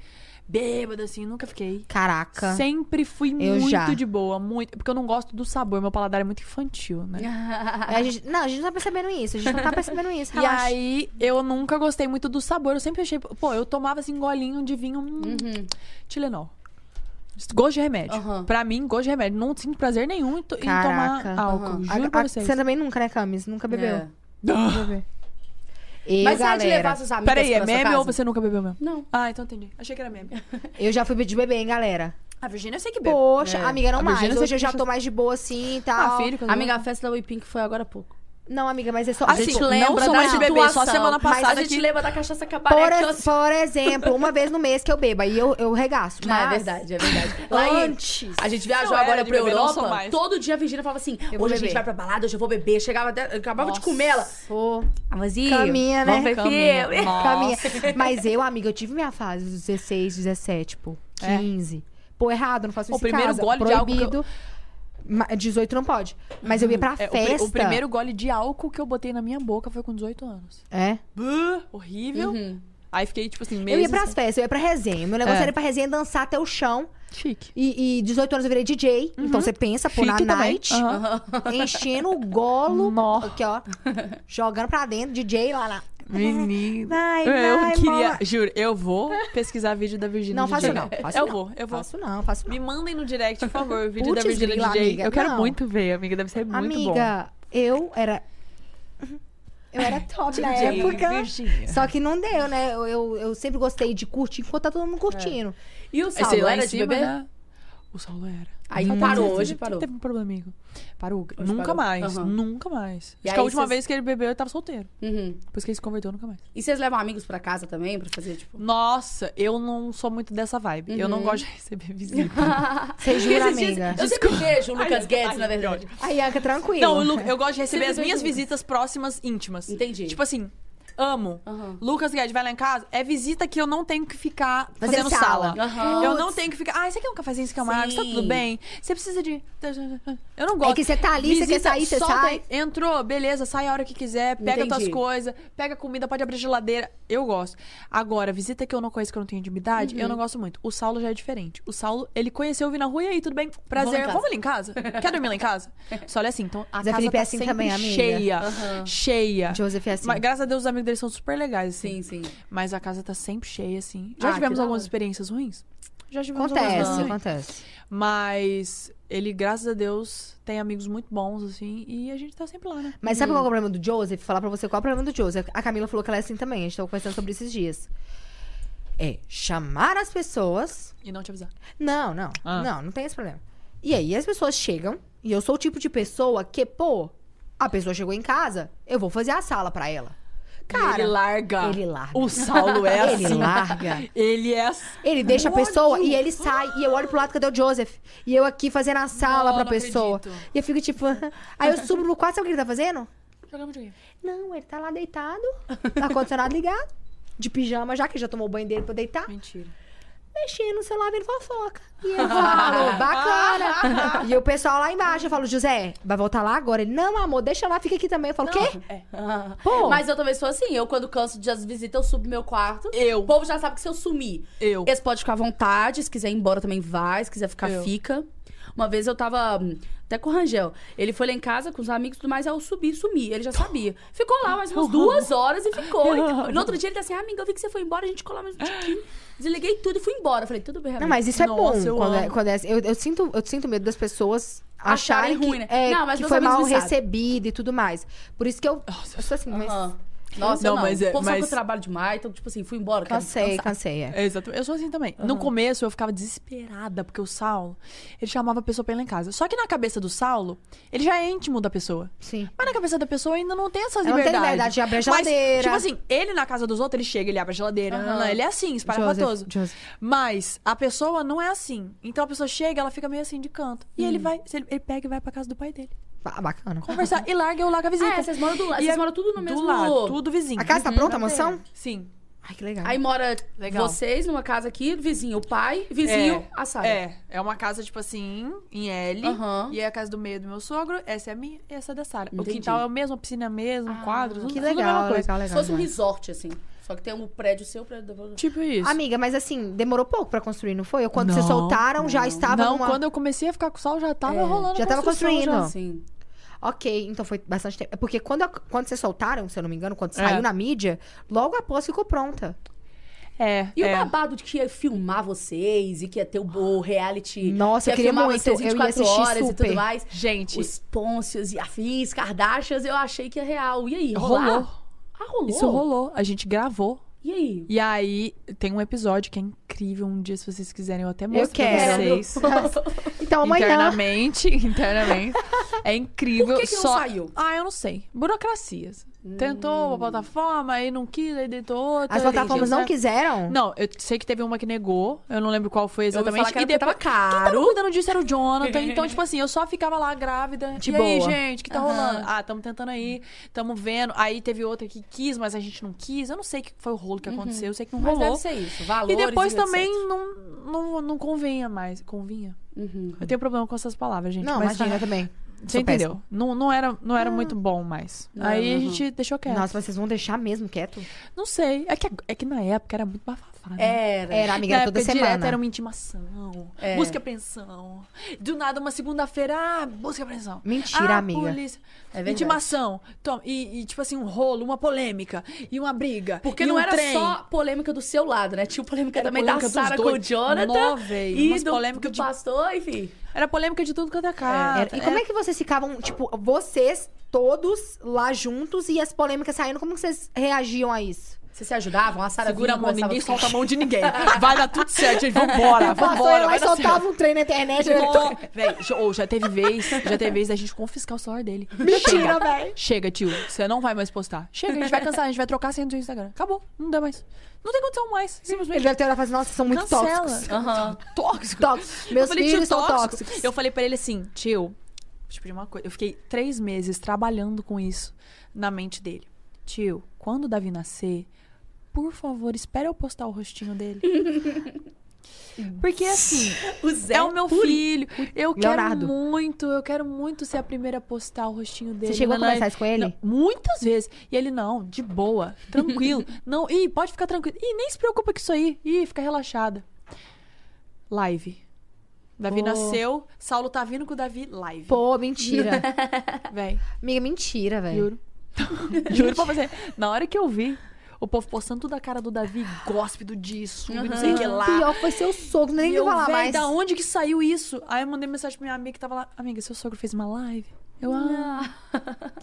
C: Bêbada, assim, nunca fiquei.
B: Caraca.
C: Sempre fui
B: Eu
C: muito
B: já.
C: de boa, muito. Porque eu não gosto do sabor, meu paladar é muito infantil, né?
B: É, a gente- não, a gente não tá percebendo isso. A gente não tá percebendo isso.
C: E
B: Relaxa.
C: aí, eu nunca gostei muito do sabor. Eu sempre achei. Pô, eu tomava assim, golinho de vinho. Hum, Tilenol. Gosto de remédio.
A: Aham.
C: Pra mim, gosto de remédio. Não sinto prazer nenhum em,
B: Caraca.
C: tomar álcool.
A: Aham.
C: Juro
B: A-
C: pra vocês.
B: Você também nunca, né, Camis? Nunca bebeu.
A: É.
B: Nunca bebeu. E,
A: Mas você é de
B: galera,
A: levar seus amigos
C: Peraí, é meme
A: casa?
C: ou você nunca bebeu mesmo?
A: Não.
C: Ah, então entendi. Achei que era meme.
B: eu já fui de bebê, hein, galera?
C: A Virgínia eu sei que bebe.
B: Poxa,
A: É.
B: amiga, não
C: A
B: mais.
C: Virgínia
B: Hoje
C: você
B: eu já tô mais de boa assim e tal.
C: Ah, filho, que eu-
A: Amiga, a festa da Whipping foi agora há pouco.
B: Não, amiga, mas é só...
C: Assim,
A: A gente
C: não
A: lembra
C: sou
A: da
C: mais de beber, só semana
A: mas
C: passada
A: a gente
C: que-
A: lembra da cachaça cabaré.
B: Por,
A: que
B: ex- por exemplo, uma vez no mês que eu bebo, aí eu, eu regaço.
A: Não, é
B: Mas
A: verdade, é verdade. Lá em-
B: Antes.
A: A gente viajou
C: Eu
A: agora pra
C: beber, não
A: Europa.
C: mais.
A: Todo dia a Virgínia falava assim:
B: Eu
A: hoje a gente vai pra balada, hoje eu vou beber. Chegava, até- eu acabava de comer ela.
B: Pô,
A: mas e?
B: Caminha, né?
A: Vamos ver
C: Caminha. Nossa.
B: caminha. Mas eu, amiga, eu tive minha fase dos 16, 17, pô.
C: É.
B: 15. Pô, errado, não faço
C: O
B: isso em
C: primeiro
B: casa.
C: gole de álcool que eu-
B: Proibido. Ma- 18 não pode. Mas eu ia pra
C: É, o,
B: festa.
C: o primeiro gole de álcool que eu botei na minha boca foi com 18 anos.
B: É.
C: Buh, horrível.
A: Uhum.
C: Aí fiquei, tipo assim,
B: Eu
C: meses...
B: ia pras festas, eu ia pra resenha. Meu negócio
C: É.
B: era ir pra resenha dançar até o chão.
C: Chique.
B: E, e 18 anos eu virei DJ. Então você pensa, pô, na
C: Chique também.
B: night,
C: Aham.
B: enchendo o golo.
C: Nó.
B: Aqui, ó. Jogando pra dentro, DJ lá lá.
C: Menina.
B: Vai,
C: eu
B: vai,
C: queria... Juro, eu vou pesquisar vídeo da Virgínia
B: Não, faço
C: DJ.
B: não. Faço
C: eu
B: não.
C: vou, eu vou.
B: Faço não, faço não.
C: Me mandem no direct, por favor, o vídeo da
B: Putz,
C: Virgínia
B: grila,
C: DJ.
B: amiga.
C: Eu quero
B: Não.
C: muito ver, amiga. Deve ser muito bom.
B: Amiga, eu era. Eu era top na
C: DJ
B: época.
C: Virgínia.
B: Só que não deu, né? Eu, eu, eu sempre gostei de curtir enquanto tá todo mundo curtindo.
A: E o
C: lá
A: era de
C: cima,
A: bebê?
C: né? O Saulo era.
A: Aí
C: Hum.
A: parou,
C: Teve-
A: hoje parou.
C: Teve um problema, amigo. Parou.
A: Hoje
C: nunca
A: parou.
C: mais.
A: Aham.
C: Nunca mais.
A: E
C: Acho que
A: aí
C: a última
A: vocês-
C: vez que ele bebeu, ele tava solteiro.
A: Uhum.
C: Depois que ele se converteu, nunca mais.
A: E vocês levam amigos pra casa também pra fazer, tipo...
C: Nossa, eu não sou muito dessa vibe. Eu não
A: Uhum.
C: gosto de receber visita.
B: Você jura, amiga?
A: Eu sempre vejo o Lucas
C: Ai,
A: Guedes,
C: ai,
A: na verdade.
B: A Ianca, tranquilo.
C: não, Lu- eu gosto de receber as minhas visitas próximas íntimas.
A: Entendi.
C: Tipo assim, amo.
A: Aham.
C: Lucas Guedes vai lá em casa, é visita que eu não tenho que ficar
B: Fazendo
C: fazendo
B: sala.
C: sala.
A: Aham.
C: Eu não tenho que ficar. Ah, você quer um cafezinho, você quer uma água? Tá tudo bem? Você precisa de. Eu não gosto.
B: É que você tá ali, você quer
C: Visita,
B: sair, você
C: solta
B: sai.
C: Entrou, beleza, sai a hora que quiser, pega
A: Entendi.
C: tuas coisas, pega comida, pode abrir geladeira. Eu gosto. Agora, visita que eu não conheço, que eu não tenho intimidade,
A: Uhum.
C: eu não gosto muito. O Saulo já é diferente. O Saulo, ele conheceu, eu vi na rua, e aí, tudo bem? Prazer, vamos ali em casa? Quer dormir lá em casa? Só olha assim, então a
B: Zé
C: casa
B: Felipe é
C: tá
B: assim
C: sempre
B: também,
C: cheia. Cheia.
B: Joseph é assim.
C: Mas, graças a Deus, os amigos dele são super legais, assim.
A: Sim, sim.
C: Mas a casa tá sempre cheia, assim. Já
A: Ah,
C: tivemos algumas experiências ruins? Já tivemos algumas
B: Acontece,
C: ruins.
B: acontece.
C: Mas ele, graças a Deus, tem amigos muito bons, assim, e a gente tá sempre lá, né?
B: Mas sabe qual é o problema do Joseph? Falar pra você qual é o problema do Joseph. A Camila falou que ela é assim também. A gente tava conversando sobre esses dias. É chamar as pessoas.
C: E não te avisar.
B: Não, não.
C: Ah.
B: Não, não tem esse problema. E aí as pessoas chegam. E eu sou o tipo de pessoa que, pô, a pessoa chegou em casa, eu vou fazer a sala pra ela. Cara,
C: ele larga.
B: ele larga.
C: O Saulo é
B: Ele
C: assim.
B: larga.
C: Ele é.
B: Ele deixa a pessoa e ele sai. E eu olho pro lado, cadê o Joseph? E eu aqui fazendo a sala
C: Não,
B: pra
C: não
B: pessoa.
C: acredito.
B: E eu fico tipo. aí eu subo no quarto, sabe o que ele tá fazendo?
C: Jogando videogame.
B: Não, ele tá lá deitado, tá ar-condicionado ligado, de pijama já, que já tomou o banho dele pra deitar,
C: Mentira.
B: Mexendo no celular vendo fofoca. E eu falo, bacana. e o pessoal lá embaixo, eu falo, José, vai voltar lá agora? Ele, não, amor, deixa lá, fica aqui também. Eu falo, quê?
C: É.
B: Pô.
A: Mas eu também sou assim. Eu, quando canso de as visitas, eu subo meu quarto.
C: Eu.
A: O povo já sabe que se eu sumir,
C: Eu.
A: Esse pode ficar à vontade, se quiser ir embora também vai, se quiser ficar,
C: Eu.
A: fica. Uma vez eu tava hum, até com o Rangel. Ele foi lá em casa com os amigos e tudo mais, aí eu subi, sumi. Ele já sabia. Ficou lá mais umas duas horas e ficou. E no outro dia ele tá assim, ah, amiga, eu vi que você foi embora, a gente ficou lá mais um tiquinho. Desliguei tudo e fui embora. Eu falei, tudo bem,
B: Não,
A: amigo.
B: mas isso é
C: Nossa,
B: bom.
C: eu
B: Quando é, quando é- eu, eu sinto, eu sinto medo das pessoas
A: Acharem
B: acharem que,
A: ruim, né?
B: é,
A: Não, mas
B: que foi mal recebido e tudo mais. Por isso que eu, eu sou assim, mas...
A: Nossa,
C: Não,
A: eu não.
C: mas é-
A: o povo sabe que
C: mas-
A: eu trabalho demais, então, tipo assim, fui embora.
B: Cansei, cansei, é.
C: É, exato. Eu sou assim também. No começo eu ficava desesperada, porque o Saulo, ele chamava a pessoa pra ir lá em casa. Só que na cabeça do Saulo, ele já é íntimo da pessoa.
B: Sim.
C: Mas na cabeça da pessoa ainda não tem essas
B: Ela não tem
C: liberdades.
B: liberdade de abrir a
C: Mas,
B: geladeira.
C: tipo assim, ele na casa dos outros, ele chega, ele abre a geladeira. Nanana, Ele é assim, espalhafatoso. Mas a pessoa não é assim. Então a pessoa chega, ela fica meio assim de canto. E
B: Hum.
C: ele vai, ele, ele pega e vai pra casa do pai dele.
B: Ah, bacana.
C: Conversar e larga eu largo a visita.
A: Ah, é, vocês moram do lado. Vocês
C: é
A: moram tudo no mesmo...
C: Do lado, tudo vizinho.
B: A casa tá pronta, a mansão?
C: Sim.
B: Ai, que legal.
A: Aí mora
C: Legal.
A: vocês numa casa aqui, vizinho, o pai, vizinho, a Sara.
C: É, é uma casa, tipo assim, em L.
A: Aham.
C: E é a casa do meio do meu sogro, essa é a minha e essa é da Sara. O quintal é o mesmo, a piscina é a mesma,
A: Ah,
C: quadro, tudo,
B: que
C: tudo a mesma
B: legal,
C: coisa.
B: legal, legal.
A: Se fosse um resort, assim. Só que tem um prédio seu, prédio.
C: Tipo isso.
B: Amiga, mas assim, demorou pouco pra construir, não foi? Ou quando vocês
C: Não,
B: soltaram, já estava
C: Não,
B: numa...
C: quando eu comecei a ficar com o sol, já tava
A: É,
C: rolando
B: já tava construindo.
C: já.
A: Sim.
B: Ok, então foi bastante tempo. É Porque quando, quando vocês soltaram, se eu não me engano, quando
C: É.
B: saiu na mídia, logo após ficou pronta.
C: É,
A: E
C: é.
A: o babado de que ia filmar vocês e que ia ter o, o reality.
B: Nossa,
A: que
B: eu
A: ia
B: queria
A: filmar
B: muito,
A: vocês
B: eu ia
A: 24 horas e
B: super.
A: tudo mais.
C: Gente,
A: Os Pôncios e afins, Kardashians, eu achei que é real. E aí, rolar?
C: rolou.
A: Ah, rolou?
C: Isso rolou. A gente gravou.
A: E aí?
C: E aí, tem um episódio que é incrível. Um dia, se vocês quiserem, eu até mostro pra
B: quero.
C: vocês.
B: Então amanhã.
C: Internamente, internamente. É incrível.
A: Por que que não
C: só...
A: saiu?
C: Ah, eu não sei. Burocracias. Tentou uma plataforma, aí não quis, aí deitou outra.
B: As
C: aí
B: plataformas não quiseram?
C: Não, eu sei que teve uma que negou. Eu não lembro qual foi
A: ouvi
C: exatamente.
A: falar que era
C: e
A: porque
C: depois...
A: tava
C: Quem
A: caro.
C: tava cuidando disso era o Jonathan. então, tipo assim, eu só ficava lá grávida.
A: De
C: e aí,
A: boa.
C: gente, que tá rolando? Ah, tamo tentando aí, tamo vendo. Aí teve outra que quis, mas a gente não quis. Eu não sei o que foi o rolo que aconteceu. Eu sei que não
A: Mas
C: rolou.
A: deve ser isso. Valores
C: E depois
A: etc.
C: também não, não, não convinha mais. Convinha?
A: Uhum.
C: Eu tenho problema com essas palavras, gente.
B: Não,
C: mas
B: imagina também.
C: Você entendeu? Não, não era, não era muito bom mais.
A: Não,
C: Aí a gente deixou quieto.
B: Nossa, mas vocês vão deixar mesmo quieto?
C: Não sei. É que, é que na época era muito bafafá. né?
A: Era.
B: Era, amiga,
C: Na
B: era toda
C: época, direto
B: semana.
C: era uma intimação.
A: É.
C: Busca apreensão. Do nada, uma segunda-feira, ah, busca apreensão.
B: Mentira,
C: ah,
B: amiga.
C: Polícia.
A: É verdade.
C: Intimação. Toma. E, e, tipo assim, um rolo, uma polêmica. E uma briga.
A: Porque
C: e
A: não
C: um
A: era
C: trem.
A: só polêmica do seu lado, né? Tinha polêmica
C: Era
A: também
C: polêmica
A: da Sara com o Jonathan.
C: Nó, véi,
A: e do,
C: polêmica
A: do
C: de-
A: pastor, enfim.
C: Era polêmica de tudo quanto é cara.
B: Era- E como é que vocês ficavam, tipo, vocês todos lá juntos e as polêmicas saindo, como vocês reagiam a isso?
A: Vocês se ajudavam? A Sara
C: Segura a mão, ninguém
A: com-
C: solta a mão de ninguém. Vai dar tudo certo, gente. Vambora, vambora. certo.
B: soltava um trem na internet.
C: Nó, Véi, já- ou já teve vez, já teve vez da gente confiscar o celular dele.
B: Mentira, velho.
C: Chega, tio. Você não vai mais postar. Chega, a gente vai cansar, a gente vai trocar a senha do Instagram. Acabou. Não dá mais. Não tem condição mais.
B: Ele
C: Simplesmente
B: deve ter olhado e nossa, são muito
C: cancela.
B: tóxicos.
C: Tóxico.
B: Tóxicos.
C: Eu
B: Meus
C: falei,
B: filhos são
C: tóxico.
B: tóxicos.
C: Eu falei pra ele assim, tio, deixa eu pedir uma coisa. Eu fiquei três meses trabalhando com isso na mente dele. Tio, quando o Davi nascer, por favor, espere eu postar o rostinho dele. Porque assim,
A: O Zé
C: é o meu
A: Puri.
C: filho. Eu
B: Leonardo.
C: quero muito, eu quero muito ser a primeira a postar o rostinho dele.
B: Você chegou a
C: Nanai.
B: conversar isso com ele?
C: Não, muitas vezes. E ele, não, de boa, tranquilo. não, ih, pode ficar tranquilo. Ih, nem se preocupa com isso aí. Ih, fica relaxada. Live. Davi
B: Pô.
C: nasceu, Saulo tá vindo com o Davi live.
B: Pô, mentira.
C: Véi,
B: Amiga, mentira, velho.
C: juro. juro pra você. Na hora que eu vi o povo postando tudo a cara do Davi, góspido disso, e não sei o que lá.
B: Pior foi seu sogro, nem
C: E
B: vou
C: eu,
B: falar mais.
C: da onde que saiu isso? Aí eu mandei mensagem pra minha amiga que tava lá. Amiga, seu sogro fez uma live? Eu, ah.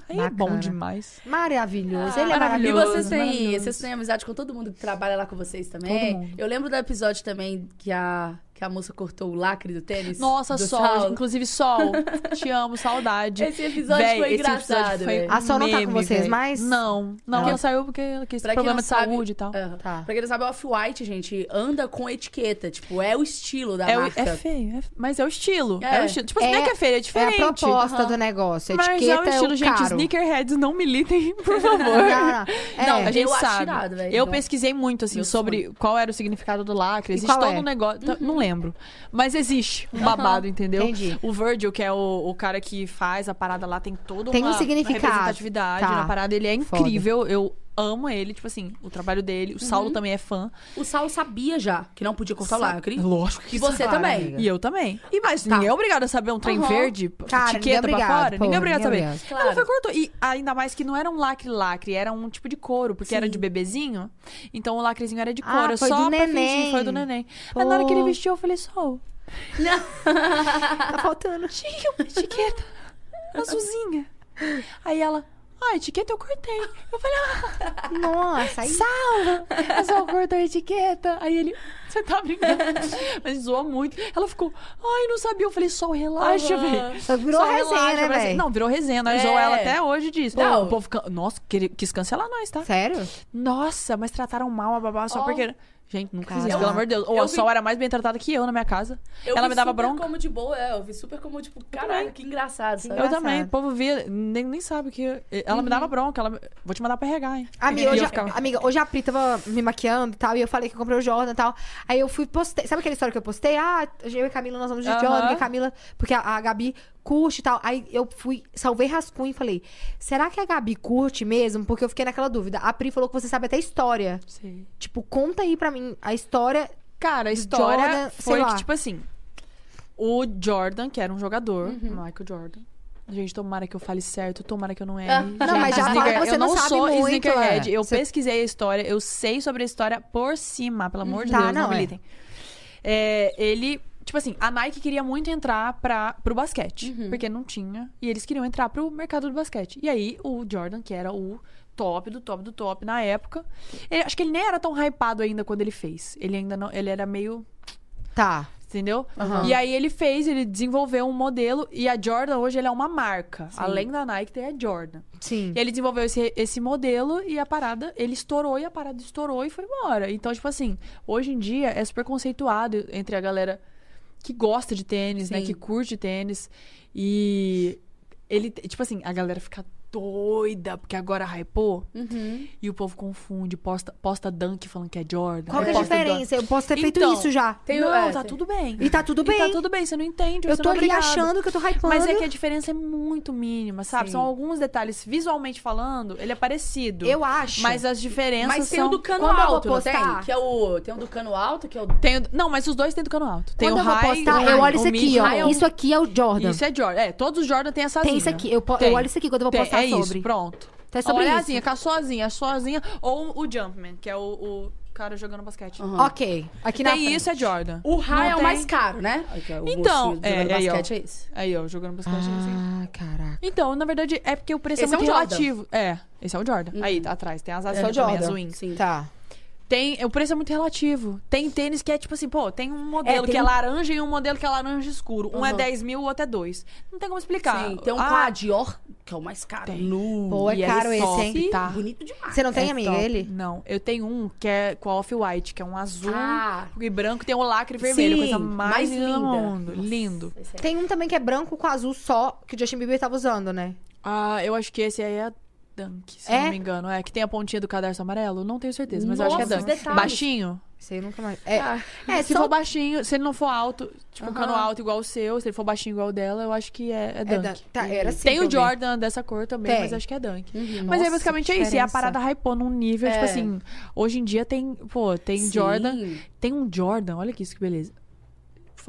C: Aí é bom demais.
B: Maravilhoso. Ele é
A: E
B: maravilhoso.
A: vocês têm,
C: maravilhoso.
A: vocês têm amizade com todo mundo que trabalha lá com vocês também?
C: Todo mundo.
A: Eu lembro do episódio também que a, que a moça cortou o lacre do tênis.
C: Nossa,
A: do
C: Sol,
A: Saulo.
C: inclusive Sol, te amo, saudade.
A: Esse episódio
C: Véi,
A: foi
C: esse
A: engraçado,
C: episódio foi.
B: A Sol não tá com
C: meme,
B: vocês
C: véi.
B: mais?
C: Não, não, ela saiu porque ela quis
A: Pra
C: problema de
A: sabe-
C: saúde e tal.
A: Aham.
B: Tá.
A: Pra quem não sabe, o Off-White, gente, anda com etiqueta. Tipo, é o estilo da
C: É,
A: marca.
C: é feio, é- mas é o estilo. É,
A: É.
C: o estilo. Tipo assim, não é que é feio, é
B: É a
C: diferente.
B: proposta do negócio. A
C: Mas
B: etiqueta
C: é o estilo,
B: é o
C: gente.
B: caro.
C: Sneakerheads não militem, por favor.
B: Não, não. É.
A: Não,
C: a gente sabe.
A: irado, velho.
C: eu
A: Então,
C: pesquisei muito, assim, sobre qual era o significado do lacre. Existe
B: qual
C: todo
B: é?
C: um negócio. tá- Não lembro. Mas existe um babado, entendeu?
B: Entendi.
C: O Virgil, que é o, o cara que faz a parada lá, tem todo
B: Tem um
C: uma
B: significado.
C: representatividade
B: Tá.
C: na parada. Ele é
B: Foda.
C: incrível. Eu amo ele, tipo assim, o trabalho dele. O Saulo também é fã.
A: O Saulo sabia já que não podia cortar o lacre.
C: Lógico
A: E você
B: Claro,
A: também.
B: amiga.
C: E eu também. E mas
A: Tá.
C: ninguém é obrigado a saber um trem
A: Aham.
C: verde,
B: Cara, é
C: etiqueta pra fora.
B: pô,
C: ninguém é obrigado a saber.
B: é obrigado.
A: Claro.
C: Ela foi cortou. E ainda mais que não era um lacre-lacre, era um tipo de couro, porque era de bebezinho. Então o lacrezinho era de
B: Ah,
C: couro.
B: foi
C: só
B: do
C: pra
B: neném.
C: fingir, foi do neném. Mas na hora que ele
B: Pô.
C: vestiu, eu falei, Sol,
B: Tá faltando.
C: tinha uma etiqueta azulzinha. Aí ela, ah, a etiqueta eu cortei. Eu falei, ah,
B: Nossa, aí...
C: Salva! Eu só cortou a etiqueta. Aí ele, você tá brincando? Mas zoou muito. Ela ficou, ai, não sabia. Eu falei, Sol, relaxa,
A: Aham.
C: velho.
B: Só virou
C: Só
B: resenha,
C: relaxa,
B: né, velho?
C: Não, virou resenha. Nós
A: É.
C: zoou ela até hoje disso.
A: Não.
C: O povo, nossa, quis cancelar nós, tá?
B: Sério?
C: Nossa, mas trataram mal a babá só
A: Ó.
C: porque... Gente, nunca isso, pelo amor de Deus. Ou a
A: vi-
C: Sol era mais bem tratada que eu na minha casa.
A: Eu
C: Ela
A: vi
C: me dava
A: super
C: bronca.
A: como de boa, é. Eu vi super como, tipo, caraca, que engraçado, sabe?
C: Eu também. O povo via, nem, nem sabe que. Ela me dava bronca. Ela, vou te mandar pra regar, hein?
B: Amiga,
C: E eu
B: hoje,
C: ficava-
B: amiga, hoje a Pri tava me maquiando e tal, e eu falei que eu comprei o Jordan e tal. Aí eu fui postei. Sabe aquela história que eu postei? Ah, eu e a Camila, nós vamos de
C: Aham.
B: Jordan, a Camila. Porque a, a Gabi curte e tal. Aí eu fui, salvei rascunho e falei: será que a Gabi curte mesmo? Porque eu fiquei naquela dúvida. A Pri falou que você sabe até história.
C: Sei.
B: Tipo, conta aí pra mim a história.
C: Cara, a história
B: Jordan,
C: foi que, tipo assim, o Jordan, que era um jogador,
B: Uhum.
C: Michael Jordan. Gente, tomara que eu fale certo, tomara que eu não erre.
B: Não,
C: Gente,
B: mas já fala
C: sneaker-
B: que você
C: eu
B: não
C: não
B: sabe
C: sou
B: muito,
C: sneakerhead.
B: é.
C: Eu
B: Você-
C: pesquisei a história, eu sei sobre a história por cima, pelo amor de
B: Tá,
C: Deus, não,
B: não, é.
C: militem. É, ele, tipo assim, a Nike queria muito entrar pra, pro basquete,
B: Uhum.
C: porque não tinha, e eles queriam entrar pro mercado do basquete. E aí, o Jordan, que era o top do top do top na época, ele- acho que ele nem era tão hypado ainda quando ele fez. Ele ainda não, ele era meio
B: Tá.
C: Entendeu?
B: Aham.
C: E aí ele fez, ele desenvolveu um modelo e a Jordan hoje ele é uma marca. Além da Nike tem a Jordan.
B: Sim.
C: E ele desenvolveu esse, esse modelo e a parada, ele estourou e a parada estourou e foi embora. Então, tipo assim, hoje em dia é super conceituado entre a galera que gosta de tênis, né?
A: Sim.
C: Que curte tênis. E ele, tipo assim, a galera fica doida porque agora hypou
A: Uhum.
C: e o povo confunde, posta, posta dunk falando que é Jordan.
B: Qual que é a
C: posta dunk.
B: diferença? Eu posso ter feito
C: Então,
B: isso já.
A: Tem-
C: não,
A: é,
C: tá
A: tem-
C: tudo bem.
B: E tá tudo
C: E tá
B: bem.
C: tudo bem, você não entende,
B: Eu tô
C: é
B: ali
C: obrigado.
B: achando que eu tô hypando.
C: Mas é que a diferença é muito mínima, sabe?
A: Sim.
C: São alguns detalhes. Visualmente falando, ele é parecido.
B: Eu acho.
C: Mas as diferenças
A: Mas tem
C: são...
A: o do cano
B: Quando eu vou
A: alto, não tem?
B: postar-
A: Que é o... Tem o do cano alto, que é o...
C: Tem o- Não, mas os dois têm do cano alto. Tem
B: Quando
C: o
B: eu vou
C: high,
B: postar,
C: o
B: eu
C: high,
B: olho isso aqui, ó.
C: high.
B: Isso aqui é o Jordan.
C: Isso é Jordan. É, todos os Jordan têm essa
B: Tem isso aqui. Eu,
C: Tem.
B: eu olho isso aqui quando eu vou
C: Tem,
B: postar
C: é
B: sobre.
C: isso, pronto.
B: É sobre
C: Olha a
B: isso.
C: a sua asinha, a sua asinha. Ou o Jumpman, que é o, o cara jogando basquete.
A: Aham.
B: Ok. Aqui na
C: Tem
B: frente.
C: isso, é Jordan.
A: O
C: Não
A: é o
C: tem.
A: mais caro, né? Ó, o
C: Então, é,
A: jogando
C: aí, ó.
A: basquete é esse.
C: Aí, ó, jogando basquete assim.
B: Ah, caraca.
C: Então, na verdade, é porque o preço
A: Esse
C: é
A: é
C: muito
A: o Jordan.
C: relativo. É, esse é o Jordan. Aí, atrás, tem as
B: é
C: asinhas
B: o
C: também, as
B: Jordan.
C: wings.
A: Sim.
B: Tá.
C: Tem, o preço é muito relativo. Tem tênis que é tipo assim, pô, tem um modelo
A: tem
C: que é laranja e um modelo que é laranja escuro. Um é
A: Aham.
C: 10 mil, o outro é 2. Não tem como explicar.
A: Sim, tem um
C: ah,
A: com a Dior, que é o mais caro.
C: Tem.
A: Nu.
B: Pô, é caro esse,
C: top,
B: hein?
C: Tá.
A: Bonito demais.
B: Você não tem,
C: É
B: amiga,
C: top.
B: ele?
C: Não, eu tenho um que é com a off-white, que é um azul
A: Ah.
C: e branco, tem um lacre vermelho,
A: Sim,
C: coisa mais,
A: mais
C: linda do mundo.
A: Nossa,
C: Lindo.
A: esse é-
B: Tem um também que é branco com azul só, que o Justin Bieber tava usando, né?
C: Ah, eu acho que esse aí é Dunk, se
B: É?
C: eu não me engano. É, que tem a pontinha do cadarço amarelo. Não tenho certeza, mas eu acho que é
A: Nossa,
C: Dunk. Baixinho?
B: Isso aí nunca mais. É,
A: Ah,
B: é
C: se
B: só.
C: for baixinho, se ele não for alto, tipo um cano alto igual o seu, se ele for baixinho igual o dela, eu acho que é, é
B: É
C: Dunk.
B: da- tá, era assim
C: Tem
B: que
C: o. Jordan dessa cor também,
B: Tem.
C: mas acho que é Dunk.
A: Uhum.
C: Mas
B: Nossa,
C: aí basicamente é isso. E a parada hypou num nível, tipo
A: É.
C: assim, hoje em dia tem, pô, tem
A: Sim.
C: Jordan. Tem um Jordan, olha que isso que beleza.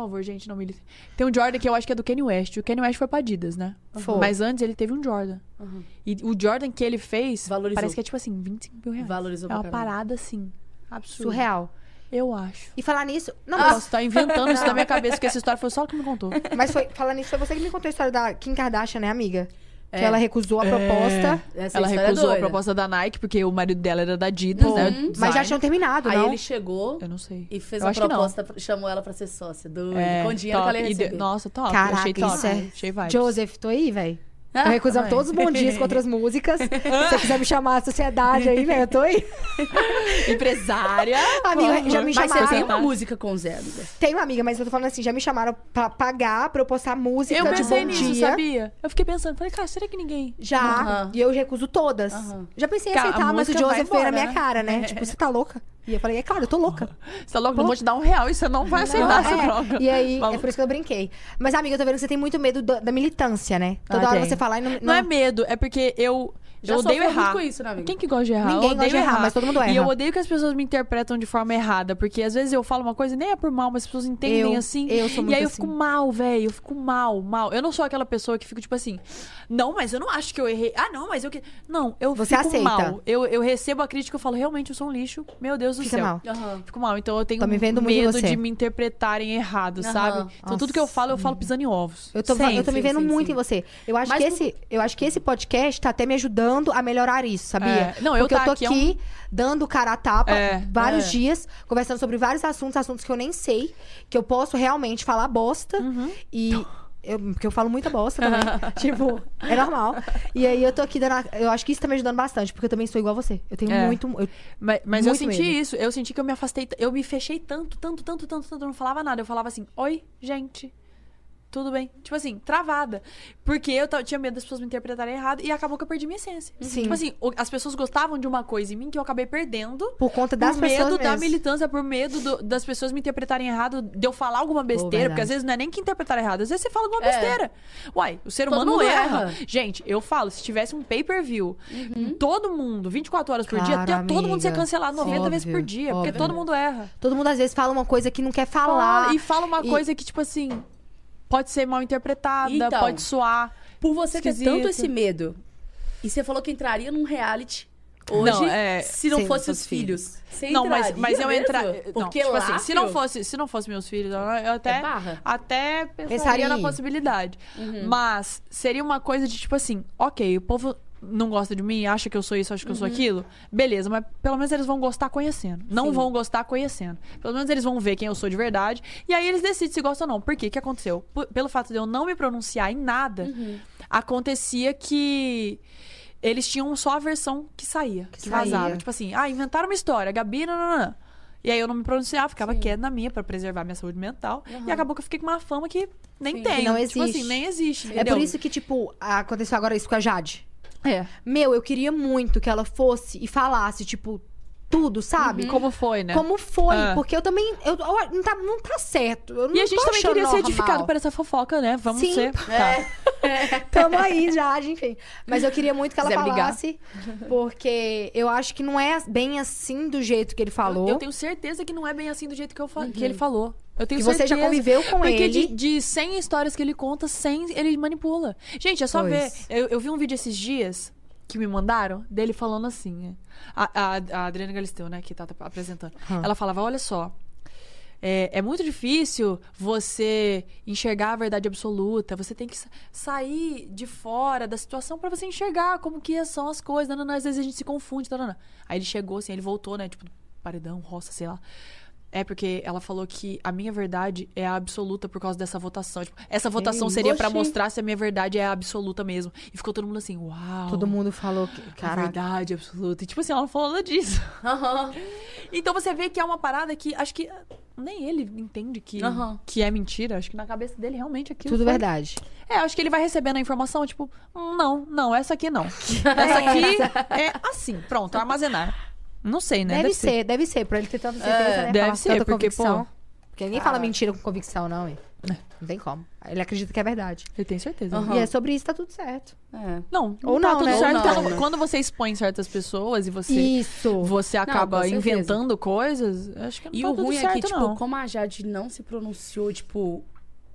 C: Por favor, gente, não me Tem um Jordan que eu acho que é do Kanye West. O Kanye West foi pra Adidas, né?
B: Foi.
C: Mas antes ele teve um Jordan.
A: Uhum.
C: E o Jordan que ele fez,
A: Valorizou.
C: parece que é tipo assim, 25 mil reais.
A: Valorizou
C: É uma parada assim, absurda.
B: Surreal.
C: Eu acho.
B: E falar nisso. Não,
C: Eu
B: mas,
C: posso estar inventando isso na minha cabeça, porque essa história foi só o que me contou.
B: mas foi, falar nisso, foi você que me contou a história da Kim Kardashian, né, amiga? Que
A: É.
B: ela recusou a proposta.
A: Essa
C: Ela
A: é
C: recusou a proposta da Nike, porque o marido dela era da Adidas,
A: Uhum.
C: né?
B: Mas já tinham terminado,
A: Aí
B: não?
A: ele chegou
C: Eu não sei.
A: e fez
C: Eu
A: a
C: acho que não.
A: proposta, chamou ela pra ser sócia. Doido.
C: É,
A: com dinheiro
C: top.
A: que ela ia
C: E de-
A: receber.
C: Nossa, top.
B: Caraca,
C: achei top.
B: isso é-
C: Achei vibes.
B: Joseph, tô aí, velho.
A: Ah,
B: Eu recusava
C: também.
B: todos os bons dias com outras músicas. Se você quiser me chamar a sociedade aí, né? Eu tô aí.
C: Empresária.
B: Amiga, já me
A: Mas você
B: chamaram.
A: tem uma música com o Zé, amiga.
B: Tenho uma amiga, mas eu tô falando assim, já me chamaram pra pagar, pra eu postar música
C: Eu
B: de bom
C: nisso,
B: dia.
C: sabia? Eu fiquei pensando, falei, cara, será que ninguém.
B: Já.
A: Aham.
B: E eu recuso todas.
A: Aham.
B: Já pensei em
C: a
B: aceitar, mas o Joseph veio na minha
C: né?
B: cara, né? Tipo, você tá louca? E eu falei, é claro, eu tô louca.
C: Você tá louco? Não vou te dar um real e você não vai aceitar essa
B: É,
C: droga.
B: E aí, é
C: Vamos.
B: por isso que eu brinquei. Mas, amiga, eu tô vendo que você tem muito medo da, da militância, né? Toda
C: Ah,
B: hora
C: tem.
B: você falar e não.
C: Não é medo, é porque eu.
A: Já
C: eu odeio errar.
A: com isso, né, amiga?
C: Quem que gosta de errar?
B: Ninguém
C: eu odeio
B: gosta de errar, mas todo mundo
C: E
B: erra.
C: eu odeio que as pessoas me interpretam de forma errada, porque às vezes eu falo uma coisa e nem é por mal, mas as pessoas entendem
B: Eu-
C: assim.
B: eu sou
C: e
B: muito
C: aí eu
B: assim.
C: fico mal, velho. Eu fico mal, mal. Eu não sou aquela pessoa que fica tipo assim, não, mas eu não acho que eu errei. Ah, não, mas eu que. Não, eu
B: Você
C: fico
B: aceita.
C: mal. Eu, eu recebo a crítica e falo, realmente eu sou um lixo. Meu Deus do
B: Fica
C: céu.
B: mal.
A: Aham.
C: Fico mal. Então eu tenho
B: Tô me vendo muito em
C: medo de me interpretarem errado,
A: Aham.
C: sabe? Então tudo que eu
B: Nossa.
C: falo, eu falo pisando em ovos.
B: Eu tô,
C: Sempre.
B: eu tô me vendo
A: sim,
B: muito
A: sim.
B: em você. Eu acho,
A: Mas
B: que esse, eu acho que esse podcast tá até me ajudando a melhorar isso, sabia?
C: É. Não, eu
B: Porque
C: tá
B: eu tô
C: aqui
B: aqui,
C: é um-
B: dando cara a tapa
C: É.
B: vários
A: É.
B: dias, conversando sobre vários assuntos, assuntos que eu nem sei, que eu posso realmente falar bosta
C: Uhum.
B: e Eu, porque eu falo muita bosta também. tipo, é normal. E aí eu tô aqui dando. a- Eu acho que isso tá me ajudando bastante, porque eu também sou igual a você. Eu tenho
C: É.
B: muito. eu-
C: Mas, mas eu
B: Muito
C: senti
B: medo.
C: isso. Eu senti que eu me afastei. Eu me fechei tanto, tanto, tanto, tanto, tanto. Eu não falava nada. Eu falava assim: Oi, gente. Tudo bem. Tipo assim, travada. Porque eu tinha medo das pessoas me interpretarem errado e acabou que eu perdi minha essência.
B: Sim.
C: Tipo assim, o- as pessoas gostavam de uma coisa em mim que eu acabei perdendo.
B: por conta das
C: por
B: pessoas.
C: medo da
B: mesmo.
C: militância, por medo do- das pessoas me interpretarem errado, de eu falar alguma besteira,
B: verdade.
C: porque às vezes não é nem que interpretar errado, às vezes você fala alguma
A: É.
C: besteira. Uai, o ser
A: Todo
C: humano erra.
A: erra.
C: Gente, eu falo, se tivesse um pay-per-view, em todo mundo, 24 horas por dia,
B: Uhum. Claro,
C: até todo mundo ser cancelado 90 vezes por
B: Óbvio,
C: dia, porque
B: óbvio.
C: todo mundo erra.
B: Todo mundo às vezes fala uma coisa que não quer falar.
C: Fala- e fala uma
B: E-
C: coisa que, tipo assim, pode ser mal interpretada,
A: Então,
C: pode soar.
A: Por você ter
C: Esquisito.
A: tanto esse medo. E você falou que entraria num reality hoje
C: Não, é,
A: se não
B: se
A: fosse
B: não
A: os filhos. Você
C: não, mas,
A: entraria
C: mas eu
A: mesmo?
C: entrar. Não,
A: Porque
C: tipo
A: lá,
C: assim, se não fosse, se não fosse meus filhos, eu até
A: É
C: até pensaria,
B: Pensaria.
C: na possibilidade.
A: Uhum.
C: Mas seria uma coisa de tipo assim, OK, o povo não gosta de mim, acha que eu sou isso, acha que eu
A: Uhum.
C: sou aquilo. Beleza, mas pelo menos eles vão gostar conhecendo. Não
A: Sim.
C: vão gostar conhecendo. Pelo menos eles vão ver quem eu sou de verdade e aí eles decidem se gostam ou não. Por quê? O que aconteceu? P- pelo fato de eu não me pronunciar em nada,
A: Uhum.
C: acontecia que eles tinham só a versão que saía, que,
B: Que
C: vazava.
B: saía.
C: Tipo assim, ah, inventaram uma história, Gabi, não, não, não. E aí eu não me pronunciava, ficava quieta na minha pra preservar minha saúde mental. E acabou que eu fiquei com uma fama que nem
A: Sim.
C: tem.
B: Não
C: Tipo assim,
B: existe.
C: nem existe.
B: É
C: entendeu?
B: por isso que, tipo, aconteceu agora isso com a Jade.
C: É.
B: Meu, eu queria muito que ela fosse e falasse, tipo, tudo, sabe?
C: Como foi, né?
B: Como foi,
C: É.
B: porque eu também. Eu, eu- não, tá, não tá certo. Eu não
C: E a gente também queria ser edificado por essa fofoca, né? Vamos
B: Sim.
C: ser. Tá.
B: Tamo aí, Jade, enfim. Mas eu queria muito que ela
A: brigar.
B: falasse, porque eu acho que não é bem assim do jeito que ele falou.
C: Eu tenho certeza que não é bem assim do jeito que, eu fa- que ele falou. Eu tenho
B: Que você
C: certeza.
B: já conviveu com
C: Porque
B: ele.
C: de, de 100 histórias que ele conta, 100 ele manipula. Gente, é só
B: Pois.
C: ver. Eu, eu vi um vídeo esses dias que me mandaram dele falando assim. né? A, a, a Adriana Galisteu, né, que tá apresentando.
B: Hum.
C: Ela falava: olha só. É, é muito difícil você enxergar a verdade absoluta. Você tem que sa- sair de fora da situação pra você enxergar como que são as coisas. Não, não, não, às vezes a gente se confunde. Não. Aí ele chegou assim, ele voltou, né? Tipo, paredão, roça, sei lá. É porque ela falou que a minha verdade é a absoluta por causa dessa votação. Tipo, essa votação
B: isso?
C: seria pra
A: Oxi.
C: mostrar se a minha verdade é a absoluta mesmo. E ficou todo mundo assim, uau.
B: Todo mundo falou que.
C: A
B: Caraca.
C: verdade absoluta. E tipo assim, ela não falou nada disso.
A: Aham.
C: Então você vê que é uma parada que acho que nem ele entende que,
A: Aham.
C: que é mentira. Acho que na cabeça dele realmente aquilo.
B: Tudo
C: foi-
B: verdade.
C: É, acho que ele vai recebendo a informação, tipo, "Hum, não, não, essa aqui não. Essa aqui é assim, pronto, armazenar. Não sei, né?
B: Deve, ser, deve ser, pra ele ter tanta certeza,
A: É,
B: né?
C: deve
B: Falar
C: ser,
B: tanta
C: porque,
B: convicção.
C: pô,
B: Porque ninguém fala mentira com convicção, não, hein? Não tem como. Ele acredita que é verdade.
C: Ele tem certeza.
A: Aham.
B: E é sobre isso, tá tudo certo.
A: É.
C: Não,
B: Ou
C: tá
B: não,
C: tudo
B: né?
C: certo.
A: Ou não,
C: quando,
A: né?
C: quando você expõe certas pessoas e você,
B: Isso.
C: você acaba
A: certeza.
C: inventando coisas, acho que não
A: E
C: tá
A: o
C: tudo
A: ruim é
C: certo,
A: que, tipo,
C: não.
A: como a Jade não se pronunciou, tipo,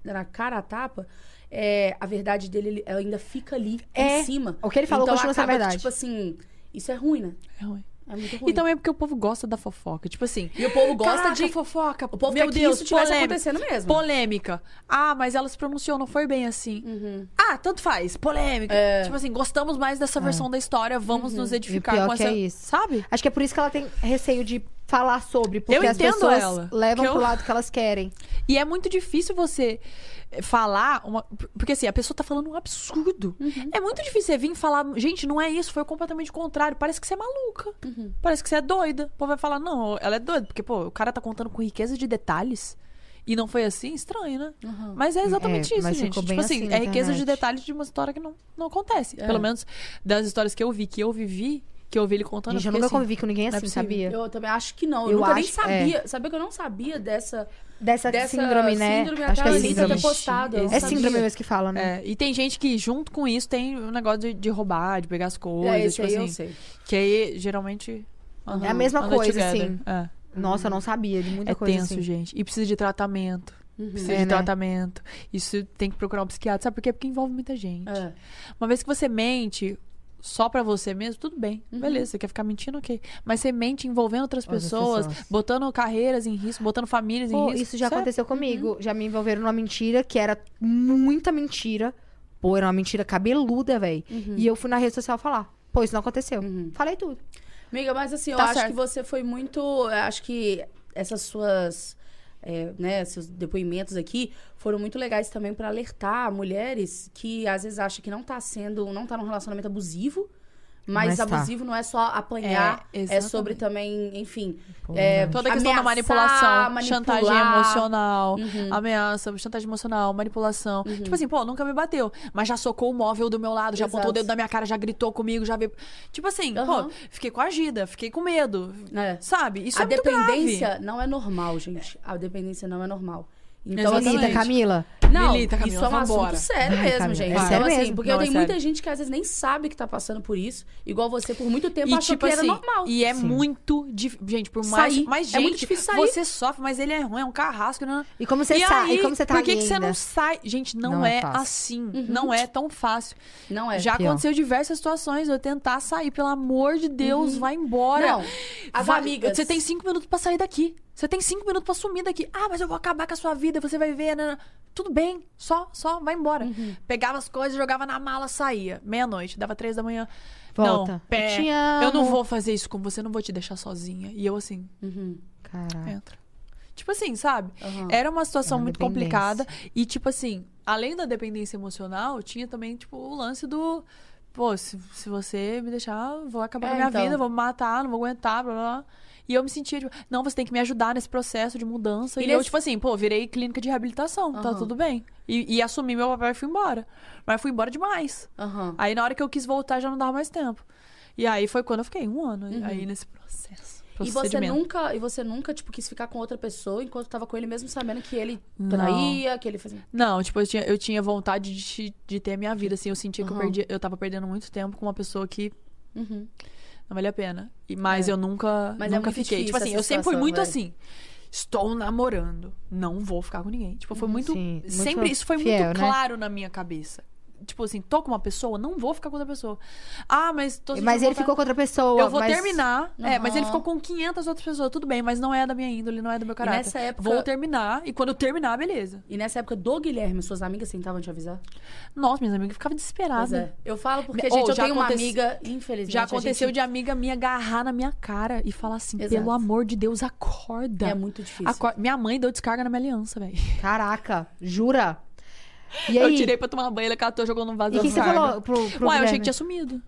A: na cara a tapa, é, a verdade dele ainda fica ali
B: É.
A: em cima.
B: O que ele falou
A: então,
B: continua sendo verdade.
A: Tipo assim, isso é ruim, né?
C: É ruim.
A: É muito ruim.
C: E também é porque o povo gosta da fofoca. Tipo assim,
A: E o povo gosta
C: Caraca,
A: de.
C: fofoca.
A: O povo
C: Meu
A: quer que
C: Deus,
A: isso tivesse
C: polêmica.
A: acontecendo mesmo.
C: Polêmica. Ah, mas ela se pronunciou, não foi bem assim.
A: Uhum.
C: Ah, tanto faz. Polêmica. Tipo assim, gostamos mais dessa versão da história, vamos nos edificar
B: É. E o pior
C: com
B: que
C: essa.
B: é isso.
C: Sabe?
B: Acho que é por isso que ela tem receio de falar sobre. Porque
C: Eu
B: as pessoas
C: ela,
B: levam
C: que eu-
B: pro lado que elas querem.
C: E é muito difícil você falar uma. Porque assim, a pessoa tá falando um absurdo.
A: Uhum.
C: É muito difícil você vir falar, gente, não é isso, foi completamente o contrário. Parece que você é maluca.
A: Uhum.
C: Parece que você é doida. O povo vai falar, não, ela é doida, porque, pô, o cara tá contando com riqueza de detalhes. E não foi assim, estranho, né? Mas é exatamente
B: É,
C: isso, gente. Tipo assim,
B: assim
C: é riqueza de detalhes de uma história que não, não acontece.
A: É.
C: Pelo menos das histórias que eu vi, que eu vivi, que eu ouvi ele contando.
B: Gente, eu nunca
C: assim,
B: convivi com ninguém
C: não é
B: assim,
C: possível.
B: sabia?
A: Eu também acho que não. Eu,
B: Eu
A: nunca nem
B: acho-
A: sabia. Sabia que eu não sabia dessa,
B: Dessa,
A: dessa
B: síndrome, né?
A: síndrome
B: Acho que é
A: a Anitta
B: síndrome.
A: ter postado.
B: É
A: sabia.
B: síndrome mesmo que fala, né?
C: É, e tem gente que, junto com isso, tem o negócio de, de roubar, de pegar as coisas.
A: É, esse
C: tipo
A: aí
C: assim,
A: eu sei.
C: Que aí, geralmente.
B: É a mesma coisa,
C: together.
B: assim.
C: É,
B: Nossa, eu não sabia de muita
C: é
B: coisa
C: tenso,
B: assim.
C: gente. E precisa de tratamento. Precisa
B: É,
C: de
B: né?
C: tratamento. Isso tem que procurar um psiquiatra. Sabe por quê? Porque envolve muita gente.
A: É.
C: Uma vez que você mente só pra você mesmo, tudo bem.
B: Uhum.
C: Beleza, você quer ficar mentindo, ok. Mas você mente envolvendo outras pessoas,
B: pessoas.
C: botando carreiras em risco, botando famílias em
B: Pô,
C: risco.
B: isso já
C: é-
B: aconteceu comigo. Já me envolveram numa mentira que era muita mentira. Pô, era uma mentira cabeluda, velho. E eu fui na rede social falar. Pô, isso não aconteceu. Falei tudo.
A: Amiga, mas assim, eu
C: Tá
A: acho
C: certo.
A: que você foi muito. Eu acho que essas suas é, né, seus depoimentos aqui foram muito legais também para alertar mulheres que às vezes acham que não tá sendo, não tá num relacionamento abusivo. Mas,
B: Mas tá.
A: abusivo não é só apanhar,
C: É,
A: é, sobre também, enfim,
B: Pô,
A: é.
C: Toda a questão da
A: ameaçar,
C: manipulação,
A: manipular.
C: chantagem emocional,
A: Uhum.
C: ameaça, chantagem emocional, manipulação. Tipo assim, pô, nunca me bateu, mas já socou o móvel do meu lado, já apontou o
A: Exato.
C: dedo na minha cara, já gritou comigo, já veio. Tipo assim,
A: Aham.
C: pô, fiquei coagida, fiquei com medo.
A: É.
C: Sabe? Isso
A: a
C: é
A: dependência não é normal, gente. A dependência não é normal. Então,
C: Exatamente.
B: Milita, Camila.
A: Não,
C: Milita, Camila,
A: isso é um
C: vambora.
A: assunto sério
B: Ai,
A: mesmo,
B: Camila,
A: gente.
B: é
A: Então,
B: sério
A: assim,
B: mesmo.
A: porque
C: Não,
A: eu
C: é
A: muita gente que às vezes nem sabe que tá passando por isso. Igual você, por muito tempo,
C: E
A: achou
C: tipo
A: que era
C: assim,
A: normal.
C: e é
B: Sim.
C: muito difícil. Gente, por mais.
A: Sair.
C: Mas,
A: É
C: gente,
A: muito difícil sair.
C: você sofre, mas ele é ruim, é um carrasco. Né?
B: E como você
C: e
B: sai?
C: aí,
B: E como você tá
C: Por que, que você não sai? Gente, não,
B: Não é
C: é, assim. Não é tão fácil.
A: Não é.
C: Já
B: Pior.
C: aconteceu diversas situações. Eu tentar sair, pelo amor de Deus, vai embora.
A: Não, as
C: Vai-
A: amigas.
C: Você tem cinco minutos pra sair daqui. Você tem cinco minutos pra sumir daqui. Ah, mas eu vou acabar com a sua vida, você vai ver. né? Tudo bem, só, só, vai embora.
B: Uhum.
C: Pegava as coisas, jogava na mala, saía. Meia-noite, dava três da manhã.
B: Volta.
C: Não, pé,
B: Eu
C: eu não vou fazer isso com você, não vou te deixar sozinha. E eu assim,
A: Uhum.
B: Caraca.
C: entra. Tipo assim, sabe?
A: Aham.
C: Era uma situação
B: É uma
C: muito complicada. E, tipo assim, além da dependência emocional, tinha também, tipo, o lance do. Pô, se, se você me deixar, vou acabar
A: É,
C: com a minha
A: então.
C: vida, vou me matar, não vou aguentar, blá blá blá. E eu me sentia, tipo, não, você tem que me ajudar nesse processo de mudança.
A: E
C: E, eu,
A: nesse-
C: tipo assim, pô, virei clínica de reabilitação, tá
A: Aham.
C: tudo bem. E, e assumi meu papel e fui embora. Mas fui embora demais.
A: Aham.
C: Aí na hora que eu quis voltar já não dava mais tempo. E aí foi quando eu fiquei um ano
A: Uhum.
C: aí nesse processo.
A: E você nunca, e você nunca, tipo, quis ficar com outra pessoa enquanto tava com ele, mesmo sabendo que ele
C: Não.
A: traía, que ele fazia.
C: Não, tipo, eu tinha, eu tinha vontade de, de ter a minha vida, assim. Eu sentia que eu, perdi, eu tava perdendo muito tempo com uma pessoa que
A: Uhum.
C: Não valia a pena. E, mas
A: É.
C: eu nunca,
A: Mas é
C: nunca
A: muito
C: fiquei. Tipo assim, eu sempre fui muito
A: velho.
C: assim. Estou namorando. Não vou ficar com ninguém. Tipo, foi muito.
B: Sim, muito
C: sempre isso foi
B: fiel,
C: muito
B: né?
C: claro na minha cabeça. Tipo assim, tô com uma pessoa, não vou ficar com outra pessoa. Ah, mas tô
B: Mas ele
C: vontade-
B: ficou com outra pessoa.
C: Eu vou
B: mas...
C: terminar. É, mas ele ficou com 500 outras pessoas. Tudo bem, mas não é da minha índole, não é do meu caráter.
A: nessa época-
C: Vou terminar. E quando eu terminar, beleza.
A: E nessa época do Guilherme, suas amigas tentavam te avisar?
C: Nossa, minhas amigas ficavam desesperadas.
A: É. Eu falo porque, gente, eu
C: já
A: tenho uma
C: acontece-
A: amiga, infelizmente.
C: Já aconteceu
A: gente-
C: de amiga minha agarrar na minha cara e falar assim:
A: Exato.
C: pelo amor de Deus, acorda.
A: É muito difícil.
C: Acor- Minha mãe deu descarga na minha aliança, velho.
B: Caraca, jura? E aí?
C: Eu tirei pra tomar banho, ela catou, jogou num vaso
B: E o que você falou pro, pro
C: Uai, eu achei que tinha sumido.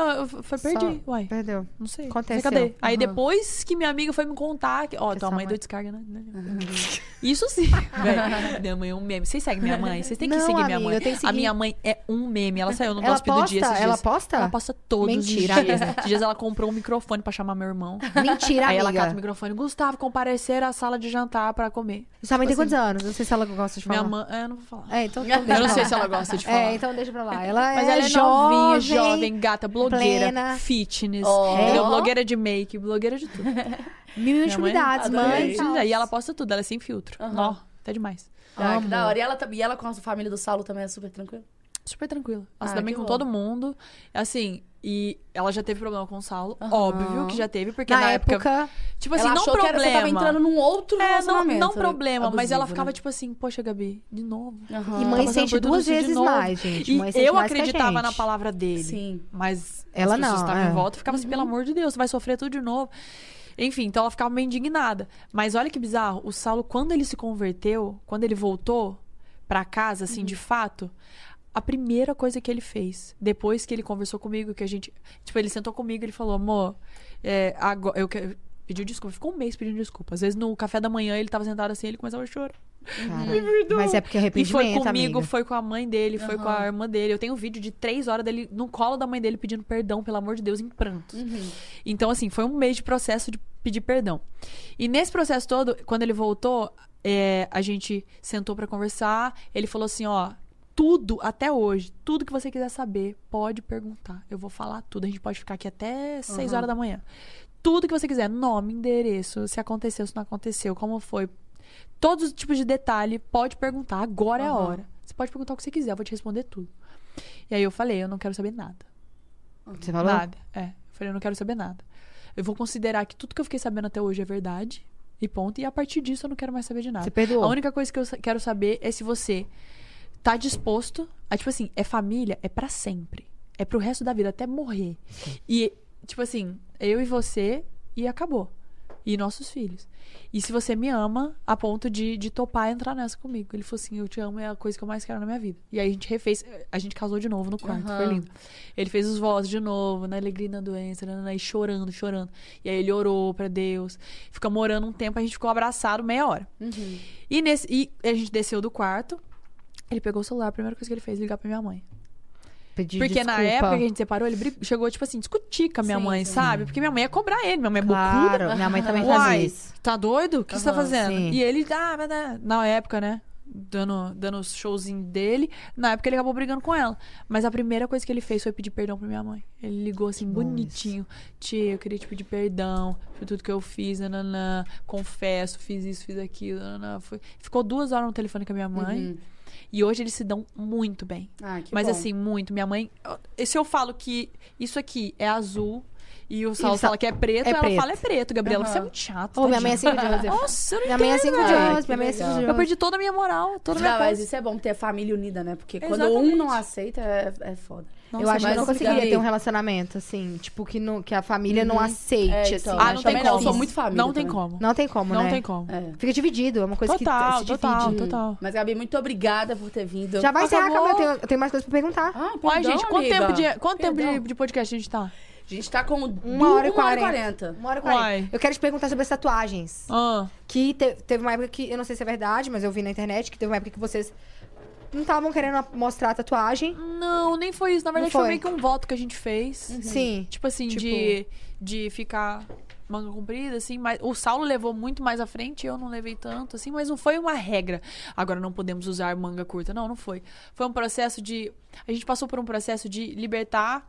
C: Ah, foi, perdi.
B: Só
C: Uai,
B: Perdeu.
C: não sei.
B: Aconteceu.
C: Cadê? Aí
A: Aham.
C: depois que minha amiga foi me contar que, ó, tua mãe
B: mãe-
C: deu descarga, né? Isso sim. minha mãe é um meme. Vocês seguem minha mãe? Vocês têm que
B: Não,
C: seguir minha
B: amiga,
C: mãe. A minha mãe é um meme. Ela saiu no
B: Ela
C: nosso do dia
B: posta?
C: esses
B: Ela
C: dias.
B: posta?
C: Ela posta todos
B: Mentira,
C: os dias. Esses dias ela comprou um microfone pra chamar meu irmão.
B: Mentira,
C: Aí ela
B: amiga.
C: cata o microfone. Gustavo, comparecer à sala de jantar pra comer.
B: Sua mãe tem
C: Tipo
B: quantos anos? Não sei se ela gosta de falar.
C: Minha mãe... É, não vou falar.
B: É, então,
C: Eu não sei se ela gosta de falar.
B: É, então deixa pra lá. Ela
C: Mas
B: é,
C: ela é
B: jovem,
C: jovem, gata, blogueira,
B: plena.
C: fitness,
A: Ó.
C: entendeu?
B: É.
C: blogueira de make, blogueira de tudo.
B: Mil intimidades, mãe.
C: Sim, E ela posta tudo, ela é sem filtro.
A: Aham.
C: Ó, até demais.
A: Ah, da hora. E ela, e ela com a família do Saulo também é super tranquila?
C: Super tranquila. Ela
A: Ah,
C: se dá bem com
A: bom.
C: todo mundo. Assim, e ela já teve problema com o Saulo.
A: Aham.
C: Óbvio que já teve, porque
B: Na,
C: na,
B: época,
C: Tipo assim,
A: ela
C: não
A: achou
C: problema.
A: que era, você tava entrando num outro
C: É, não,
A: relacionamento.
C: não problema, mas ela
A: abusivo,
C: ficava
A: né?
C: tipo assim, poxa, Gabi, de novo.
A: Aham.
B: E
C: Tá
B: mãe
C: passando
B: sente duas vezes mais, gente.
C: E
B: Mãe sente
C: eu acreditava
B: gente.
C: na palavra dele.
A: Sim.
C: Mas
B: Ela
C: as pessoas
B: não,
C: estavam
B: é.
C: em volta e ficava assim, pelo amor de Deus, você vai sofrer tudo de novo. Enfim, então ela ficava meio indignada. Mas olha que bizarro, o Saulo, quando ele se converteu, quando ele voltou pra casa, assim, de fato, a primeira coisa que ele fez, depois que ele conversou comigo, que a gente. Tipo, ele sentou comigo e ele falou, amor, é, agora, eu quero. Pediu desculpa, ficou um mês pedindo desculpa. Às vezes no café da manhã ele tava sentado assim, ele começava a chorar.
B: Cara, mas é porque é
C: E
B: arrependimento,
C: foi comigo,
B: amiga.
C: foi com a mãe dele, foi com a irmã dele. Eu tenho um vídeo de três horas dele no colo da mãe dele pedindo perdão, pelo amor de Deus, em prantos.
A: Uhum.
C: Então, assim, foi um mês de processo de pedir perdão. E nesse processo todo, quando ele voltou, é, a gente sentou pra conversar. Ele falou assim: ó, tudo até hoje, tudo que você quiser saber, pode perguntar. Eu vou falar tudo. A gente pode ficar aqui até seis
A: Uhum.
C: horas da manhã. Tudo que você quiser, nome, endereço, se aconteceu, se não aconteceu, como foi. Todos os tipos de detalhe, pode perguntar. Agora é a
A: Uhum.
C: hora. Você pode perguntar o que você quiser, eu vou te responder tudo. E aí eu falei, eu não quero saber nada.
B: Você falou?
C: Nada. É. Eu falei, eu não quero saber nada. Eu vou considerar que tudo que eu fiquei sabendo até hoje é verdade. E ponto. E a partir disso eu não quero mais saber de nada.
B: Você perdoou?
C: A única coisa que eu quero saber é se você tá disposto. A, tipo assim, é família, é pra sempre. É pro resto da vida, até morrer. E, tipo assim, eu e você e acabou. e nossos filhos. E se você me ama a ponto de, de topar entrar nessa comigo. Ele falou assim: Eu te amo, é a coisa que eu mais quero na minha vida. E aí a gente refez, a gente casou de novo no quarto, foi
A: Aham.
C: lindo. Ele fez os votos de novo, na alegria e na doença, nanana, e chorando, chorando. E aí ele orou pra Deus. Ficamos orando um tempo, a gente ficou abraçado meia hora.
A: Uhum.
C: E, nesse, e a gente desceu do quarto. Ele pegou o celular, a primeira coisa que ele fez, ligar pra minha mãe.
B: Pedir
C: Porque na
B: desculpa.
C: época que a gente separou, ele chegou, tipo assim, discutir com a minha
A: Sim,
C: mãe,
A: sim.
C: sabe? Porque minha mãe ia cobrar ele, minha mãe é bocuda.
B: Claro, minha mãe também
C: Uai,
B: fazia isso.
C: tá doido? O que você tá fazendo?
B: sim.
C: E ele, ah, mas, na época, né? Dando, dando os showzinho dele. Na época ele acabou brigando com ela. Mas a primeira coisa que ele fez foi pedir perdão pra minha mãe. Ele ligou assim,
B: bom
C: bonitinho. Tia, eu queria te pedir perdão por tudo que eu fiz, nananã. Confesso, fiz isso, fiz aquilo, nananã. Foi... Ficou duas horas no telefone com a minha mãe.
A: Uhum.
C: E hoje eles se dão muito bem.
A: Ah, que
C: Mas
A: bom.
C: assim, muito. Minha mãe. Se eu falo que isso aqui é azul e o Saulo fala que é preto,
B: é
C: ela
B: preto.
C: fala é preto. Gabriela,
A: Aham.
C: você é muito chato.
B: Ô, minha mãe é cinco de Joseph.
C: Nossa, eu não
B: Minha mãe é cinco de. Joseph, minha mãe é cinco de
A: legal.
C: Eu perdi toda a minha moral, toda a minha
A: Não, mas
C: coisa.
A: isso é bom ter família unida, né? Porque quando
C: Exatamente.
A: um não aceita, é, é foda.
C: Nossa,
B: eu acho que eu não conseguiria ter um relacionamento, assim, tipo, que, não, que a família não aceite,
A: É,
B: assim.
A: então.
B: eu
C: Ah, não
B: é
C: tem
A: não,
C: como.
A: sou muito família
C: Não tem
A: também.
C: como.
B: Não tem como,
C: Não
B: né?
C: tem como.
A: É.
B: Fica dividido, é uma coisa
C: Total,
B: que se
C: total,
B: divide.
C: total.
A: Mas, Gabi, muito obrigada por ter vindo.
B: Já vai encerrar,
C: Acabou.
B: Camila, eu tenho, eu tenho mais coisas pra perguntar.
A: Ah,
C: Uai,
A: perdão,
C: gente, quanto
A: amiga.
C: tempo, de, quanto tempo de podcast a gente tá?
A: A gente tá com
B: Uma hora e
A: e
B: quarenta. Uma hora e quarenta. Eu quero te perguntar sobre as tatuagens.
C: Ah,
B: Que te- teve uma época que, eu não sei se é verdade, mas eu vi na internet, que teve uma época que vocês não estavam querendo mostrar a tatuagem.
C: não, nem foi isso. Na verdade,
B: foi?
C: foi meio que um voto que a gente fez.
B: Sim.
C: Tipo assim,
B: Tipo-
C: de, de ficar manga comprida, assim. Mas o Saulo levou muito mais à frente, eu não levei tanto, assim. Mas não foi uma regra. Agora não podemos usar manga curta. Não, não foi. Foi um processo de... A gente passou por um processo de libertar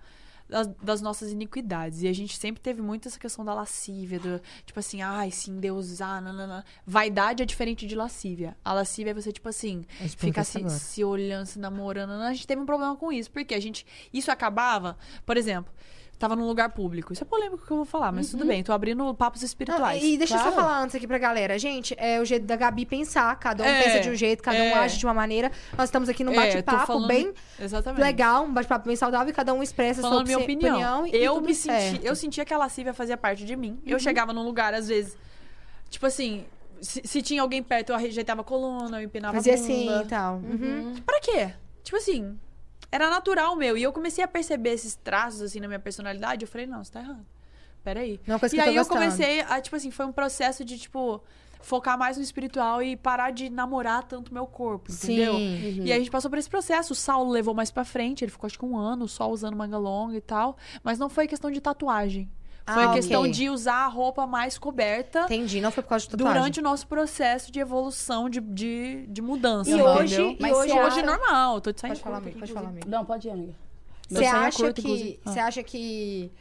C: das, das nossas iniquidades. E a gente sempre teve muito essa questão da lascívia, do, tipo assim, ai, se endeusar, nanana. Vaidade é diferente de lascívia. A lascívia é você, tipo assim,
B: gente
C: ficar se, se olhando, se namorando. nanana. A gente teve um problema com isso, porque a gente. Isso acabava, por exemplo. Tava num lugar público. Isso é polêmico que eu vou falar, mas tudo bem. Tô abrindo papos
B: Não,
C: espirituais.
B: e deixa eu
A: claro.
B: só falar antes aqui pra galera. Gente, é o jeito da Gabi pensar. Cada um
C: É,
B: pensa de um jeito, cada um
C: é.
B: age de uma maneira. Nós estamos aqui num
C: É,
B: bate-papo
C: falando-
B: bem
C: Exatamente.
B: legal, um bate-papo bem saudável e cada um expressa a sua
C: Falando minha
B: opini-
C: opinião.
B: e
C: eu me
B: certo. Uhum.
C: senti, eu sentia que a lascívia fazia parte de mim. Eu chegava num lugar, às vezes, tipo assim, se, se tinha alguém perto, eu rejeitava a coluna, eu empinava
B: Fazia
C: a bunda.
B: assim e tal. Uhum.
C: Pra quê? Tipo assim, era natural meu. E eu comecei a perceber esses traços, assim, na minha personalidade. Eu falei, não, você tá errado. Peraí.
B: Não coisa
C: E
B: que eu
C: aí eu
B: gostando.
C: comecei a, tipo assim, foi um processo de, tipo, focar mais no espiritual e parar de namorar tanto meu corpo, entendeu?
B: Sim.
C: E aí a gente passou por esse processo. O Saulo levou mais pra frente, ele ficou acho que um ano só usando manga longa e tal. Mas não foi questão de tatuagem. Foi
B: Ah,
C: questão
B: ok.
C: de usar a roupa mais coberta
B: Entendi, não foi por causa de tatuagem.
C: durante o nosso processo de evolução, de, de, de mudança.
B: E
C: entendeu?
B: hoje, e
A: Mas
B: hoje,
C: Hoje
A: acha-
C: é normal, tô de sair
B: Pode falar, amigo, pode falar, amigo.
A: Não, pode ir, amiga.
B: Você
C: é
B: acha que.
C: Ah.
B: você acha que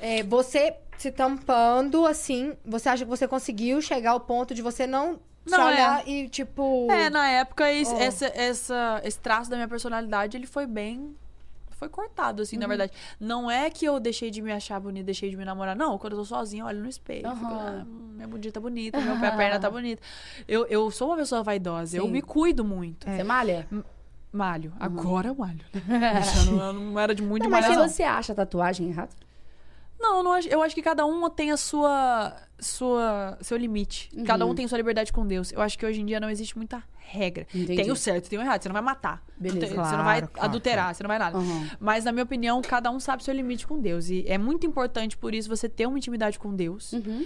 B: é, você se tampando assim, você acha que você conseguiu chegar ao ponto de você não, se
C: Não,
B: olhar e tipo
C: É, na época, esse,
B: Oh.
C: essa, essa- esse traço da minha personalidade, ele foi bem... Foi cortado, assim, na
B: Uhum.
C: verdade. Não é que eu deixei de me achar bonita, deixei de me namorar. Não, quando eu tô sozinha, eu olho no espelho. fico,
A: Aham.
C: ah, hum, minha bundinha tá bonita, meu pé, a perna tá bonita. Eu, eu sou uma pessoa vaidosa, eu
B: Sim.
C: me cuido muito.
A: Você malha?
C: Malho. Agora eu malho. Eu não, eu não era de muito
A: Não,
C: de
A: mas
C: malhar,
A: se
C: não.
A: você acha a tatuagem errada?
C: Não, não acho- eu acho que cada um tem a sua, sua seu limite. Cada um tem sua liberdade com Deus. Eu acho que hoje em dia não existe muita regra.
A: Entendi.
C: Tem o certo e tem o errado. Você não vai matar.
A: Beleza.
C: Tem- você
B: Claro,
C: não vai
B: claro,
C: adulterar, você não vai nada.
A: Uhum.
C: Mas, na minha opinião, cada um sabe seu limite com Deus. E é muito importante, por isso, você ter uma intimidade com Deus.
A: Uhum.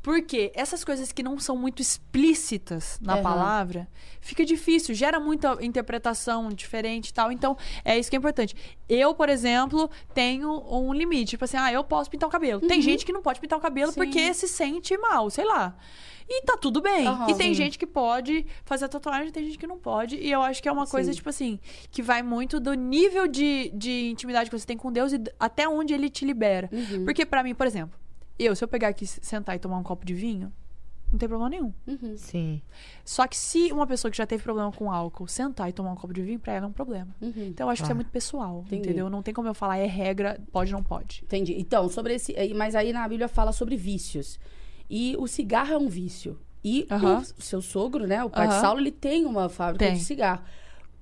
C: Porque essas coisas que não são muito explícitas na
A: Aham.
C: palavra, fica difícil, gera muita interpretação diferente e tal. Então, é isso que é importante. Eu, por exemplo, tenho um limite. Tipo assim, ah, eu posso pintar o cabelo. Tem gente que não pode pintar o cabelo
A: Uhum. Sim.
C: porque se sente mal, sei lá. E tá tudo bem.
A: Aham.
C: e tem
A: Sim.
C: gente que pode fazer a tatuagem, tem gente que não pode. E eu acho que é uma coisa,
A: Sim.
C: tipo assim, que vai muito do nível de, de intimidade que você tem com Deus e até onde ele te libera.
A: Uhum.
C: Porque pra mim, por exemplo, eu, se eu pegar aqui, sentar e tomar um copo de vinho, não tem problema nenhum.
A: Uhum.
B: Sim.
C: Só que se uma pessoa que já teve problema com álcool sentar e tomar um copo de vinho, pra ela é um problema.
A: Uhum.
C: Então eu acho que isso é
B: Ah.
C: muito pessoal,
A: Entendi.
C: entendeu? Não tem como eu falar, é regra, pode ou não pode.
A: Entendi. Então, sobre esse. aí- Mas aí na Bíblia fala sobre vícios. E o cigarro é um vício. E
C: Aham.
A: o seu sogro, né? O pai de
C: Aham.
A: Saulo, ele tem uma fábrica
C: Tem.
A: de cigarro.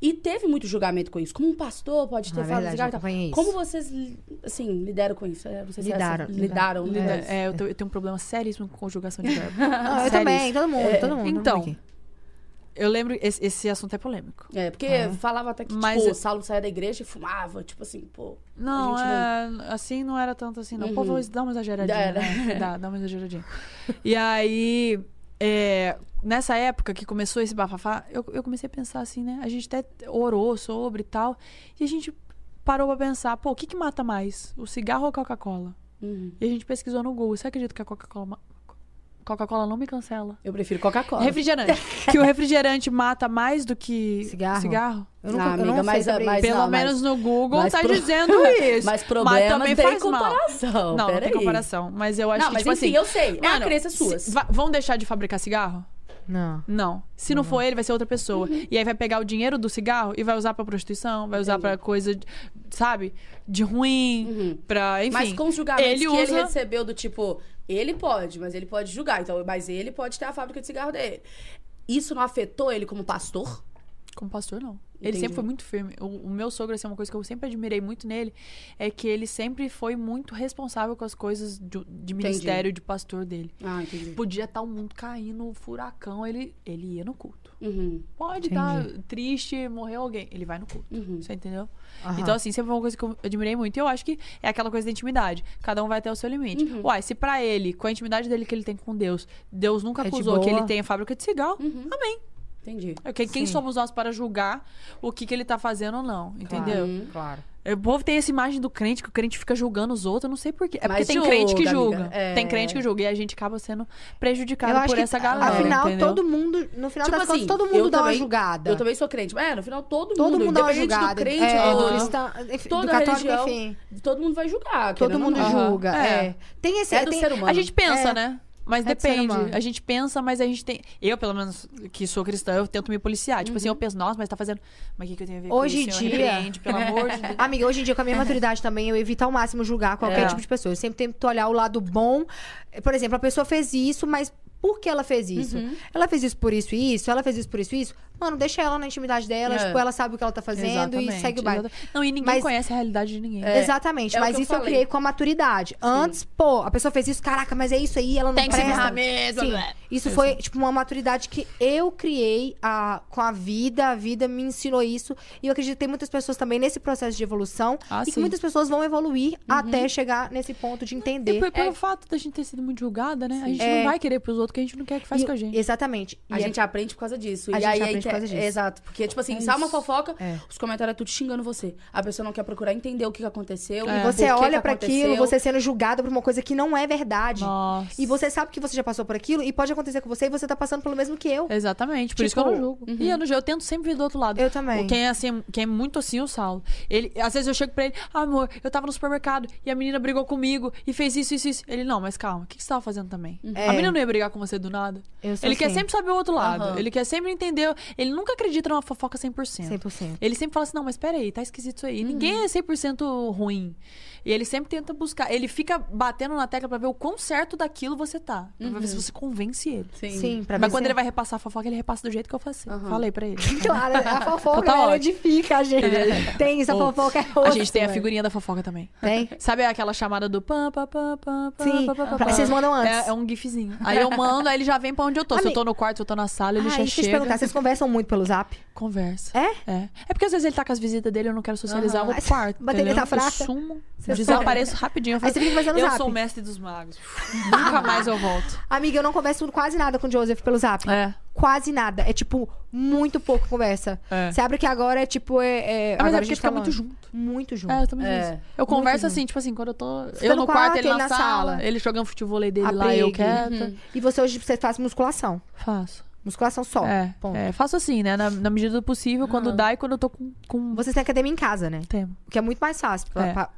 A: E teve muito julgamento com isso. Como um pastor pode ter
B: Ah,
A: falado
B: verdade,
A: cigarro e tal. Como vocês, assim, lidaram com isso? É, Não sei se é
B: Lidaram,
A: essa- lidaram.
B: lidaram.
A: lidaram.
C: É, eu, tenho, eu tenho um problema seríssimo com conjugação de verbo.
B: Ah, eu também, todo mundo,
A: É,
B: todo mundo. todo
C: então,
B: mundo aqui.
C: Eu lembro, esse, esse assunto é polêmico.
A: É, porque
B: Ah.
A: falava até que,
C: Mas
A: tipo,
C: eu-
A: o Saulo saía da igreja e fumava, tipo assim, pô.
C: Não, é, assim não era tanto assim, não.
A: Uhum.
C: Pô, vou dar uma exageradinha.
A: Era.
C: Né? Dá, dá uma exageradinha. E aí, é, nessa época que começou esse bafafá, eu, eu comecei a pensar assim, né? A gente até orou sobre e tal. E a gente parou pra pensar, pô, o que que mata mais? O cigarro ou a Coca-Cola?
A: Uhum.
C: E a gente pesquisou no Google. Você acredita que a Coca-Cola... Coca-Cola não me cancela.
A: Eu prefiro Coca-Cola.
C: Refrigerante. que o refrigerante mata mais do que
B: Cigarro? Eu não,
A: Ah,
B: eu
A: amiga,
B: não sei
A: mas-
B: sobre
A: mas-.
C: Pelo
A: não, mas-
C: menos no Google
A: mas
C: tá
A: pro-
C: dizendo isso.
A: Mas problemas
C: também
A: tem
C: faz mal.
A: comparação.
C: Não, não
A: pera
C: tem
A: aí.
C: comparação. Mas eu acho
A: Não,
C: que,
A: mas
C: tipo
A: enfim,
C: assim...
A: eu sei. é a
C: mano,
A: crença sua.
C: vão deixar de fabricar cigarro?
B: Não.
C: Não. Se não for ele, vai ser outra pessoa.
A: Uhum.
C: E aí vai pegar o dinheiro do cigarro e vai usar pra prostituição, vai usar
A: Entendi.
C: pra coisa, de- sabe? De ruim,
A: Uhum.
C: pra... Enfim.
A: Mas com os julgamentos
C: ele
A: que
C: usa...
A: ele recebeu do tipo, ele pode, mas ele pode julgar. Então, mas ele pode ter a fábrica de cigarro dele. Isso não afetou ele como pastor?
C: Como pastor, não. Ele
A: Entendi.
C: sempre foi muito firme. O, o meu sogro, assim, uma coisa que eu sempre admirei muito nele é que ele sempre foi muito responsável com as coisas de, de ministério, de pastor dele.
A: Ah, entendi.
C: Podia estar o mundo caindo, furacão, ele, ele ia no culto.
A: Uhum,
C: Pode estar triste, morreu alguém, ele vai no culto.
A: uhum.
C: Você entendeu?
B: Aham.
C: Então, assim, sempre foi uma coisa que eu admirei muito. E eu acho que é aquela coisa da intimidade. Cada um vai ter o seu limite.
A: Uhum.
C: Uai, se pra ele, com a intimidade dele que ele tem com Deus, Deus nunca
B: É
C: acusou que ele tem a fábrica de cigarro,
A: Uhum.
C: amém.
A: Entendi.
C: Quem, quem
B: Sim.
C: somos nós para julgar o que, que ele tá fazendo ou não? Entendeu?
A: Uhum.
B: Claro.
C: O povo tem essa imagem do crente, que o crente fica julgando os outros, eu não sei porquê. É porque
A: Mas
C: tem crente que
A: julga,
C: julga.
A: É.
C: Tem crente que julga. E a gente acaba sendo prejudicado por essa galera.
B: afinal,
C: entendeu?
B: todo mundo, no final
A: Tipo
B: das
A: assim,
B: contas, todo
A: eu
B: mundo dá uma
A: também-
B: julgada.
A: Eu também sou crente. É, no final todo,
B: Todo
A: mundo,
B: mundo dá uma julgada.
A: do crente,
B: é,
A: do,
B: cristão, enfim,
A: toda
B: do católico,
A: religião,
B: enfim.
A: todo mundo vai julgar.
B: Todo
A: ou
B: mundo julga.
C: É.
B: É. Tem esse.
A: É do
B: tem-
A: ser humano.
C: A gente pensa,
B: É.
C: né? Mas
B: É
C: depende. A gente pensa, mas a gente tem. Eu, pelo menos, que sou cristã, eu tento me policiar. Tipo assim, eu penso, nossa, mas tá fazendo. Mas o que, que eu tenho a ver
B: Hoje
C: com
B: em
C: isso? Senhor?
B: dia-
C: Repreende, pelo amor de Deus.
B: Amiga, hoje em dia, com a minha maturidade também, eu evito ao máximo julgar qualquer
C: É.
B: tipo de pessoa. Eu sempre tento olhar o lado bom. Por exemplo, a pessoa fez isso, mas por que ela fez isso?
A: Uhum.
B: Ela fez isso por isso e isso? Ela fez isso por isso e isso? Mano, deixa ela na intimidade dela.
A: É.
B: Tipo, ela sabe o que ela tá fazendo
C: Exatamente,
B: e segue o baile.
C: exata- Não, e ninguém
B: Mas-
C: conhece a realidade de ninguém.
A: É.
B: Exatamente,
A: é
B: mas
A: eu
B: isso eu
A: falei.
B: criei com a maturidade. Antes, pô, a pessoa fez isso, caraca, mas é isso aí, ela não
C: Tem que se
B: presta.
C: mesmo,
B: Sim,
C: blé.
B: isso foi, tipo, uma maturidade que eu criei a, com a vida, a vida me ensinou isso. E eu acredito que tem muitas pessoas também nesse processo de evolução.
C: Ah,
B: e que
C: sim.
B: muitas pessoas vão evoluir até chegar nesse ponto de
C: E
B: entender.
C: por- pelo
A: É.
C: fato da gente ter sido muito julgada, né? A gente
B: É.
C: não vai querer pros outros que a gente não quer que faz
B: E-
C: com a gente.
B: Exatamente.
A: A
B: E é-
A: gente aprende por causa disso.
B: A
A: e
B: gente
A: aí,
B: aprende
A: aí
B: por causa disso.
A: Exato. Porque, tipo assim,
C: É
A: sai uma fofoca,
B: É.
A: os comentários é tudo xingando você. A pessoa não quer procurar entender o que que aconteceu.
C: É.
A: por
B: Você olha pra aquilo, você sendo julgada por uma coisa que não é verdade.
C: Nossa.
B: E você sabe que você já passou por aquilo e pode acontecer com você e você tá passando pelo mesmo que eu.
C: Exatamente, por isso que eu
B: Tipo,
C: não julgo. E eu, não eu tento sempre vir do outro lado.
B: Eu também.
C: Quem é, assim, quem é muito assim, é o Saulo. Ele, às vezes eu chego pra ele, ah, amor, eu tava no supermercado e a menina brigou comigo e fez isso, isso, isso. Ele, não, mas calma, o que, que você tava fazendo também?
B: É.
C: A menina não ia brigar com você do nada. Ele quer
B: assim.
C: sempre saber o outro lado.
A: Aham.
C: Ele quer sempre entender. Ele nunca acredita numa fofoca 100%.
B: 100%.
C: Ele sempre fala assim, não, mas peraí, tá esquisito isso aí.
B: Uhum.
C: Ninguém é 100% ruim. E ele sempre tenta buscar. Ele fica batendo na tecla pra ver o quão certo daquilo você tá. Pra ver se você convence ele.
A: Sim.
B: Sim, pra
C: Mas quando ele vai repassar a fofoca, ele repassa do jeito que eu faço.
A: Aham.
C: Falei pra ele.
B: Claro, a fofoca
C: Então tá
B: ela
C: ótimo.
B: edifica a gente. Tem isso, a
C: Ô,
B: fofoca é
C: A
B: outra,
C: gente tem a
B: velho.
C: figurinha da fofoca também.
B: Tem?
C: Sabe aquela chamada do pam, pam, pam, pam, pam,
B: Sim.
C: pam, pam, pam?
B: Vocês mandam antes.
C: É, é um gifzinho. Aí eu mando, aí ele já vem pra onde eu tô. Se eu tô no quarto, se eu tô na sala, ele
B: ah,
C: já
B: deixa eu te
C: chega.
B: perguntar, vocês conversam muito pelo zap?
C: Conversa.
B: É?
C: É. É porque às vezes ele tá com as visitas dele, eu não quero socializar, eu vou pro quarto.
B: Bateria tá fraca.
C: Eu sumo,
B: Você
C: desapareço rapidinho. Eu,
B: Aí você fica conversando no
C: eu
B: zap.
C: sou o mestre dos magos. Nunca mais eu volto.
B: Amiga, eu não converso quase nada com o Joseph pelo zap.
C: É.
B: Quase nada. É tipo, muito pouco conversa.
C: É.
B: Você abre que agora é tipo. É, é,
C: Ah, mas
B: agora
C: é
B: a
C: porque
B: gente
C: fica
B: tá
C: muito junto.
B: Muito junto.
C: É, eu também
A: É.
C: Eu converso
B: junto.
C: assim, tipo assim, quando eu tô.
B: tá
C: eu
B: no
C: no quarto,
B: quarto,
C: ele
B: ele
C: na, sala,
B: sala.
C: ele jogando futebol dele
B: A
C: lá, eu
B: briga.
C: quieta.
B: E você hoje você faz musculação.
C: Faço.
B: Musculação só.
C: É,
B: Ponto.
C: é, faço assim, né? Na, na medida do possível, quando dá e quando eu tô com, com
B: Vocês têm academia em casa, né?
C: tempo.
B: O que é muito mais fácil. pra-
C: É.
B: pra-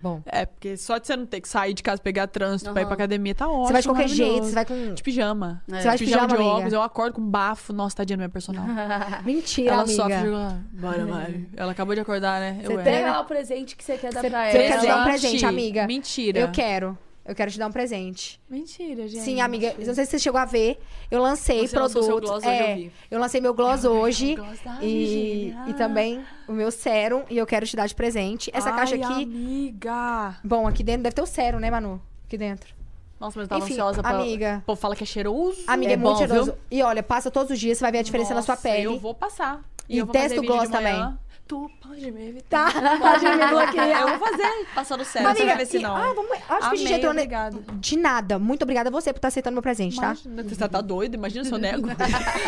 B: Bom.
C: É, porque só de você não ter que sair de casa, pegar trânsito pra ir pra academia, tá ótimo.
B: Você vai de qualquer jeito, você vai com.
C: De pijama.
A: É.
B: Você vai de
C: pijama,
B: pijama,
C: de
B: amiga.
C: óculos, eu acordo com bafo. Nossa, tadinha da minha personal.
B: Mentira,
C: ela
B: amiga.
C: sofre. Bora, vai. Ela acabou de acordar, né?
B: Você
C: eu
B: tem-
C: é.
A: Pega lá o presente que você quer dar
B: Você-
A: pra
B: você
A: ela.
B: quer dar um presente, amiga?
C: Mentira.
B: Eu quero. Eu quero te dar um presente.
C: Mentira, gente.
B: Sim, amiga. Não sei se você chegou a ver. Eu lancei
C: Você lançou
B: produtos.
C: seu gloss hoje,
B: é,
C: eu vi.
B: eu lancei meu gloss hoje.
C: gloss da
B: e, e também o meu sérum. E eu quero te dar de presente. Essa
C: Ai,
B: caixa aqui.
C: amiga.
B: Bom, aqui dentro deve ter o sérum, né, Manu? Aqui dentro.
C: Nossa, mas eu tava
B: Enfim,
C: ansiosa pra...
B: amiga.
C: Povo fala que é cheiroso.
B: Amiga, é,
A: É
B: muito
A: bom,
B: cheiroso.
C: viu?
B: E olha, passa todos os dias, você vai ver a diferença na sua
C: Nossa,
B: pele.
C: eu vou passar.
B: E
C: eu vou
B: testa o gloss
C: manhã. Tu pode me evitar.
B: Tá? Pode me bloquear.
C: Eu vou fazer. Passando sério, você
B: Amiga,
C: vai ver se
B: e-
C: não.
B: ah, vamos, acho que a gente
C: Amei,
B: entrou
C: obrigada.
B: De nada. Muito obrigada a você por estar aceitando meu presente, tá?
C: Imagina, Você tá doido? Imagina se eu nego.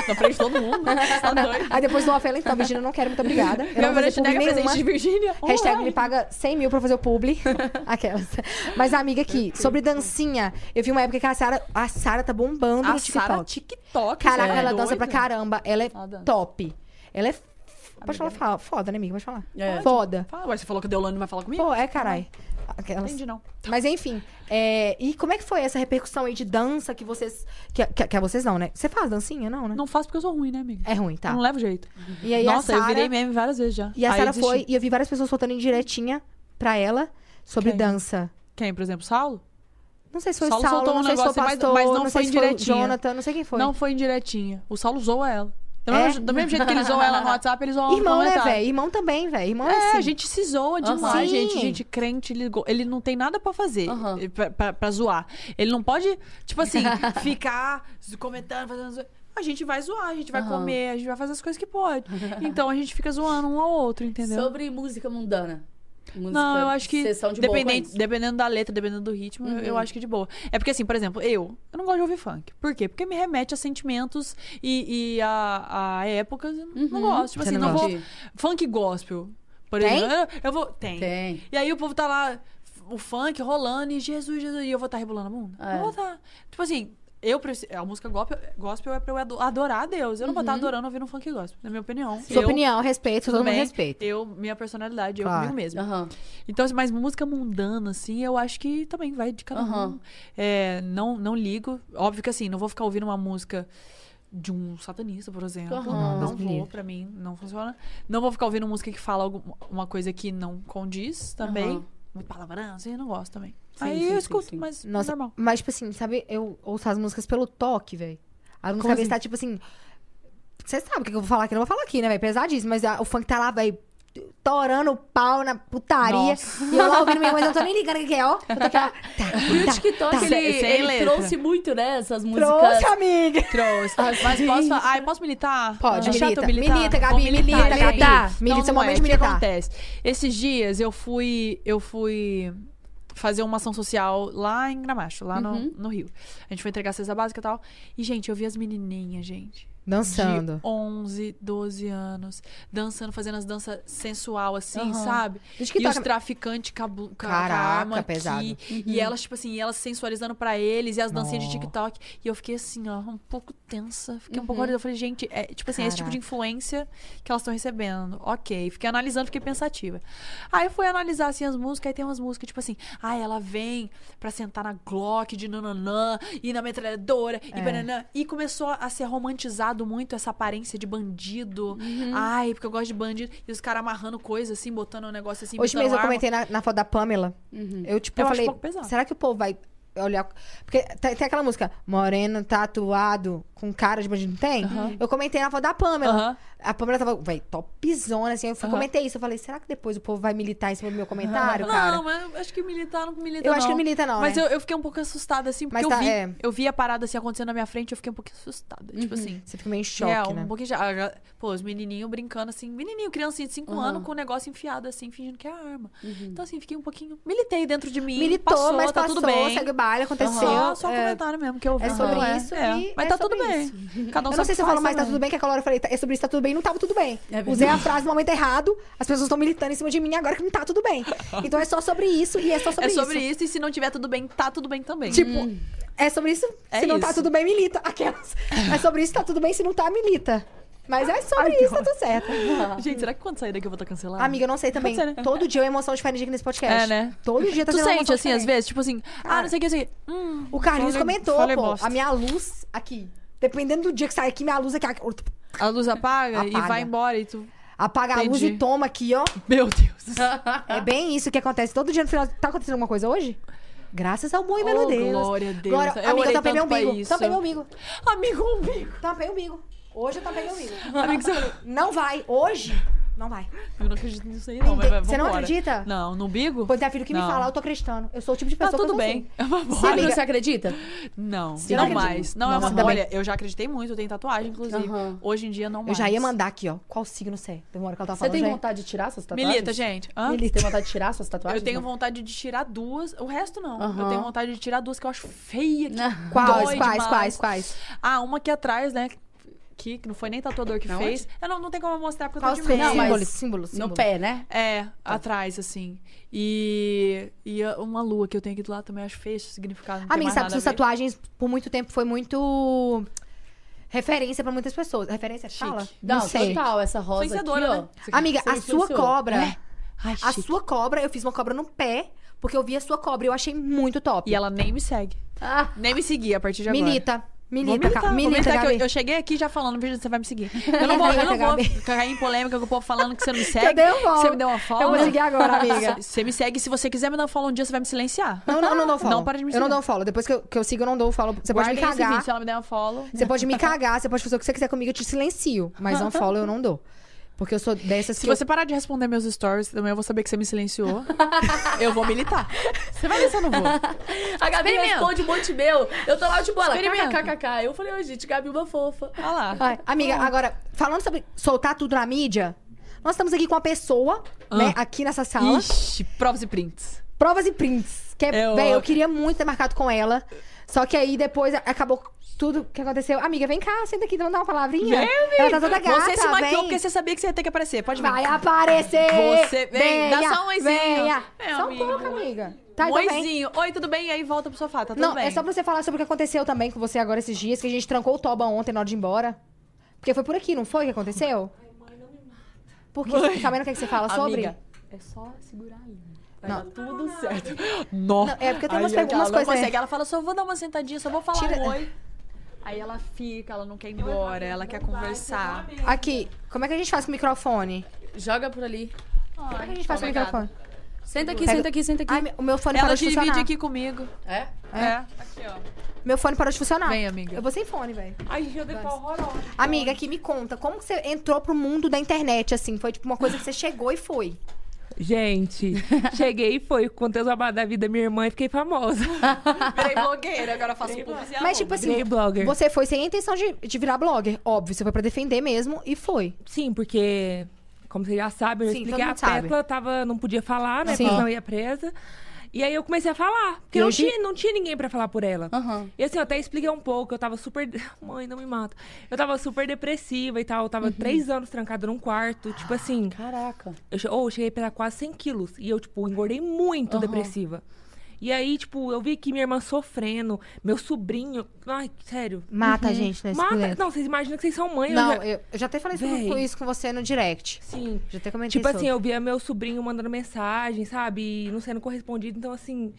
C: Na frente de todo mundo. Você tá doido.
B: Aí depois do off ela, então, Virgínia, eu não quero, muito obrigada. Eu
C: Meu
B: não vou fazer
C: presente nega presente
B: nenhuma.
C: de Virgínia.
B: Hashtag me paga 100 mil pra fazer o publi. Aquelas. Mas, amiga, aqui, sobre dancinha, eu vi uma época que a Sara, a Sara tá bombando
C: A
B: no
C: Sara
B: TikTok.
C: TikTok.
B: Caraca,
C: você é
B: ela dança pra caramba. Ela é top. Ela é. Pode falar, fala. Foda, né, amiga? Pode falar.
A: É.
B: Foda.
C: Fala, ué, você falou que a Deolane vai falar comigo?
B: Pô, é, carai. Aquelas.
C: Entendi, não.
B: Mas enfim, é, e como é que foi essa repercussão aí de dança que vocês. Que, que, que vocês não, né? Você faz dancinha, não, né?
C: Não faço porque eu sou ruim, né, amiga?
B: É ruim, tá.
C: Eu não levo jeito.
B: E aí
C: Nossa,
B: a
C: eu virei meme várias vezes já.
B: E a Sara foi, e eu vi várias pessoas soltando indiretinha pra ela sobre
C: Quem?
B: dança.
C: Quem, por exemplo, Saulo?
B: Não sei se foi
C: Saulo
B: Saulo,
C: soltou
B: não
C: um
B: sei se foi
C: negócio, mas-
B: pastor,
C: mas não
B: sei
C: foi
B: se foi
C: indiretinha.
B: Jonathan, não sei quem foi.
C: Não foi indiretinha. O Saulo zoa ela. Do,
B: É?
C: mesmo, do mesmo jeito que ele zoa ela no WhatsApp, ele zoa
B: Irmão, né, velho? Irmão também, velho. Irmão é,
C: É,
B: assim.
C: a gente se zoa demais,
B: Sim.
C: gente. Gente, crente, ele, ele não tem nada pra fazer eh, pra, pra- pra zoar. Ele não pode, tipo assim, ficar comentando, fazendo. A gente vai zoar, a gente vai
A: Aham.
C: comer, a gente vai fazer as coisas que pode. Então a gente fica zoando um ao outro, entendeu?
A: Sobre música mundana. Música,
C: Não, eu acho que dependendo, dependendo da letra, dependendo do ritmo, eu- eu
A: Uhum.
C: acho que de boa. É porque, assim, por exemplo, eu, eu não gosto de ouvir funk. Por quê? Porque me remete a sentimentos e, e a, a épocas. eu Não
A: Uhum.
C: gosto. Tipo
B: Você
C: assim,
B: não
C: não vou. Funk gospel. Por
B: Tem?
C: exemplo. Eu, vou. Tem.
A: Tem.
C: E aí o povo tá lá, o funk rolando, e Jesus, Jesus, e eu vou estar rebolando a bunda?
A: É.
C: Não vou estar. Tipo assim, eu preciso. A música gospel, gospel é pra eu ado- adorar a Deus. Eu não vou estar adorando ouvindo um funk gospel, na minha opinião.
B: Sua
C: eu,
B: opinião, respeito, todo mundo respeita.
C: Eu, minha personalidade, eu
B: Claro.
C: comigo mesma.
A: Aham.
C: Então, assim, mas música mundana, assim, eu acho que também vai de cada um.
A: Aham.
C: É, não, não ligo. Óbvio que assim, não vou ficar ouvindo uma música de um satanista, por exemplo.
A: Aham.
C: Não,
B: me
C: vou, pra mim, não funciona. Não vou ficar ouvindo música que fala algum- uma coisa que não condiz também.
A: Aham.
C: Muito palavrão, assim, eu não gosto também.
A: Sim,
C: Aí
A: sim,
C: eu escuto,
A: sim.
C: mas
B: Nossa,
C: normal.
B: mas, tipo assim, sabe, eu ouço as músicas pelo toque, velho. A música vezes
C: assim?
B: tá, tipo assim. Você sabe o que que eu vou falar aqui? Eu não vou falar aqui, né, velho? Pesadíssimo, mas a- o funk tá lá, velho. Torando o pau na putaria.
C: Nossa.
B: E eu lá ouvindo minha mãe, eu não tô nem ligando o que é, ó. Eu tô aqui, ó. Tá,
A: E o
B: tá,
A: TikTok,
B: tá.
A: ele,
C: Sem
A: ele
C: letra.
A: trouxe muito, né, essas músicas.
B: Trouxe, amiga.
C: Trouxe. Mas posso falar? Ai, posso militar?
B: Pode,
C: é chato
B: milita.
C: militar?
B: Milita, Gabi, milita,
C: militar,
B: Gabi. Milita,
C: Não,
B: seu momento
C: é.
B: de
C: O que
B: militar.
C: acontece? Esses dias eu fui, eu fui fazer uma ação social lá em Gramacho, lá no,
A: Uhum.
C: no Rio. A gente foi entregar cesta básica e tal. E, gente, eu vi as menininhas, gente.
B: Dançando.
C: De 11, 12 anos. Dançando, fazendo as danças sensual, assim,
A: Aham.
C: sabe? E os
B: toca-
C: traficantes cabu- ca-
B: Caraca,
C: com
B: pesado.
C: aqui. E elas, tipo assim, elas sensualizando pra eles. E as dancinhas de
B: Nó.
C: TikTok. E eu fiquei assim, ó, um pouco tensa. Fiquei um
A: Uhum.
C: pouco horrorizada. Eu falei, gente, é, tipo assim, é esse tipo de
B: Caraca.
C: influência que elas estão recebendo. Ok. Fiquei analisando, fiquei pensativa. Aí eu fui analisar, assim, as músicas. Aí tem umas músicas, tipo assim, ah, ela vem pra sentar na Glock de nananã. E na metralhadora. E
B: É.
C: bananã. E começou a ser romantizado muito essa aparência de bandido.
B: Uhum.
C: Ai, porque eu gosto de bandido. E os caras amarrando coisa assim, botando um negócio assim.
B: Hoje mesmo eu
C: arma.
B: comentei na, na foto da Pamela.
A: Uhum.
B: Eu, tipo,
C: Eu
B: eu falei, será que o povo vai olhar... Porque tem aquela música, moreno tatuado com cara de bandido, não tem? Eu comentei na foto da Pamela.
C: Aham.
B: A Pamela tava, véi, topzona, assim. Eu
C: Aham.
B: comentei isso. Eu falei, será que depois o povo vai militar em cima do meu comentário, cara?
C: Não, mas acho que militar não milita,
B: Eu
C: não.
B: acho que não milita, não,
C: Mas
B: né?
C: eu, eu fiquei um pouco assustada, assim, porque
B: Mas
C: eu
B: tá,
C: vi.
B: é.
C: Eu vi a parada assim acontecendo na minha frente, eu fiquei um pouquinho assustada. Tipo assim.
B: Você fica meio em choque,
C: é, um
B: né?
C: pouquinho já. ah, Pô, os menininhos brincando assim, menininho, criancinha de 5
A: Uhum.
C: anos, com o negócio enfiado assim, fingindo que é arma. Então, assim, fiquei um pouquinho. Militei dentro de mim.
B: Militou,
C: passou,
B: mas
C: tá
B: passou,
C: tudo bem.
B: segue o baile, aconteceu.
C: Só, só
B: é,
C: comentário mesmo que eu vi.
B: é sobre isso
C: é.
B: e
C: Mas
B: é
C: tá tudo
B: isso.
C: Bem. Cada um
B: Eu não sei se eu falo mais tá tudo bem, que aquela hora eu falei, tá- é sobre isso tá tudo bem, não tava tudo bem.
A: É.
B: Usei a frase no momento errado, as pessoas estão militando em cima de mim agora que não tá tudo bem. Então é só sobre isso e é só sobre
C: É
B: isso.
C: sobre isso. e se não tiver tudo bem, tá tudo bem também.
B: Tipo, é sobre isso,
C: É
B: se não tá
C: isso.
B: tudo bem, milita. Aquelas. É sobre isso, tá tudo bem, se não tá, milita. Mas é sobre isso, tá tudo certo.
C: Gente, será que quando sair daqui eu vou estar cancelada?
B: Amiga, eu não sei também.
C: Ser, né?
B: Todo dia é emoção diferente aqui nesse podcast.
C: É, né?
B: Todo dia tá
C: Tu sente assim, às vezes? Tipo assim, ah, não sei o que, não sei o que. Hum,
B: O Carlinhos
C: falei-
B: comentou,
C: falei
B: pô,
C: bosta.
B: a minha luz aqui. Dependendo do dia que sai aqui, minha luz aqui.
C: A luz apaga, e
B: Apaga.
C: vai embora e tu.
B: Apaga a luz
C: Entendi.
B: e toma aqui, ó.
C: Meu Deus.
B: É bem isso que acontece. Todo dia no final. Tá acontecendo alguma coisa hoje? Graças ao bom e belo
C: Oh,
B: Deus.
C: glória a Deus.
B: Glória...
C: Eu
B: Amiga, tampei meu umbigo. Tampei meu umbigo.
C: Amigo, umbigo.
B: Tampei o umbigo. Hoje eu tampei meu umbigo.
C: Amigo, você...
B: Não vai. Hoje, não vai.
C: Eu não acredito nisso aí, não. Mas,
B: Você não
C: vambora.
B: acredita?
C: Não, no umbigo?
B: Pois é, filho, que me
C: Não.
B: fala, eu tô acreditando. Eu sou o tipo de
C: Tá
B: pessoa
C: tudo
B: que eu
C: bem.
B: assim.
A: Amiga,
B: Amiga-
A: você acredita?
C: Não,
B: Você
C: não
B: não
C: mais. Não, é uma... Olha, eu já acreditei muito, eu tenho tatuagem, inclusive.
A: Aham.
C: Hoje em dia não mais.
B: Eu já ia mandar aqui, ó. Qual signo você é? Tem uma hora que ela tá
A: Você
B: falando.
A: tem
B: já é.
A: vontade de tirar suas tatuagens?
C: Milita, gente. Hã?
A: Você tem vontade de tirar suas tatuagens?
C: Eu tenho vontade de tirar duas. O resto não. Eu
A: Aham.
C: tenho vontade de tirar duas que eu acho feia. Que.
B: Quais,
C: dói
B: quais,
C: demais.
B: quais, quais?
C: Ah, uma aqui atrás, né? Que, que não foi nem tatuador que
A: Na
C: fez. Eu não, não tem como eu mostrar porque eu
B: Qual
C: tô
B: o
C: de medo.
A: Não, mas-
B: símbolo, símbolo, símbolo?
A: No pé, né?
C: É, atrás, assim. E, e a- uma lua que eu tenho aqui do lado também acho feio significado. Não
B: Amiga,
C: mais
B: sabe suas
C: a
B: tatuagens, por muito tempo, foi muito referência pra muitas pessoas. Referência,
C: Chique.
B: fala?
A: Não,
B: sei.
A: total. Essa rosa aqui, ó.
C: né?
B: Amiga,
A: Você
B: a sua cobra...
C: Ai,
B: A
C: chique.
B: sua cobra, eu fiz uma cobra no pé, porque eu vi a sua cobra e eu achei muito top.
C: E ela nem me segue.
A: Ah,
C: Nem me seguia a partir de agora.
B: Milita. Milita,
C: militar,
B: milita,
C: militar, que eu, eu cheguei aqui já falando, veja se você vai me seguir. Eu não vou, eu não vou
B: Gabi.
C: cair em polêmica com o povo falando que você não me segue.
B: Eu dei um follow.
C: Você me deu uma follow.
B: Eu vou seguir agora, amiga.
C: Você me segue, se você quiser me dar um follow um dia, você vai me silenciar.
B: Não, não, não dou follow.
C: Não para de me
B: Eu não dou follow. Depois que eu, que eu sigo, eu não dou follow. Você pode me
C: esse
B: cagar.
C: vídeo, se ela me der um follow.
B: Você pode me cagar, você pode fazer o que você quiser comigo, eu te silencio. Mas não follow eu não dou. Porque eu sou dessas
C: Se
B: que eu-
C: você parar de responder meus stories, também eu vou saber que você me silenciou. eu vou militar. Você vai ver se eu não vou.
A: a Gabi responde um monte meu. Eu tô lá de bola. KKKK. Eu falei, ô, gente, Gabi, uma fofa.
C: Olha lá.
B: Ai, amiga, agora, falando sobre soltar tudo na mídia, nós estamos aqui com uma pessoa, né, aqui nessa sala.
C: Ixi, provas e prints.
B: Provas e prints. Que é,
C: É
B: eu
C: ótimo.
B: queria muito ter marcado com ela. Só que aí depois acabou tudo que aconteceu. Amiga, vem cá, senta aqui, vamos dar uma palavrinha.
C: Vem,
B: Ela tá toda gata,
C: Você se maquiou
B: vem.
C: porque você sabia que você ia ter que aparecer. Pode vir.
B: Vai aparecer!
C: Você vem, dá só um oizinho.
B: Venha.
C: Meu
B: só
C: amigo.
B: um pouco, amiga. Tá,
C: um
B: então vem.
C: Oizinho. Oi, tudo bem? E aí volta pro sofá, tá tudo
B: Não,
C: bem.
B: é só pra você falar sobre o que aconteceu também com você agora esses dias, que a gente trancou o Toba ontem na hora de ir embora. Porque foi por aqui, não foi que aconteceu? Por quê? Você Sabendo o que, é que você fala sobre?
C: Amiga, é só segurar a língua. Vai
B: Não.
C: dar tudo certo. Nossa.
B: Não, é porque tem umas
C: Aí
B: perguntas-
C: ela
B: umas
C: não
B: coisas-
C: consegue. Ela fala, só vou dar uma sentadinha, só vou falar
B: Tira-
C: oi. Aí ela fica, ela não quer ir embora, ela quer conversar.
B: Aqui, como é que a gente faz com o microfone?
A: Joga por ali.
B: Como é que a gente faz com o microfone?
A: Senta aqui,
B: Pega-
A: senta aqui, senta aqui.
B: Ai, o meu fone
C: Ela
B: parou de
C: divide
B: funcionar.
C: aqui comigo.
A: É?
C: É. Aqui, ó.
B: Meu fone parou de funcionar.
C: Vem, amiga.
B: Eu vou sem fone, velho.
F: Ai, eu dei pau horrorosa.
B: Amiga, aqui me conta, como que você entrou pro mundo da internet, assim? Foi tipo uma coisa que você chegou e foi.
F: Gente, cheguei e foi. Contei os babados da vida da minha irmã e fiquei famosa.
C: Virei blogueira, agora faço publicidade.
B: Mas, tipo assim,
F: Virei blogger.
B: você foi sem a intenção de, de virar blogger. Óbvio, você foi pra defender mesmo e foi.
F: Sim, porque, como você já sabe, eu
B: Sim,
F: expliquei, a. Pepla tava, não podia falar, né?
B: Sim.
F: Porque senão ia presa. E aí eu comecei a falar. Porque não,
B: hoje-
F: tinha, não tinha ninguém pra falar por ela.
A: Aham.
F: E assim, eu até expliquei um pouco, eu tava super. Mãe, não me mata. Eu tava super depressiva e tal. Eu tava
B: Uhum.
F: três anos trancada num quarto. Tipo assim,
A: Caraca.
F: eu, che- ou eu cheguei a pesar quase 100 quilos. E eu, tipo, engordei muito
A: Aham.
F: depressiva. E aí, tipo, eu vi que minha irmã sofrendo, meu sobrinho. Ai, sério.
B: Mata a gente nesse
F: Mata.
B: momento.
F: Não, vocês imaginam que vocês são mãe. eu
B: Não,
F: já-
B: eu, eu já até falei
F: Véi.
B: isso com você no direct.
F: Sim.
B: Já até comentei
F: Tipo assim,
B: sobre.
F: eu via meu sobrinho mandando mensagem, sabe? E não sendo correspondido. Então, assim,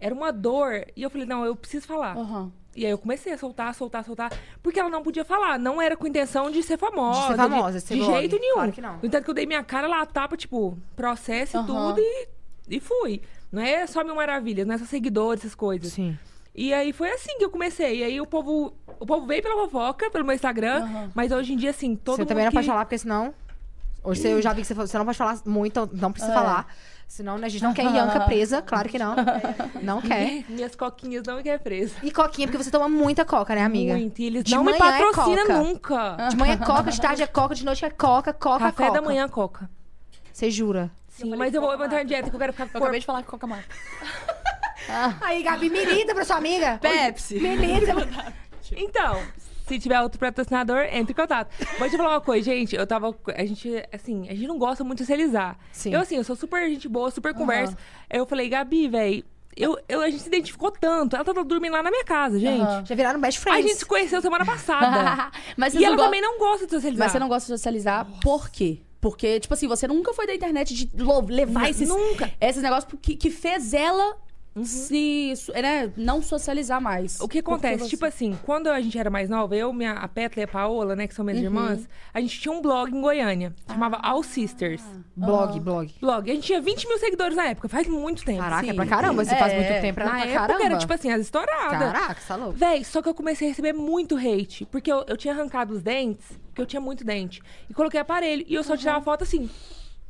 F: era uma dor. E eu falei, não, eu preciso falar.
A: Aham.
F: E aí eu comecei a soltar, soltar, soltar. Porque ela não podia falar. Não era com intenção de ser famosa.
B: De ser famosa,
F: de,
B: ser
F: de
B: blog.
F: jeito nenhum.
B: Claro que não.
F: No entanto que eu dei minha cara lá, tapa, tipo, processo e
A: Aham.
F: tudo e, e fui. Não é só mil maravilhas, não é só seguidores, essas coisas.
B: Sim.
F: E aí foi assim que eu comecei. E aí o povo. O povo veio pela fofoca, pelo meu Instagram.
A: Aham.
F: Mas hoje em dia, assim, todo
B: você
F: mundo.
B: também não
F: que...
B: pode falar, porque senão. Hoje você- eu já vi que você, falou- você não pode falar muito, então não precisa
A: É.
B: falar. Senão né, a gente não quer Ianca presa, claro que não. Não quer.
F: Minhas coquinhas não me quer presa.
B: E coquinha, porque você toma muita coca, né, amiga?
F: Muito. E eles
B: De
F: não me
B: manhã é
F: nunca.
B: De manhã é coca, de tarde é coca, de noite é coca, coca,
F: Café
B: coca.
F: da manhã, coca.
B: Você jura?
F: Sim, mas eu vou eu vou entrar em dieta que eu quero ficar com
C: Eu
F: corpo.
C: acabei de falar que coca mata.
B: Aí, Gabi, me pra sua amiga.
C: Pepsi.
B: Me.
F: Então, se tiver outro patrocinador, entre em contato. Mas deixa eu falar uma coisa, gente. Eu tava. A gente, assim, a gente não gosta muito de socializar.
B: Sim.
F: Eu, assim, eu sou super gente boa, super conversa. Aí eu falei, Gabi, velho, eu, eu, a gente se identificou tanto. Ela tava dormindo lá na minha casa, gente.
A: Aham.
B: Já viraram best
F: A
B: friends.
F: gente se conheceu semana passada.
A: Mas
F: e ela
A: go-
F: também não gosta de socializar.
A: Mas você não gosta de socializar por quê? Porque, tipo assim, você nunca foi da internet de levar esses,
F: nunca.
A: esses negócios que, que fez ela se, su- né, não socializar mais.
F: O que acontece?
A: você-
F: Tipo assim, quando a gente era mais nova, eu, minha, a Petra e a Paola, né, que são minhas irmãs, a gente tinha um blog em Goiânia. Chamava All Sisters.
B: Blog, blog.
F: Blog. A gente tinha 20 mil seguidores na época, faz muito tempo.
B: Caraca,
A: sim.
B: é pra caramba. Se
A: É,
B: faz muito tempo, é
F: Na
B: pra
F: época
B: caramba.
F: era, tipo assim, as estouradas.
B: Caraca, você tá louco.
F: Véi, só que eu comecei a receber muito hate. Porque eu, eu tinha arrancado os dentes, porque eu tinha muito dente. E coloquei aparelho. E eu só tirava foto assim.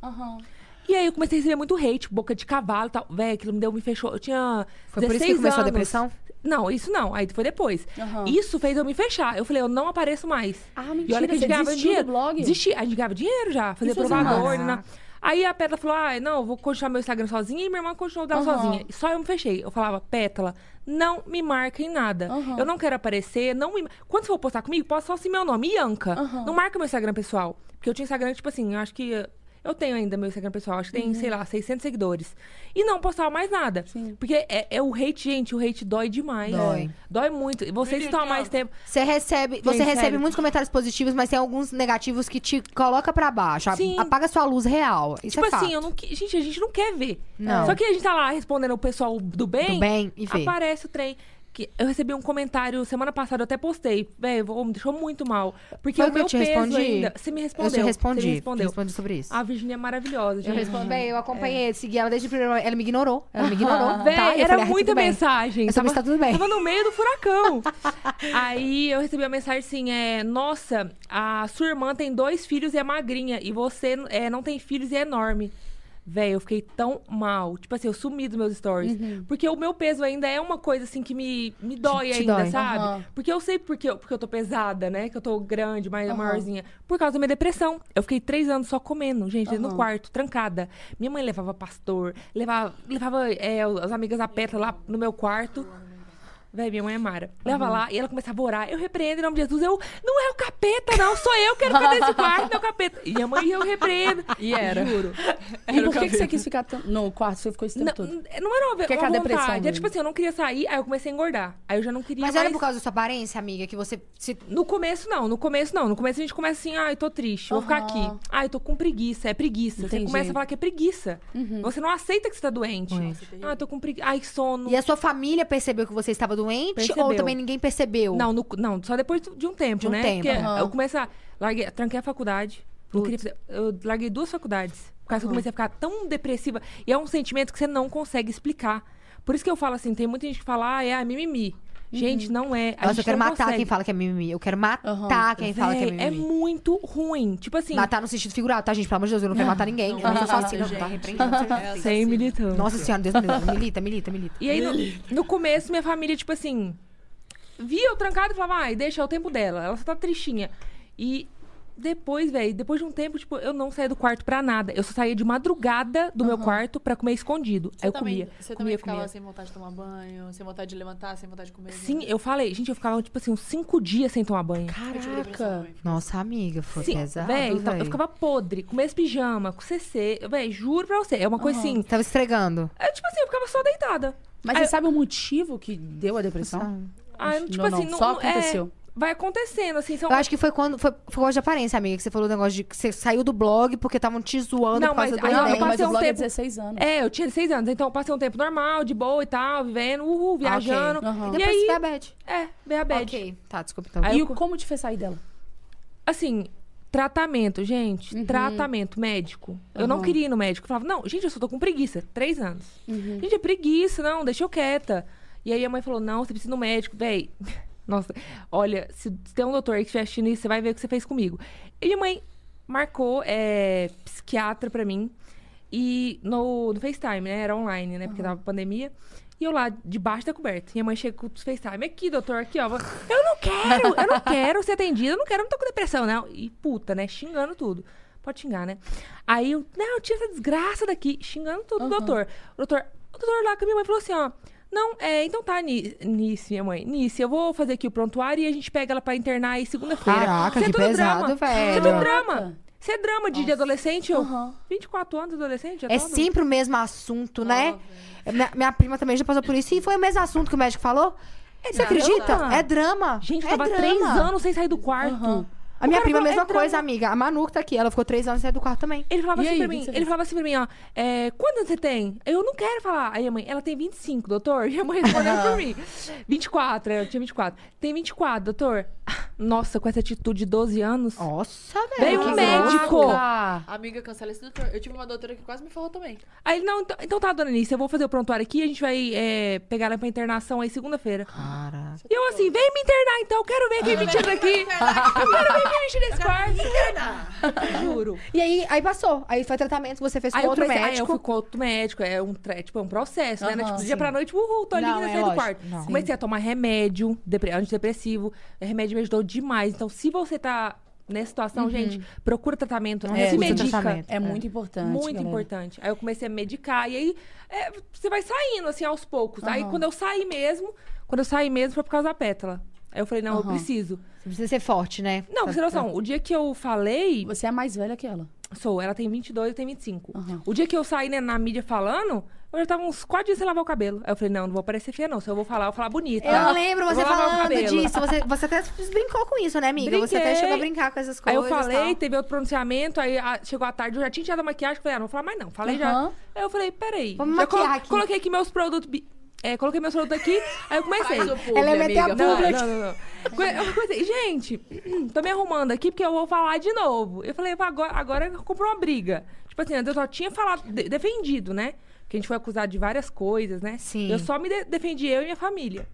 A: Aham.
F: E aí eu comecei a receber muito hate, boca de cavalo e tal. Véi, aquilo me deu, me fechou. Eu tinha.
B: Foi por isso
F: 16
B: que começou a
F: anos.
B: depressão?
F: Não, isso não. Aí foi depois.
A: Aham.
F: Isso fez eu me fechar. Eu falei, eu não apareço mais.
A: Ah,
F: E
A: mentira,
F: olha que a gente ganhava dinheiro.
A: blog?
F: Desisti. A gente ganhava dinheiro já. Fazia
A: E
F: provador. Né? Aí a Pétala falou, ah, não, vou continuar meu Instagram sozinha. E minha irmã continuou dela
A: Aham.
F: sozinha. E só eu me fechei. Eu falava, Pétala, não me marca em nada.
A: Aham.
F: Eu não quero aparecer. Não me... Quando você for postar comigo, posta só assim meu nome, Ianca. Não marca meu Instagram pessoal. Porque eu tinha Instagram, tipo assim, eu acho que... Eu tenho ainda meu Instagram pessoal, acho que tem, sei lá, 600 seguidores. E não postava mais nada.
A: Sim.
F: Porque é, é o hate, gente, o hate dói demais.
B: Dói.
F: Dói muito. E vocês estão há mais tempo.
B: Você recebe, você recebe
F: sério.
B: muitos comentários positivos, mas tem alguns negativos que te coloca pra baixo.
F: Sim.
B: Apaga sua luz real. Isso
F: tipo
B: é fato.
F: assim, eu não, gente, a gente não quer ver.
B: Não.
F: Só que a gente tá lá respondendo o pessoal do bem.
B: Do bem e vê.
F: Aparece o trem. Que eu recebi um comentário semana passada, eu até postei. Velho, me deixou muito mal. Porque
B: Foi
F: o
B: que eu
F: meu
B: te
F: peso
B: respondi?
F: ainda. Você me respondeu.
B: Eu te respondi.
F: Você me respondeu.
B: respondi sobre isso.
F: A Virginia é maravilhosa,
B: Eu
F: gente.
B: respondo, bem, eu acompanhei, segui ela desde o primeiro Ela me ignorou. Ela me ignorou.
F: Véi,
B: tá? Eu
F: era
B: falei, ah,
F: muita
B: tudo bem.
F: mensagem.
B: É isso, tá tudo bem.
F: Tava no meio do furacão. Aí eu recebi a mensagem assim: é, Nossa, a sua irmã tem dois filhos e é magrinha. E você é, não tem filhos e é enorme. Véi, eu fiquei tão mal. Tipo assim, eu sumi dos meus stories. Porque o meu peso ainda é uma coisa assim que me, me dói
B: te
F: ainda,
B: dói.
F: sabe?
A: Aham.
F: Porque eu sei porque eu, porque eu tô pesada, né? Que eu tô grande, mais maiorzinha. Por causa da minha depressão. Eu fiquei três anos só comendo, gente, do quarto, trancada. Minha mãe levava pastor, levava, levava é, as amigas da Petra lá no meu quarto. Véi, minha mãe é Mara. Leva lá e ela começava a orar. Eu repreendo em nome de Jesus. Eu, não é o capeta, não. Sou eu que quero ficar nesse quarto, não é o capeta. E minha mãe, eu repreendo.
E: E era.
F: Juro.
A: E por que, que você quis ficar no quarto? Você ficou esse tempo
F: Não,
A: todo?
F: não era uma,
A: Que é
F: uma
A: a depressão
F: vontade. É
A: mesmo.
F: tipo assim, eu não queria sair, aí eu comecei a engordar. Aí eu já não queria
B: Mas
F: mais...
B: era por causa da sua aparência, amiga, que você se
F: No começo, não. No começo, não. No começo a gente começa assim, ai, tô triste, vou ficar aqui. Ai, tô com preguiça. É preguiça.
A: Entendi.
F: Você começa a falar que é preguiça. Você não aceita que você tá doente. Ah, tô com preguiça. Ai, sono.
B: E a sua família percebeu que você estava doente
F: Percebeu.
B: ou também ninguém percebeu?
F: Não, no- não, só depois de um tempo,
B: De um
F: né?
B: tempo,
A: aham.
F: eu comecei a... Larguei, tranquei a faculdade. Fazer- eu larguei duas faculdades. Por causa que eu comecei a ficar tão depressiva. E é um sentimento que você não consegue explicar. Por isso que eu falo assim, tem muita gente que fala, ah, é a mimimi. Gente, não é. A
B: Nossa,
F: gente
B: eu quero
F: não
B: matar
F: consegue.
B: quem fala que é mimimi. Eu quero matar
A: Aham.
B: quem fala que é
F: Véi, é
B: mimimi.
F: muito ruim. Tipo assim,
B: Matar no sentido figurado, tá, gente? Pelo amor de Deus, eu não quero matar ninguém. Eu não sou assassina, não, tá repreendendo.
F: sem militante.
B: Nossa senhora, Deus me livre. Milita, milita, milita.
F: E aí, no, no começo, minha família, tipo assim, via eu trancado e falava, ai, deixa, é o tempo dela. Ela só tá tristinha. E depois, velho, depois de um tempo, tipo, eu não saía do quarto pra nada. Eu só saía de madrugada do meu quarto pra comer escondido. aí eu
E: também,
F: comia.
E: Você
F: comia,
E: também ficava
F: comia.
E: sem vontade de tomar banho, sem vontade de levantar, sem vontade de comer.
F: Sim,
E: né?
F: eu falei, gente, eu ficava, tipo assim, uns cinco dias sem tomar banho.
A: Caraca.
B: Nossa, amiga, foi
F: Sim,
B: pesado,
F: véi, então, eu ficava podre, com meus pijama, com CC. Véi, juro pra você, é uma coisa assim.
B: Tava estregando.
F: É tipo assim, eu ficava só deitada.
A: Mas
F: Aí
A: você
F: eu-
A: sabe o motivo que deu a depressão?
F: Ah, tipo
A: Não, não,
F: assim, não,
A: só
F: não- é,
A: aconteceu.
F: Vai acontecendo, assim, são
B: Eu acho que foi quando. Foi, foi causa de aparência, amiga, que você falou o negócio de que você saiu do blog porque estavam te zoando
F: Não,
B: por causa
F: mas
B: do
F: aí
A: Não,
F: eu passei
A: o
F: um
A: é
F: tempo-
A: 16 anos.
F: É, eu tinha 16 anos, então eu passei um tempo normal, de boa e tal, vivendo, uhul, viajando.
A: Aham.
B: E
F: E
B: depois
F: aí,
B: foi a bad.
F: é, veio a bad.
B: Ok, tá, desculpa então.
F: Aí
A: E
F: eu-
A: como te fez sair dela?
F: Assim, tratamento, gente, tratamento médico. Eu não
A: Uhum.
F: queria ir no médico. Eu falava, não, gente, eu só tô com preguiça, três anos.
A: Uhum.
F: Gente, é preguiça, não, deixa eu quieta. E aí a mãe falou, não, você precisa ir no médico, véi. Nossa, olha, se tem um doutor aí que estiver assistindo isso, você vai ver o que você fez comigo. E minha mãe marcou é, psiquiatra pra mim. E no, no FaceTime, né? Era online, né? Porque tava pandemia. E eu lá, debaixo da coberta. Minha mãe chega com o FaceTime. Aqui, doutor, aqui, ó. Eu não quero, eu não quero ser atendida. Eu não quero, eu não tô com depressão, não. E puta, né? Xingando tudo. Pode xingar, né? Aí eu, não, tira essa desgraça daqui. Xingando tudo o doutor. O doutor, o doutor lá com a minha mãe falou assim, ó. Não, é, então tá, Ni- Nice, minha mãe. Nice, eu vou fazer aqui o prontuário e a gente pega ela pra internar aí segunda-feira.
B: Caraca,
F: Isso é
B: que
F: tudo
B: pesado,
F: drama.
B: velho.
F: Isso é tudo drama. Isso é drama de, de adolescente. Eu,
A: Aham.
F: 24 anos, adolescente, já
B: É
F: todo.
B: sempre o mesmo assunto, né? Minha, minha prima também já passou por isso. E foi o mesmo assunto que o médico falou? Você
F: drama.
B: acredita? É drama.
F: Gente, eu
B: é
F: tava
B: drama.
F: três anos sem sair do quarto.
A: Aham.
B: A minha prima, a
F: falou,
B: mesma
F: entramos-
B: coisa, amiga. A Manu que tá aqui, ela ficou três anos sem sair do quarto também.
F: Ele falava
A: E
F: assim
A: aí,
F: pra mim, ele
A: fez?
F: falava assim pra mim, ó, é, quantos anos você tem? Eu não quero falar. Aí a mãe, ela tem 25, doutor. E a mãe respondendo por mim. 24, eu tinha 24. Tem 24, doutor. Ah, Nossa, com essa atitude de 12 anos.
B: Nossa, velho.
F: Veio um médico.
A: Ah,
E: Amiga, cancela esse doutor. Eu tive uma doutora que quase me falou também.
F: Aí ele, não, então, então tá, dona Anícia, eu vou fazer o prontuário aqui, a gente vai é, pegar ela pra internação aí segunda-feira.
B: Cara.
F: E eu assim, vem me internar então, quero ver quem me tira daqui. Eu quero ver tira desse quarto. Juro.
B: E aí, aí passou. Aí foi tratamento, você fez com
F: Aí eu,
B: outro
F: comecei, aí eu
B: médico.
F: fui com outro médico, é um, tre- tipo, é um processo, né?
A: Aham,
F: tipo, do dia pra noite, uhul, tô
B: Não,
F: linda,
B: é
F: saí do quarto.
B: não.
F: Comecei a tomar remédio, depre- antidepressivo. Remédio me ajudou demais. Então, se você tá nessa situação, gente, procura tratamento.
B: Não
F: se medica.
B: tratamento.
A: é muito importante.
F: Muito
A: galera.
F: importante. Aí eu comecei a medicar. E aí é, você vai saindo, assim, aos poucos. Aí
A: Aham.
F: quando eu saí mesmo, quando eu saí mesmo foi por causa da pétala. Aí eu falei, não, eu preciso.
B: Você precisa ser forte, né?
F: Não, pra você ter noção, o dia que eu falei,
A: Você é mais velha que ela.
F: sou, ela tem 22, eu tenho 25.
A: Aham.
F: O dia que eu saí né, na mídia falando, eu já tava uns quatro dias sem lavar o cabelo. Aí eu falei, não, não vou parecer feia, não. Se eu vou falar, eu vou falar bonita.
B: Eu lembro você
F: vou lavar o
B: falando
F: cabelo.
B: disso. Você, você até brincou com isso, né, amiga? Você até
F: Brinquei.
B: chegou a brincar com essas
F: Aí
B: coisas.
F: eu falei,
B: tal.
F: teve outro pronunciamento, aí a- chegou a tarde, eu já tinha tirado a maquiagem, falei, ah, não vou falar mais não. Falei já.
A: Aham.
F: Aí eu falei, peraí.
B: Vamos
F: já
B: maquiar aqui.
F: Coloquei aqui meus produtos. bi- É, coloquei meus produtos aqui, aí eu comecei.
B: Ela ia meter a.
F: Não, não, não, não. Eu comecei, gente, tô me arrumando aqui porque eu vou falar de novo. Eu falei, agora, agora eu compro uma briga. Tipo assim, eu só tinha falado, de- defendido, né? Que a gente foi acusado de várias coisas, né?
B: Sim.
F: Eu só me de- defendi, eu e minha família.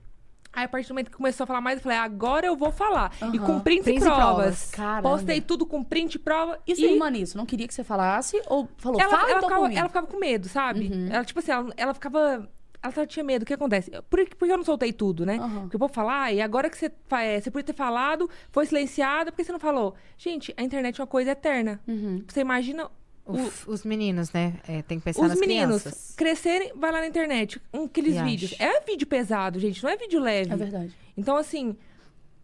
F: Aí, a partir do momento que começou a falar mais, eu falei, agora eu vou falar. E
A: Aham.
F: com prints
B: Prints
F: e
B: e
F: provas.
B: provas.
A: Caramba.
F: Postei tudo com print e prova.
A: E sua irmã nisso? Não queria que você falasse? Ou falou,
F: ela,
A: fala
F: ela,
A: então
F: ficava, ela ficava com medo, sabe?
A: Uhum.
F: Ela, tipo assim, ela, ela ficava. Ela só tinha medo. O que acontece? Por, porque eu não soltei tudo, né?
A: Aham.
F: Porque eu vou falar, e agora que você, fa- é, você podia ter falado, foi silenciada, por que você não falou? Gente, a internet é uma coisa eterna.
A: Uhum.
F: Você imagina o-
B: Uf, os meninos, né? É, tem que pensar
F: os
B: nas
F: meninos
B: crianças.
F: crescerem, vai lá na internet, um, aqueles
B: E
F: vídeos. É vídeo pesado, gente, não é vídeo leve.
A: É verdade.
F: Então, assim,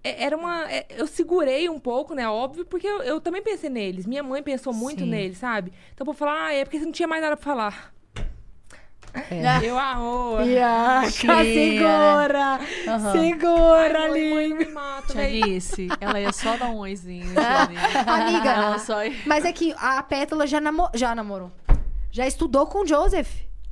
F: é- era uma. é- eu segurei um pouco, né? Óbvio, porque eu, eu também pensei neles. Minha mãe pensou muito
B: Sim.
F: neles, sabe? Então, pra falar, ah, é porque você não tinha mais nada pra falar.
B: É.
F: Eu, amor.
B: Iaca, segura!
A: Aham.
B: Segura,
F: Ai, mãe, mãe,
B: ali!
F: me mata.
E: Janice, ela ia só dar um oizinho.
B: Amiga,
E: Ela só ia...
B: mas é que a Pétala já, namo... já namorou. Já estudou com o Joseph.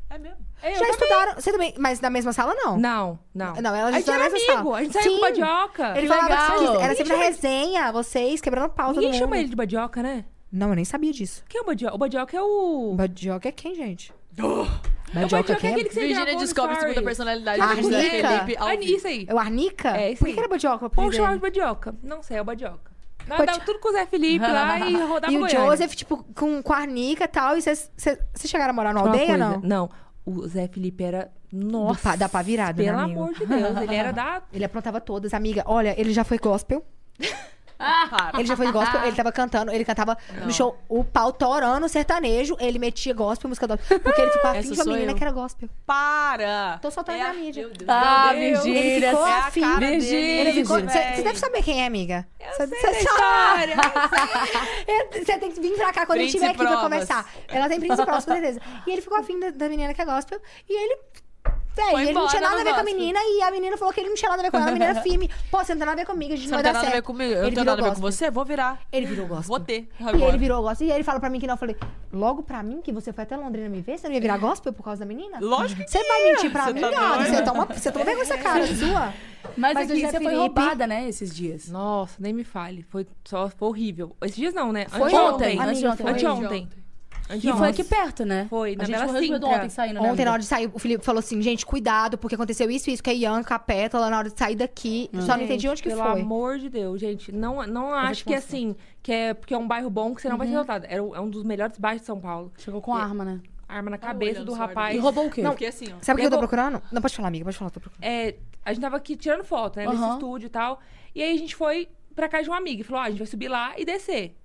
E: É mesmo?
F: Eu
B: já
F: também.
B: estudaram. Você também. Mas na mesma sala, não?
F: Não, não.
B: Não, ela já estudou na mesma
F: amigo,
B: sala.
F: a gente saiu com badioca.
B: Ele
A: Que
B: falava que era
F: Ninguém
B: sempre na resenha, vocês quebrando pau,
F: Ninguém
B: mundo.
F: chama ele de badioca, né?
B: Não, eu nem sabia disso.
F: Quem é o badioca? O badioca é o...
B: Badioca é quem, gente?
F: É o
B: Badioca
F: badioca é aquele que você no
E: descobre
F: story.
E: segunda personalidade do
B: Arnica.
E: Felipe
F: Ah, isso aí.
B: É o Arnica?
F: É, esse
B: Por que
F: aí.
B: que era Badioca? o
F: Vamos
B: apelido
F: chamar de badioca. Não sei, é o badioca. Nós
B: Badi-
F: dava tudo com o Zé Felipe lá e rodava
B: E o
F: Goiânia.
B: Joseph, tipo, com, com a Arnica e tal. E vocês chegaram a morar na
F: Uma
B: aldeia,
F: coisa,
B: não?
F: Não. O Zé Felipe era. Nossa.
B: pa- da pá virada, né,
F: Pelo amor de Deus. Ele era da.
B: Ele aprontava todas. Amiga, olha, ele já foi gospel.
E: Para.
B: Ele já foi gospel, ele tava cantando, ele cantava no show o pau torando sertanejo, ele metia gospel, música gospel. Porque ele ficou afim de uma menina
E: eu.
B: que era gospel.
E: Para!
B: Tô soltando
E: É
B: na
E: a-
B: mídia.
E: Meu Deus.
A: Ah,
E: Meu Deus.
A: Virgínia.
B: Ele ficou
E: É a
B: afim.
A: Virgínia.
B: Ele ficou. Você deve saber quem é, amiga. Você
F: história.
B: Você tem que vir pra cá quando ele
E: Prints e
B: estiver aqui pra conversar. Ela tem príncipe provas, com certeza. E ele ficou afim da, da menina que é gospel. E ele. Véi,
E: Foi
B: ele não tinha nada a ver com a menina. E a menina falou que ele não tinha nada a ver com ela. A menina firme. Pô, você não tem nada a ver comigo, a gente
E: Você
B: não
E: não
B: vai
E: tem
B: dar
E: nada a ver
B: certo.
E: comigo? Eu
B: Ele
E: não tenho
B: virou
E: nada a ver com
B: gospel.
E: você? Vou virar.
B: Ele virou gospel.
E: Vou ter.
B: E
E: Agora.
B: ele virou gospel. E aí ele falou pra mim que não. Eu falei, logo pra mim, que você foi até Londrina me ver, você não ia virar gospel por causa da menina?
E: Lógico que
B: Você vai mentir pra
E: Você
B: mim,
E: tá
B: gado?
E: doida?
B: Você toma, você toma vergonha essa cara sua.
A: Mas,
B: Mas
A: aqui, você foi
B: Felipe-
A: roubada, né, esses dias.
F: Nossa, nem me fale. Foi, só, foi horrível. Esses dias não, né?
B: Foi
F: Anteontem.
A: ontem,
B: Amiga,
A: anteontem.
B: foi.
F: Anteontem.
A: E
F: Anteontem.
A: foi aqui perto, né?
F: Foi,
A: a
F: na
A: gente
F: Bela Sintra.
A: ontem saindo, né?
B: Ontem, na hora de sair, o Felipe falou assim, gente, cuidado, porque aconteceu isso e isso com a Ian, com a Pétala, na hora de sair daqui. Só não
F: Gente,
B: entendi onde que
F: pelo
B: foi.
F: amor de Deus, gente. Não, não acho que é assim, que é porque é um bairro bom que você não vai ser assaltado. Era, o- é um dos melhores bairros de São Paulo.
A: Chegou com arma, né?
F: Arma na
E: Tá
F: cabeça do
E: só,
F: rapaz.
A: E roubou o quê?
E: Não, fiquei assim, ó.
B: Sabe o que eu tô procurando? Não, pode falar, amiga, pode falar, tô procurando.
F: É, a gente tava aqui tirando foto, né? Nesse
A: Aham.
F: estúdio e tal. E aí a gente foi pra casa de uma amiga. E falou, ah, a gente vai subir lá e descer.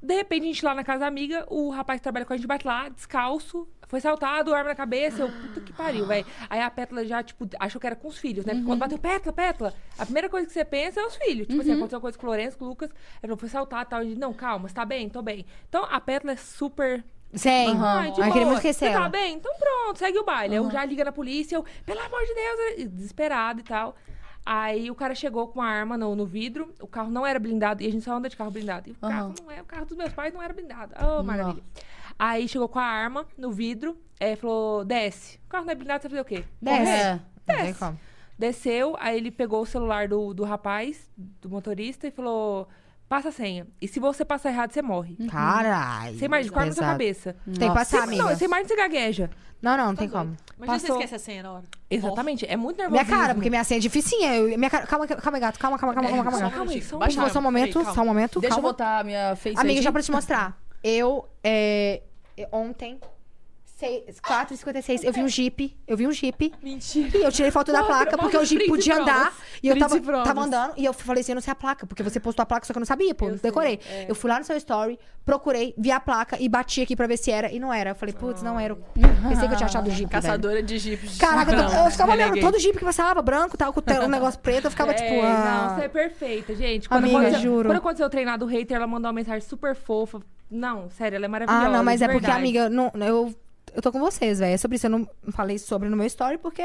F: De repente, a gente lá na casa da amiga, o rapaz que trabalha com a gente bate lá, descalço, foi saltado, arma na cabeça. Eu, puta que pariu, velho. Aí a Pétala já, tipo, achou que era com os filhos, né? Porque quando bateu Pétala, Pétala, a primeira coisa que você pensa é os filhos. Tipo assim, aconteceu coisa com o Lourenço, com o Lucas. Ele falou, foi saltado e tal. A gente, não, calma, você tá bem? Tô bem. Então, a Pétala é super
B: Sem.
F: Ai, de
B: queria muito esquecer
F: Você tá bem? Então pronto, segue o baile. Eu já liga na polícia, eu, pelo amor de Deus, eu- desesperado e tal. Aí o cara chegou com a arma no, no vidro, o carro não era blindado, e a gente só anda de carro blindado. E o
A: Aham.
F: carro não é, o carro dos meus pais não era blindado. Oh, maravilha. Aí chegou com a arma no vidro, é, falou, desce. O carro não é blindado, você vai fazer o quê?
B: Desce.
A: É.
F: Desce. Desceu, aí ele pegou o celular do, do rapaz, do motorista, e falou: passa a senha. E se você passar errado, você morre.
B: Caralho.
F: Você imagina, corta na sua
B: Pesado.
F: cabeça.
B: Tem que passar,
F: Você,
B: amiga.
F: não, você imagina você gagueja.
B: Não, não, não tem como.
E: Imagina você
F: Passou.
E: esquece a senha na hora.
F: Exatamente, é muito nervoso.
B: Minha cara, porque minha senha é dificinha. Eu, minha cara, calma, calma, gato. Calma, calma, calma, calma, calma.
E: Só
B: calma.
E: minutinho.
F: só um
E: Baixa a
B: Só um momento, só um momento.
A: Deixa eu
B: calma.
A: botar a minha face
B: Amiga,
A: ID.
B: já pra te mostrar. Eu, é, ontem, 4h56, eu vi um Jeep. Eu vi um Jeep.
E: Mentira.
B: E eu tirei foto da placa, porque o Jeep podia andar. E eu tava, tava andando. E eu falei assim, eu não sei a placa, porque você postou a placa, só que eu não sabia, pô.
F: Eu
B: não
F: sei,
B: decorei.
F: é.
B: Eu fui lá no seu story, procurei, vi a placa e bati aqui pra ver se era. E não era. Eu falei, putz, não era. Pensei que eu tinha achado o Jeep. velho.
E: Caçadora de jeeps.
B: Caraca, eu, eu ficava olhando todo Jeep que passava, branco, tal, com o um negócio preto, eu ficava tipo.
F: É,
B: Ah.
F: Não, você é perfeita, gente.
B: Amiga,
F: aconteceu,
B: juro.
F: Quando aconteceu o treinado do hater, ela mandou uma mensagem super fofa. Não, sério, ela é maravilhosa.
B: Ah, não, mas é porque, amiga, não, eu, eu tô com vocês, velho. É sobre isso. Eu não falei sobre no meu story, porque.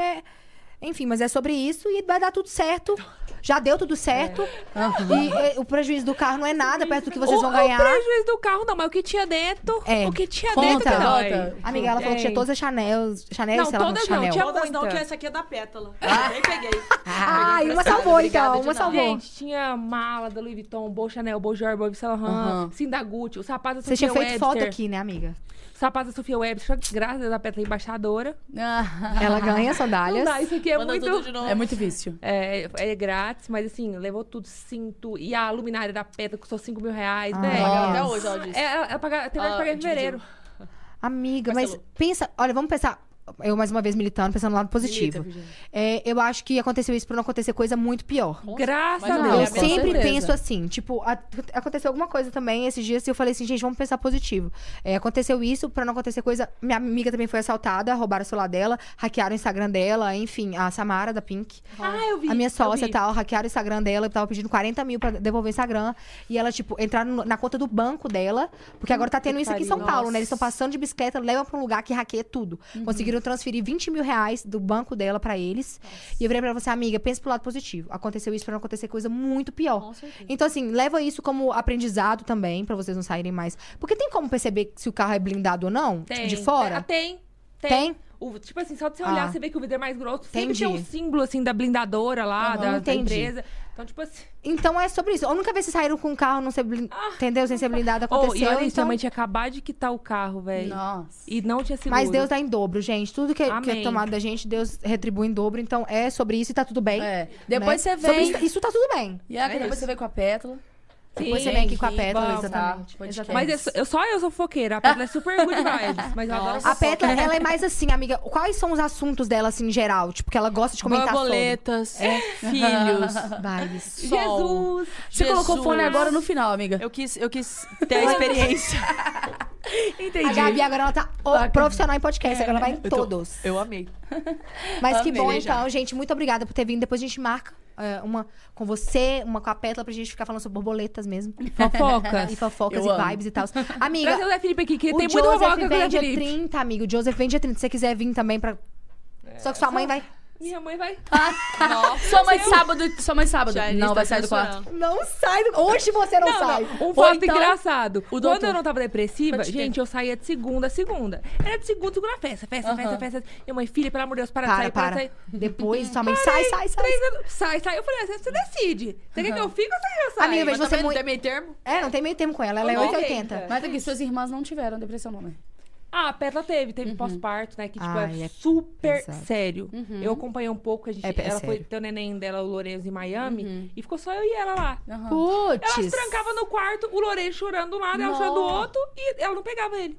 B: Enfim, mas é sobre isso e vai dar tudo certo. Já deu tudo certo. E, eh, o prejuízo do carro não é nada perto do que vocês
F: o,
B: vão ganhar.
F: O prejuízo do carro, não, mas o que tinha dentro.
B: É.
F: O que tinha
A: Conta,
F: dentro,
A: conta.
F: dói.
B: Amiga, ela falou que tinha
F: Tem.
B: todas as Chanel. Chanel,
F: Não,
B: sei lá,
F: todas não,
B: Chanel.
F: tinha
E: Todas não,
F: muita.
E: que essa aqui é da pétala.
B: Ah.
E: Nem peguei.
B: Ai, uma
E: Obrigada,
B: salvou então. Uma salvou.
F: Gente, tinha mala da Louis Vuitton, Bo Chanel, Bo Jorge, Bo Saint Laurent,
A: Aham.
F: Cinda Gucci, o sapato da
B: Você tinha feito
F: Webster.
B: foto aqui, né, amiga?
F: Sapato da Sofia Webster, graças a Petra é embaixadora.
B: Ela ganha
F: Não
B: sandálias.
F: dá, isso aqui é
E: Manda
F: muito...
E: tudo de novo.
A: é muito vício.
F: É, é grátis, mas assim, levou tudo, cinto. E a luminária da Petra custou 5 mil reais,
B: Ah,
F: velho.
B: nossa.
E: Até hoje ela disse.
F: É, ela, ela paga, teve que
E: Ah,
F: pagar em fevereiro.
B: Amiga, mas
E: Marcelo.
B: pensa. Olha, vamos pensar. Eu, mais uma vez, militando, pensando no lado positivo.
E: Milita.
B: É, eu acho que aconteceu isso pra não acontecer coisa muito pior.
F: Graças a
E: não,
B: eu
E: é
F: Deus.
B: sempre
A: certeza.
B: penso assim, tipo, a- aconteceu alguma coisa também esses dias e eu falei assim, gente, vamos pensar positivo. É, aconteceu isso pra não acontecer coisa. Minha amiga também foi assaltada, roubaram o celular dela, hackearam o Instagram dela, enfim, a Samara da Pink.
F: Ah, eu vi.
B: A minha
F: eu
B: sócia e tal, hackearam o Instagram dela, tava pedindo 40 mil pra devolver o Instagram. E ela, tipo, entraram no- na conta do banco dela, porque agora tá tendo isso aqui em São. Paulo, né? Eles estão passando de bicicleta, levam pra um lugar que hackeia tudo. Conseguiram transferir 20 mil reais do banco dela pra eles. E eu virei pra você, amiga, pensa pro lado positivo. Aconteceu isso pra não acontecer coisa muito pior.
E: Com certeza.
B: Então, assim, leva isso como aprendizado também, pra vocês não saírem mais. Porque tem como perceber se o carro é blindado ou não?
F: Tem.
B: de fora?
F: Ah, Tem. Tem.
B: Tem?
F: O- tipo assim, só de você olhar,
B: Ah.
F: você vê que o vidro é mais grosso. Sempre
B: Entendi.
F: tem um símbolo, assim, da blindadora lá,
B: Aham,
F: da, da
B: entendi.
F: empresa. Então, tipo assim...
B: Então é sobre isso. A única vez que vocês saíram com um carro não ser blindado, entendeu? Sem ser blindado,
F: Oh,
B: aconteceu.
F: e olha isso,
B: então...
F: minha mãe tinha acabado de quitar o carro, velho.
A: Nossa.
F: E não tinha seguro.
B: Mas Deus dá em dobro, gente. Tudo que, é- que é
F: Amém.
B: tomado da gente, Deus retribui em dobro. Então é sobre isso e tá tudo bem.
A: É. Depois
B: né?
A: você
B: Sobre
A: vem.
B: Isso, isso tá tudo bem.
A: E aí,
E: É
A: depois
E: isso.
A: você vem com a pétala.
B: Depois
F: Sim,
B: você vem aqui com a pétala,
A: vamos,
B: exatamente.
A: tá?
B: exatamente.
F: Mas eu, sou- eu só eu sou foqueira. A Pétala é super good vibes. Mas eu adoro
B: A. Pétala, ela é mais assim, amiga. Quais são os assuntos dela, assim, em geral? Tipo, que ela gosta de comentar
E: Borboletas, filhos.
B: sobre. Vibes.
E: sol.
F: Jesus!
A: Você colocou
E: Jesus.
A: fone agora no final, amiga.
E: Eu quis, eu quis ter a experiência.
A: Entendi.
B: A Gabi agora ela tá ó, profissional em podcast, agora ela vai em
E: Eu tô-
B: todos.
E: Eu amei.
B: Mas que
A: Amei,
B: bom,
A: já.
B: então, gente. Muito obrigada por ter vindo. Depois a gente marca é, uma com você, uma com a Pétala, pra gente ficar falando sobre borboletas mesmo.
F: Fofocas.
B: E fofocas
A: Eu
B: e
A: amo.
B: vibes e tal. Amiga,
F: Traz o Zé Felipe aqui, que
B: o
F: tem
B: Joseph
F: fofoca com o Zé
B: vem dia
F: Felipe.
B: 30, amigo. O Joseph vem dia 30. Se você quiser vir também pra... Só que sua mãe vai...
F: Minha mãe vai...
E: Nossa.
A: Sua mãe sábado. Sua mãe sábado.
E: Já,
A: não,
E: está
A: vai sair do quarto.
B: Não sai do... Hoje você não,
F: Não,
B: sai.
F: não, um fato
A: então,
F: engraçado.
A: o
F: Quando
A: doutor.
F: eu não tava depressiva,
A: Pode ter.
F: gente, eu saía de segunda a segunda. Era de segunda a segunda festa, festa, festa, festa. Minha mãe, filha, pelo amor de Deus, para, de
B: Para,
F: sair, para, de
B: para.
F: sair.
B: Depois sua mãe sai, sai, sai.
F: Três anos, sai, sai. Eu falei, assim, você decide. Você quer que eu fique ou você quer que eu saia?
B: Amiga,
E: Mas
B: você
E: também não
B: muito-
E: tem meio termo?
B: É, não tem meio termo com ela. Ela é
E: Ok.
B: 880.
A: Mas aqui, suas irmãs não tiveram depressão, não, né?
F: Ah, a Pétala teve, teve pós-parto, né? Que, tipo,
B: Ai,
F: é
B: é
F: super
B: pesado.
F: sério. Eu acompanhei um pouco, a gente,
B: É, é
F: ela foi
B: sério.
F: ter o neném dela, o Lourenço, em Miami, e ficou só eu e ela lá.
A: Aham.
F: Ela se trancava no quarto, o Lourenço chorando do lado, ela chorando do outro, e ela não pegava ele.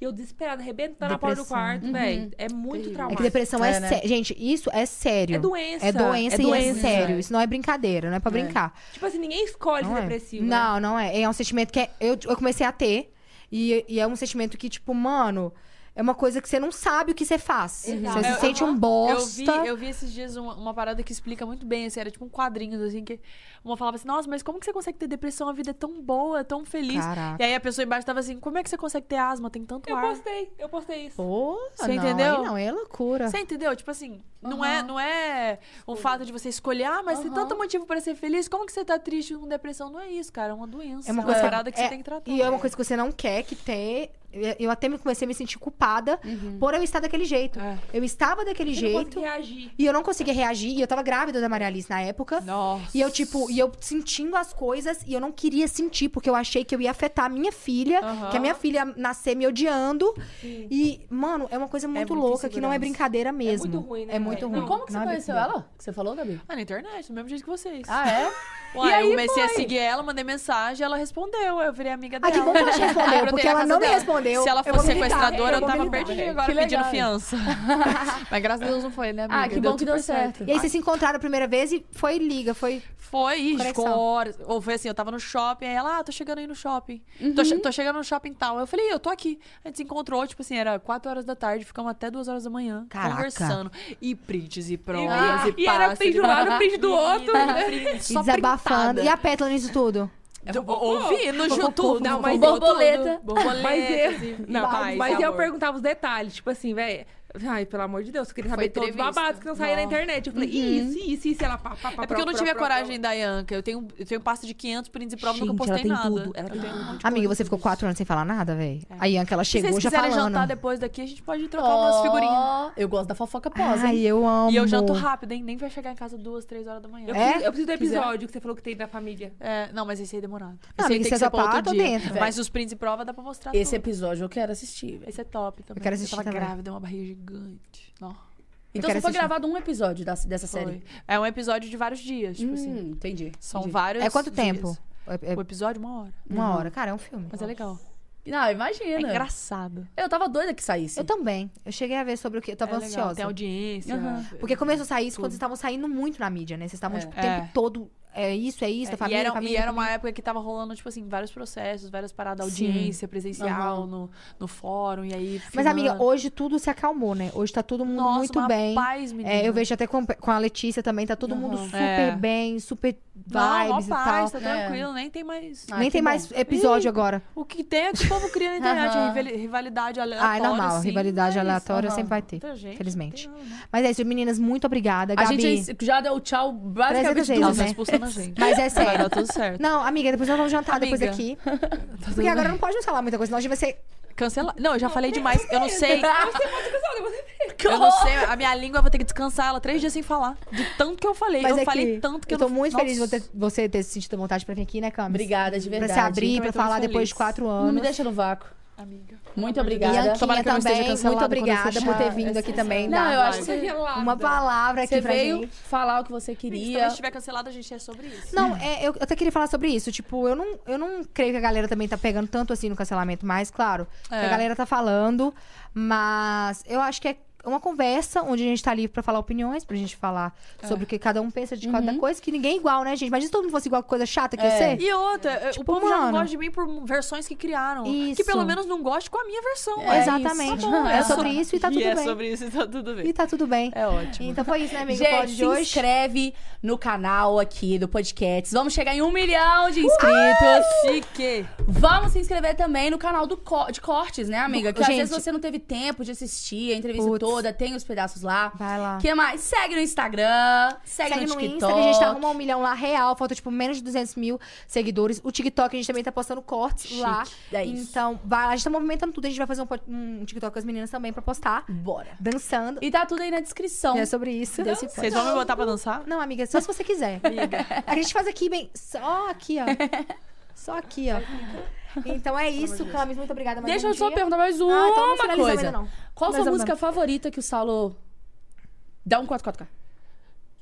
F: E eu desesperada, arrebentando a porta do
B: Depressão.
F: quarto, velho. É muito
B: É que
F: traumático.
B: depressão é,
A: É, né?
B: sério. Gente, isso é sério.
F: É doença.
B: É doença
F: É
B: e é sério. Isso não é brincadeira, não é pra brincar.
F: Tipo assim, ninguém escolhe
B: Não
F: ser
B: é.
F: depressivo. né?
B: Não, não é. É um sentimento que é- eu, eu comecei a ter. E, e é um sentimento que, tipo, mano. É uma coisa que você não sabe o que você faz.
A: Exato.
B: Você
C: Eu-
B: se sente um
C: Eu
B: bosta.
C: vi, eu vi esses dias uma, uma parada que explica muito bem, assim, era tipo um quadrinhos, assim, que uma falava assim, nossa, mas como que você consegue ter depressão? A vida é tão boa, é tão feliz.
B: Caraca.
C: E aí a pessoa embaixo tava assim, como é que você consegue ter asma? Tem tanto
F: Eu
C: ar.
F: postei, eu postei isso.
B: Pô,
C: Você
B: não,
C: entendeu?
B: Não, é loucura.
C: Você entendeu? Tipo assim, não, é, não é o fato de você escolher, ah, mas tem
A: Aham.
C: tanto motivo pra ser feliz, como que você tá triste com depressão? Não é isso, cara, é uma doença.
B: É uma coisa
C: parada que
B: é-
C: você tem que tratar.
B: E é uma coisa que você não quer que ter. Eu até me comecei a me sentir culpada por eu estar daquele jeito.
C: É.
B: Eu estava daquele
F: Eu não
B: jeito e eu não conseguia reagir. E eu tava grávida da Maria Alice na época.
C: Nossa.
B: E eu, tipo, e eu sentindo as coisas e eu não queria sentir, porque eu achei que eu ia afetar a minha filha,
C: Aham.
B: que a minha filha nascer me odiando. E, mano, é uma coisa muito
C: muita
B: louca que não é brincadeira mesmo.
F: muito ruim, né,
B: É muito ruim.
A: E como que você
B: Não é
A: conheceu
B: brincadeira.
A: ela? Que você falou, Gabi?
C: Ah, na internet, do mesmo jeito que vocês.
A: Ah, é?
C: Uai,
A: E aí
C: eu comecei a
A: foi?
C: seguir ela, mandei mensagem, ela respondeu, eu virei amiga dela.
B: Ah, que bom que ela te respondeu,
C: eu
B: porque ela não me
C: dela.
B: Respondeu.
C: Se ela fosse sequestradora,
B: eu
C: eu tava perdidinha agora
A: Que
C: pedindo
A: legal.
C: fiança. Mas graças a Deus não foi, né, amiga?
A: Ah, que bom que deu
C: super
A: certo.
B: E aí vocês se encontraram a primeira vez e foi liga, foi.
C: Foi, horas. Ou foi assim, eu tava no shopping, aí ela, ah, tô chegando aí no shopping.
A: Uhum.
C: Tô, che- tô chegando no shopping tal. Eu falei, eu tô aqui. A gente se encontrou, tipo assim, era 4 horas da tarde, ficamos até 2 horas da manhã,
B: Caraca.
C: conversando. E prints, e provas,
F: Ah,
C: e
F: e era print
C: e-
F: do lado, print do outro.
C: Menina,
B: E
C: só
B: desabafando.
C: printada.
B: E a Pétala nisso tudo?
C: Do- Ouvindo,
B: Fofocou,
C: junto.
F: Não, mas
A: Borboleta.
C: Borboleta.
F: Mas eu, não,
C: paz,
F: mas eu
C: amor.
F: perguntava os detalhes, tipo assim, velho. Ai, pelo amor de Deus, eu queria saber
C: Foi
F: todos os babados que não saíam na internet. Eu falei, isso, isso, isso, ela pá, pá, pá,
C: É porque eu não tive a coragem da Yanka. Eu tenho, eu tenho pasta de 500 prints e provas, nunca
F: Gente,
C: postei
F: ela tem
C: nada.
F: tudo, ela
C: Eu
F: tem
C: um
B: Amiga, você ficou quatro anos sem falar nada, velho? A Ianca, ela
C: Se
B: chegou
C: vocês
B: já
C: quiserem
B: falando.
C: jantar depois daqui, a gente pode trocar umas figurinhas.
A: Eu gosto da fofoca pós,
B: Ai,
A: hein?
B: eu amo.
C: E eu janto rápido, hein? Nem vai chegar em casa duas, três horas da manhã.
F: Eu,
B: É?
F: preciso, eu preciso do
C: Quiser.
F: episódio que você falou que tem da família.
C: É, não, mas esse aí é demorado.
B: Não,
C: esse
B: amiga,
C: tem
B: se
C: que
B: é
C: dia.
B: dentro.
C: Mas os prints e prova dá pra mostrar
A: Esse episódio eu quero assistir, velho.
C: Esse é top também.
B: Eu quero assistir
C: tava
B: também.
C: grávida, uma barriga gigante. Não,
A: Então só foi
B: assistir.
A: gravado um episódio da- dessa
C: foi.
A: série.
C: É um episódio de vários dias, tipo
A: Hum,
C: assim.
A: entendi.
C: São
A: entendi.
C: vários
B: É quanto
C: dias.
B: tempo? É- é
C: O episódio, uma hora.
B: uma hora. Cara, é um filme.
C: Mas é legal.
A: Não,
C: É
A: imagina.
C: engraçado.
A: Eu tava doida que saísse.
B: Eu também. Eu cheguei a ver sobre o que. Eu tava
C: é legal.
B: ansiosa.
C: Tem audiência.
A: Aham.
B: Porque começou a sair isso quando vocês estavam saindo muito na mídia, né? Vocês estavam,
A: É.
B: tipo, o tempo
C: É.
B: todo. É isso, é isso, é família,
C: e era,
B: família.
C: e era uma
B: família.
C: época que tava rolando, tipo assim, vários processos, várias paradas,
B: Sim.
C: audiência presencial
A: Aham.
C: no, no fórum, e aí.
B: Mas, amiga,
C: filmando.
B: hoje tudo se acalmou, né? Hoje tá todo mundo
C: Nossa,
B: muito
C: uma
B: bem.
C: paz, menina.
B: É, eu vejo até com, com a Letícia também, tá todo mundo
A: Aham.
B: super
C: É.
B: bem, super
C: Não, mó
B: vibes e tal.
C: paz, tá
A: É.
C: tranquilo, nem tem mais.
A: Ah,
B: Nem tem
A: bom.
B: mais episódio
C: Ih,
B: agora.
C: O que tem é que o povo cria na internet, rivali- rivalidade aleatória.
B: Ah, é normal.
C: assim,
B: rivalidade
C: é
B: aleatória sempre vai ter.
C: Muita gente,
B: felizmente.
C: não não.
B: Mas é isso, meninas, muito obrigada.
A: A
B: Gabi.
A: gente já deu tchau basicamente
B: 300 vezes,
A: duas
C: Tá
B: né?
C: Gente.
B: Mas é
C: Vai
B: sério.
C: dar tudo certo.
B: Não, amiga, depois nós vamos jantar depois
C: Amiga.
B: aqui.
C: Tá
B: Porque agora não pode mais falar muita coisa, senão a gente vai ser.
C: Cancela. Não, eu já falei demais. Eu não sei. Eu não sei. A minha língua eu vou ter que descansar ela três dias sem falar. De tanto que eu falei.
B: Mas
C: eu
B: é
C: falei
B: que
C: tanto que eu
B: eu tô
C: não-
B: muito
C: Nossa.
B: feliz de você, você ter sentido vontade pra vir aqui, né, Camis?
A: Obrigada, de
B: Pra
A: verdade.
B: se abrir, pra falar depois de quatro
A: Não me
B: anos.
A: deixa no vácuo.
C: Amiga.
A: Muito obrigada.
C: Tomara que eu não esteja
B: também, muito obrigada por ter vindo aqui também.
A: Não, eu acho que
F: gelada.
B: uma palavra aqui
A: você
B: pra
A: veio
B: gente.
A: falar o que você
C: Se
A: queria.
C: estiver cancelado, a gente é sobre isso.
B: Não, é, eu, eu até queria falar sobre isso. Tipo, eu não, eu não creio que a galera também tá pegando tanto assim no cancelamento, mas, claro, que
C: É.
B: a galera tá falando. Mas eu acho que é uma conversa onde a gente tá livre pra falar opiniões, pra gente falar
C: É.
B: sobre o que cada um pensa de cada
A: Uhum.
B: coisa, que ninguém é igual, né, gente? Imagina se todo mundo fosse igual, que coisa chata que ia
A: É.
B: ser.
C: E outra,
B: Tipo,
C: o povo já não
B: mano.
C: gosta de mim por versões que criaram.
B: Isso.
C: Que pelo menos não goste com a minha versão.
A: É
C: ué.
B: Exatamente.
A: isso. Tá bom,
B: é
A: é
B: sobre isso e tá tudo
C: e é
B: bem.
C: sobre isso e tá tudo bem.
B: E tá tudo bem.
C: É ótimo.
B: Então foi isso, né, amiga? o pod
A: Gente,
B: de
A: se
B: hoje.
A: inscreve no canal aqui do podcast. Vamos chegar em um milhão de inscritos.
C: Chique.
A: Vamos se inscrever também no canal do co- de cortes, né, amiga? Que às
B: Gente.
A: vezes você não teve tempo de assistir a entrevista
B: Putz.
A: Toda, tem os pedaços lá.
B: Vai lá.
A: O que mais? Segue no Instagram, segue,
B: Segue
A: no
B: no
A: TikTok.
B: Insta, que a gente tá rumo a um milhão lá real. Falta, tipo, menos de 200 mil seguidores. O TikTok, a gente também tá postando cortes
A: Chique.
B: lá.
A: É isso.
B: Então, vai, a gente tá movimentando tudo. A gente vai fazer um, um TikTok com as meninas também pra postar.
A: Bora.
B: Dançando.
A: E tá tudo aí na descrição
B: E é sobre isso.
A: desse
C: Vocês vão me botar pra dançar?
B: Não, amiga, só se você quiser. A gente faz aqui bem. Só aqui, ó. Só aqui, ó. Então é isso, Camis. Muito obrigada mais
A: Deixa
B: um
A: eu só
B: dia.
A: perguntar mais uma
B: Ah, então não
A: coisa.
B: ainda não.
A: Qual a sua música favorita que o Saulo dá um 4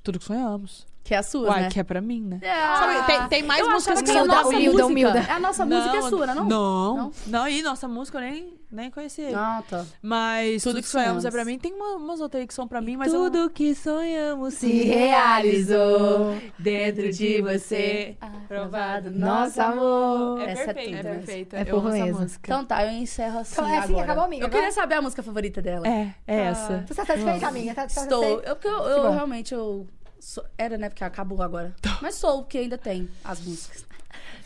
C: Tudo que sonhamos.
A: Que é a sua,
C: Uai,
A: né?
C: que é pra mim, né?
A: Ah,
C: Sabe, tem, tem mais
A: eu
C: músicas
A: achava
C: que
A: que
C: são
A: a nossa
B: humilda,
A: música,
B: humilda.
A: A nossa música é sua, não?
C: Não.
A: Não?
C: Não, e nossa música eu nem. Nem conheci.
A: Ah, tá.
C: Mas
A: Tudo
C: tudo,
A: que
C: sonhamos
A: sonhamos.
C: é pra mim. Tem uma- umas outras aí que são pra mim, mas eu
F: Tudo que sonhamos se realizou dentro de você.
A: Provado
B: Nosso amor.
F: É
A: Essa
F: perfeito.
A: tudo
C: É
A: mesmo.
C: perfeita.
B: É
C: eu amo essa música.
A: Então tá, eu encerro assim
B: Então, é assim,
A: agora.
B: acabou, amiga,
A: Eu queria
B: agora?
A: saber a música favorita dela.
C: É, é essa.
B: Você tá satisfeita, amiga? Tá
A: Estou.
B: satisfeita?
A: Eu, porque eu,
B: Que
A: eu
B: bom.
A: realmente eu sou- era, né? Porque acabou agora. Mas sou, porque ainda tem as músicas.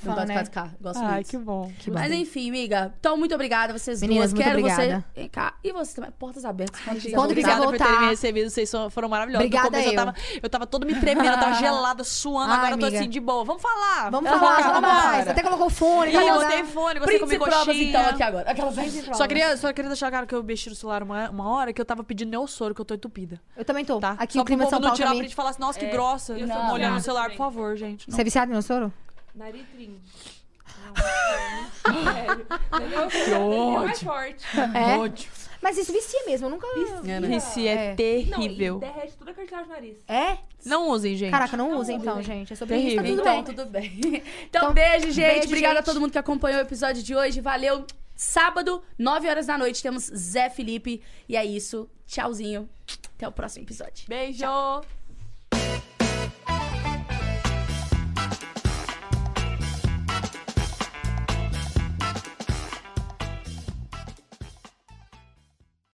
A: Não
B: Fã,
A: gosto
B: né?
A: de ficar, gosto
C: Ai,
A: muito.
C: que bom.
B: Que bom.
A: Mas enfim, amiga. Então, muito obrigada, vocês
B: Meninas,
A: duas.
B: muito
A: Quero
B: obrigada.
A: você. Vem cá. E você também. Portas abertas. Quando quiser
B: Quando
A: voltar.
B: quiser
C: Obrigada por
B: voltar.
C: terem me recebido, vocês foram maravilhosos.
B: Obrigada
C: no começo eu.
B: eu.
C: tava, eu tava toda me tremendo, eu tava gelada, suando.
B: Ai,
C: agora eu tô
B: amiga.
C: assim, de boa. Vamos falar.
B: Vamos falar, fala mais. Até colocou o fone. O
C: botei fone, gostei
A: Príncipe
C: comigo
A: provas, então, aqui agora. Aquelas
C: Só queria, só queria deixar claro que eu mexi no celular uma, uma hora que eu tava pedindo neossoro, que eu tô entupida.
B: Eu também tô.
C: Tá?
B: Aqui
C: Só
B: o clima São
C: povo não
B: Paulo
C: tirar
B: também.
C: print e falar assim, nossa, que
F: É,
C: grossa.
F: eu
A: sou
C: olhando
A: molhada
C: no celular, por favor, gente.
B: Você é viciado em soro?
F: Naritrim. Não, sério. Entendeu? Que É mais forte.
B: É?
C: Ódio.
B: Mas isso vicia mesmo, eu nunca...
C: Esse é,
B: É.
C: terrível.
F: Não, e derrete toda a cartilagem do nariz.
B: É?
C: Não usem, gente.
B: Caraca, não
F: Não usa,
B: então,
F: gente.
B: gente. É sobre isso, tá
C: Terrível.
B: tudo
A: Então,
B: bem.
A: tudo bem. Então,
B: Então,
A: beijo, gente.
B: beijo,
A: Obrigada a
B: gente.
A: todo mundo que acompanhou o episódio de hoje. Valeu. Sábado, 9 horas da noite, temos Zé Felipe. E é isso. Tchauzinho. Até o próximo episódio.
C: Beijo.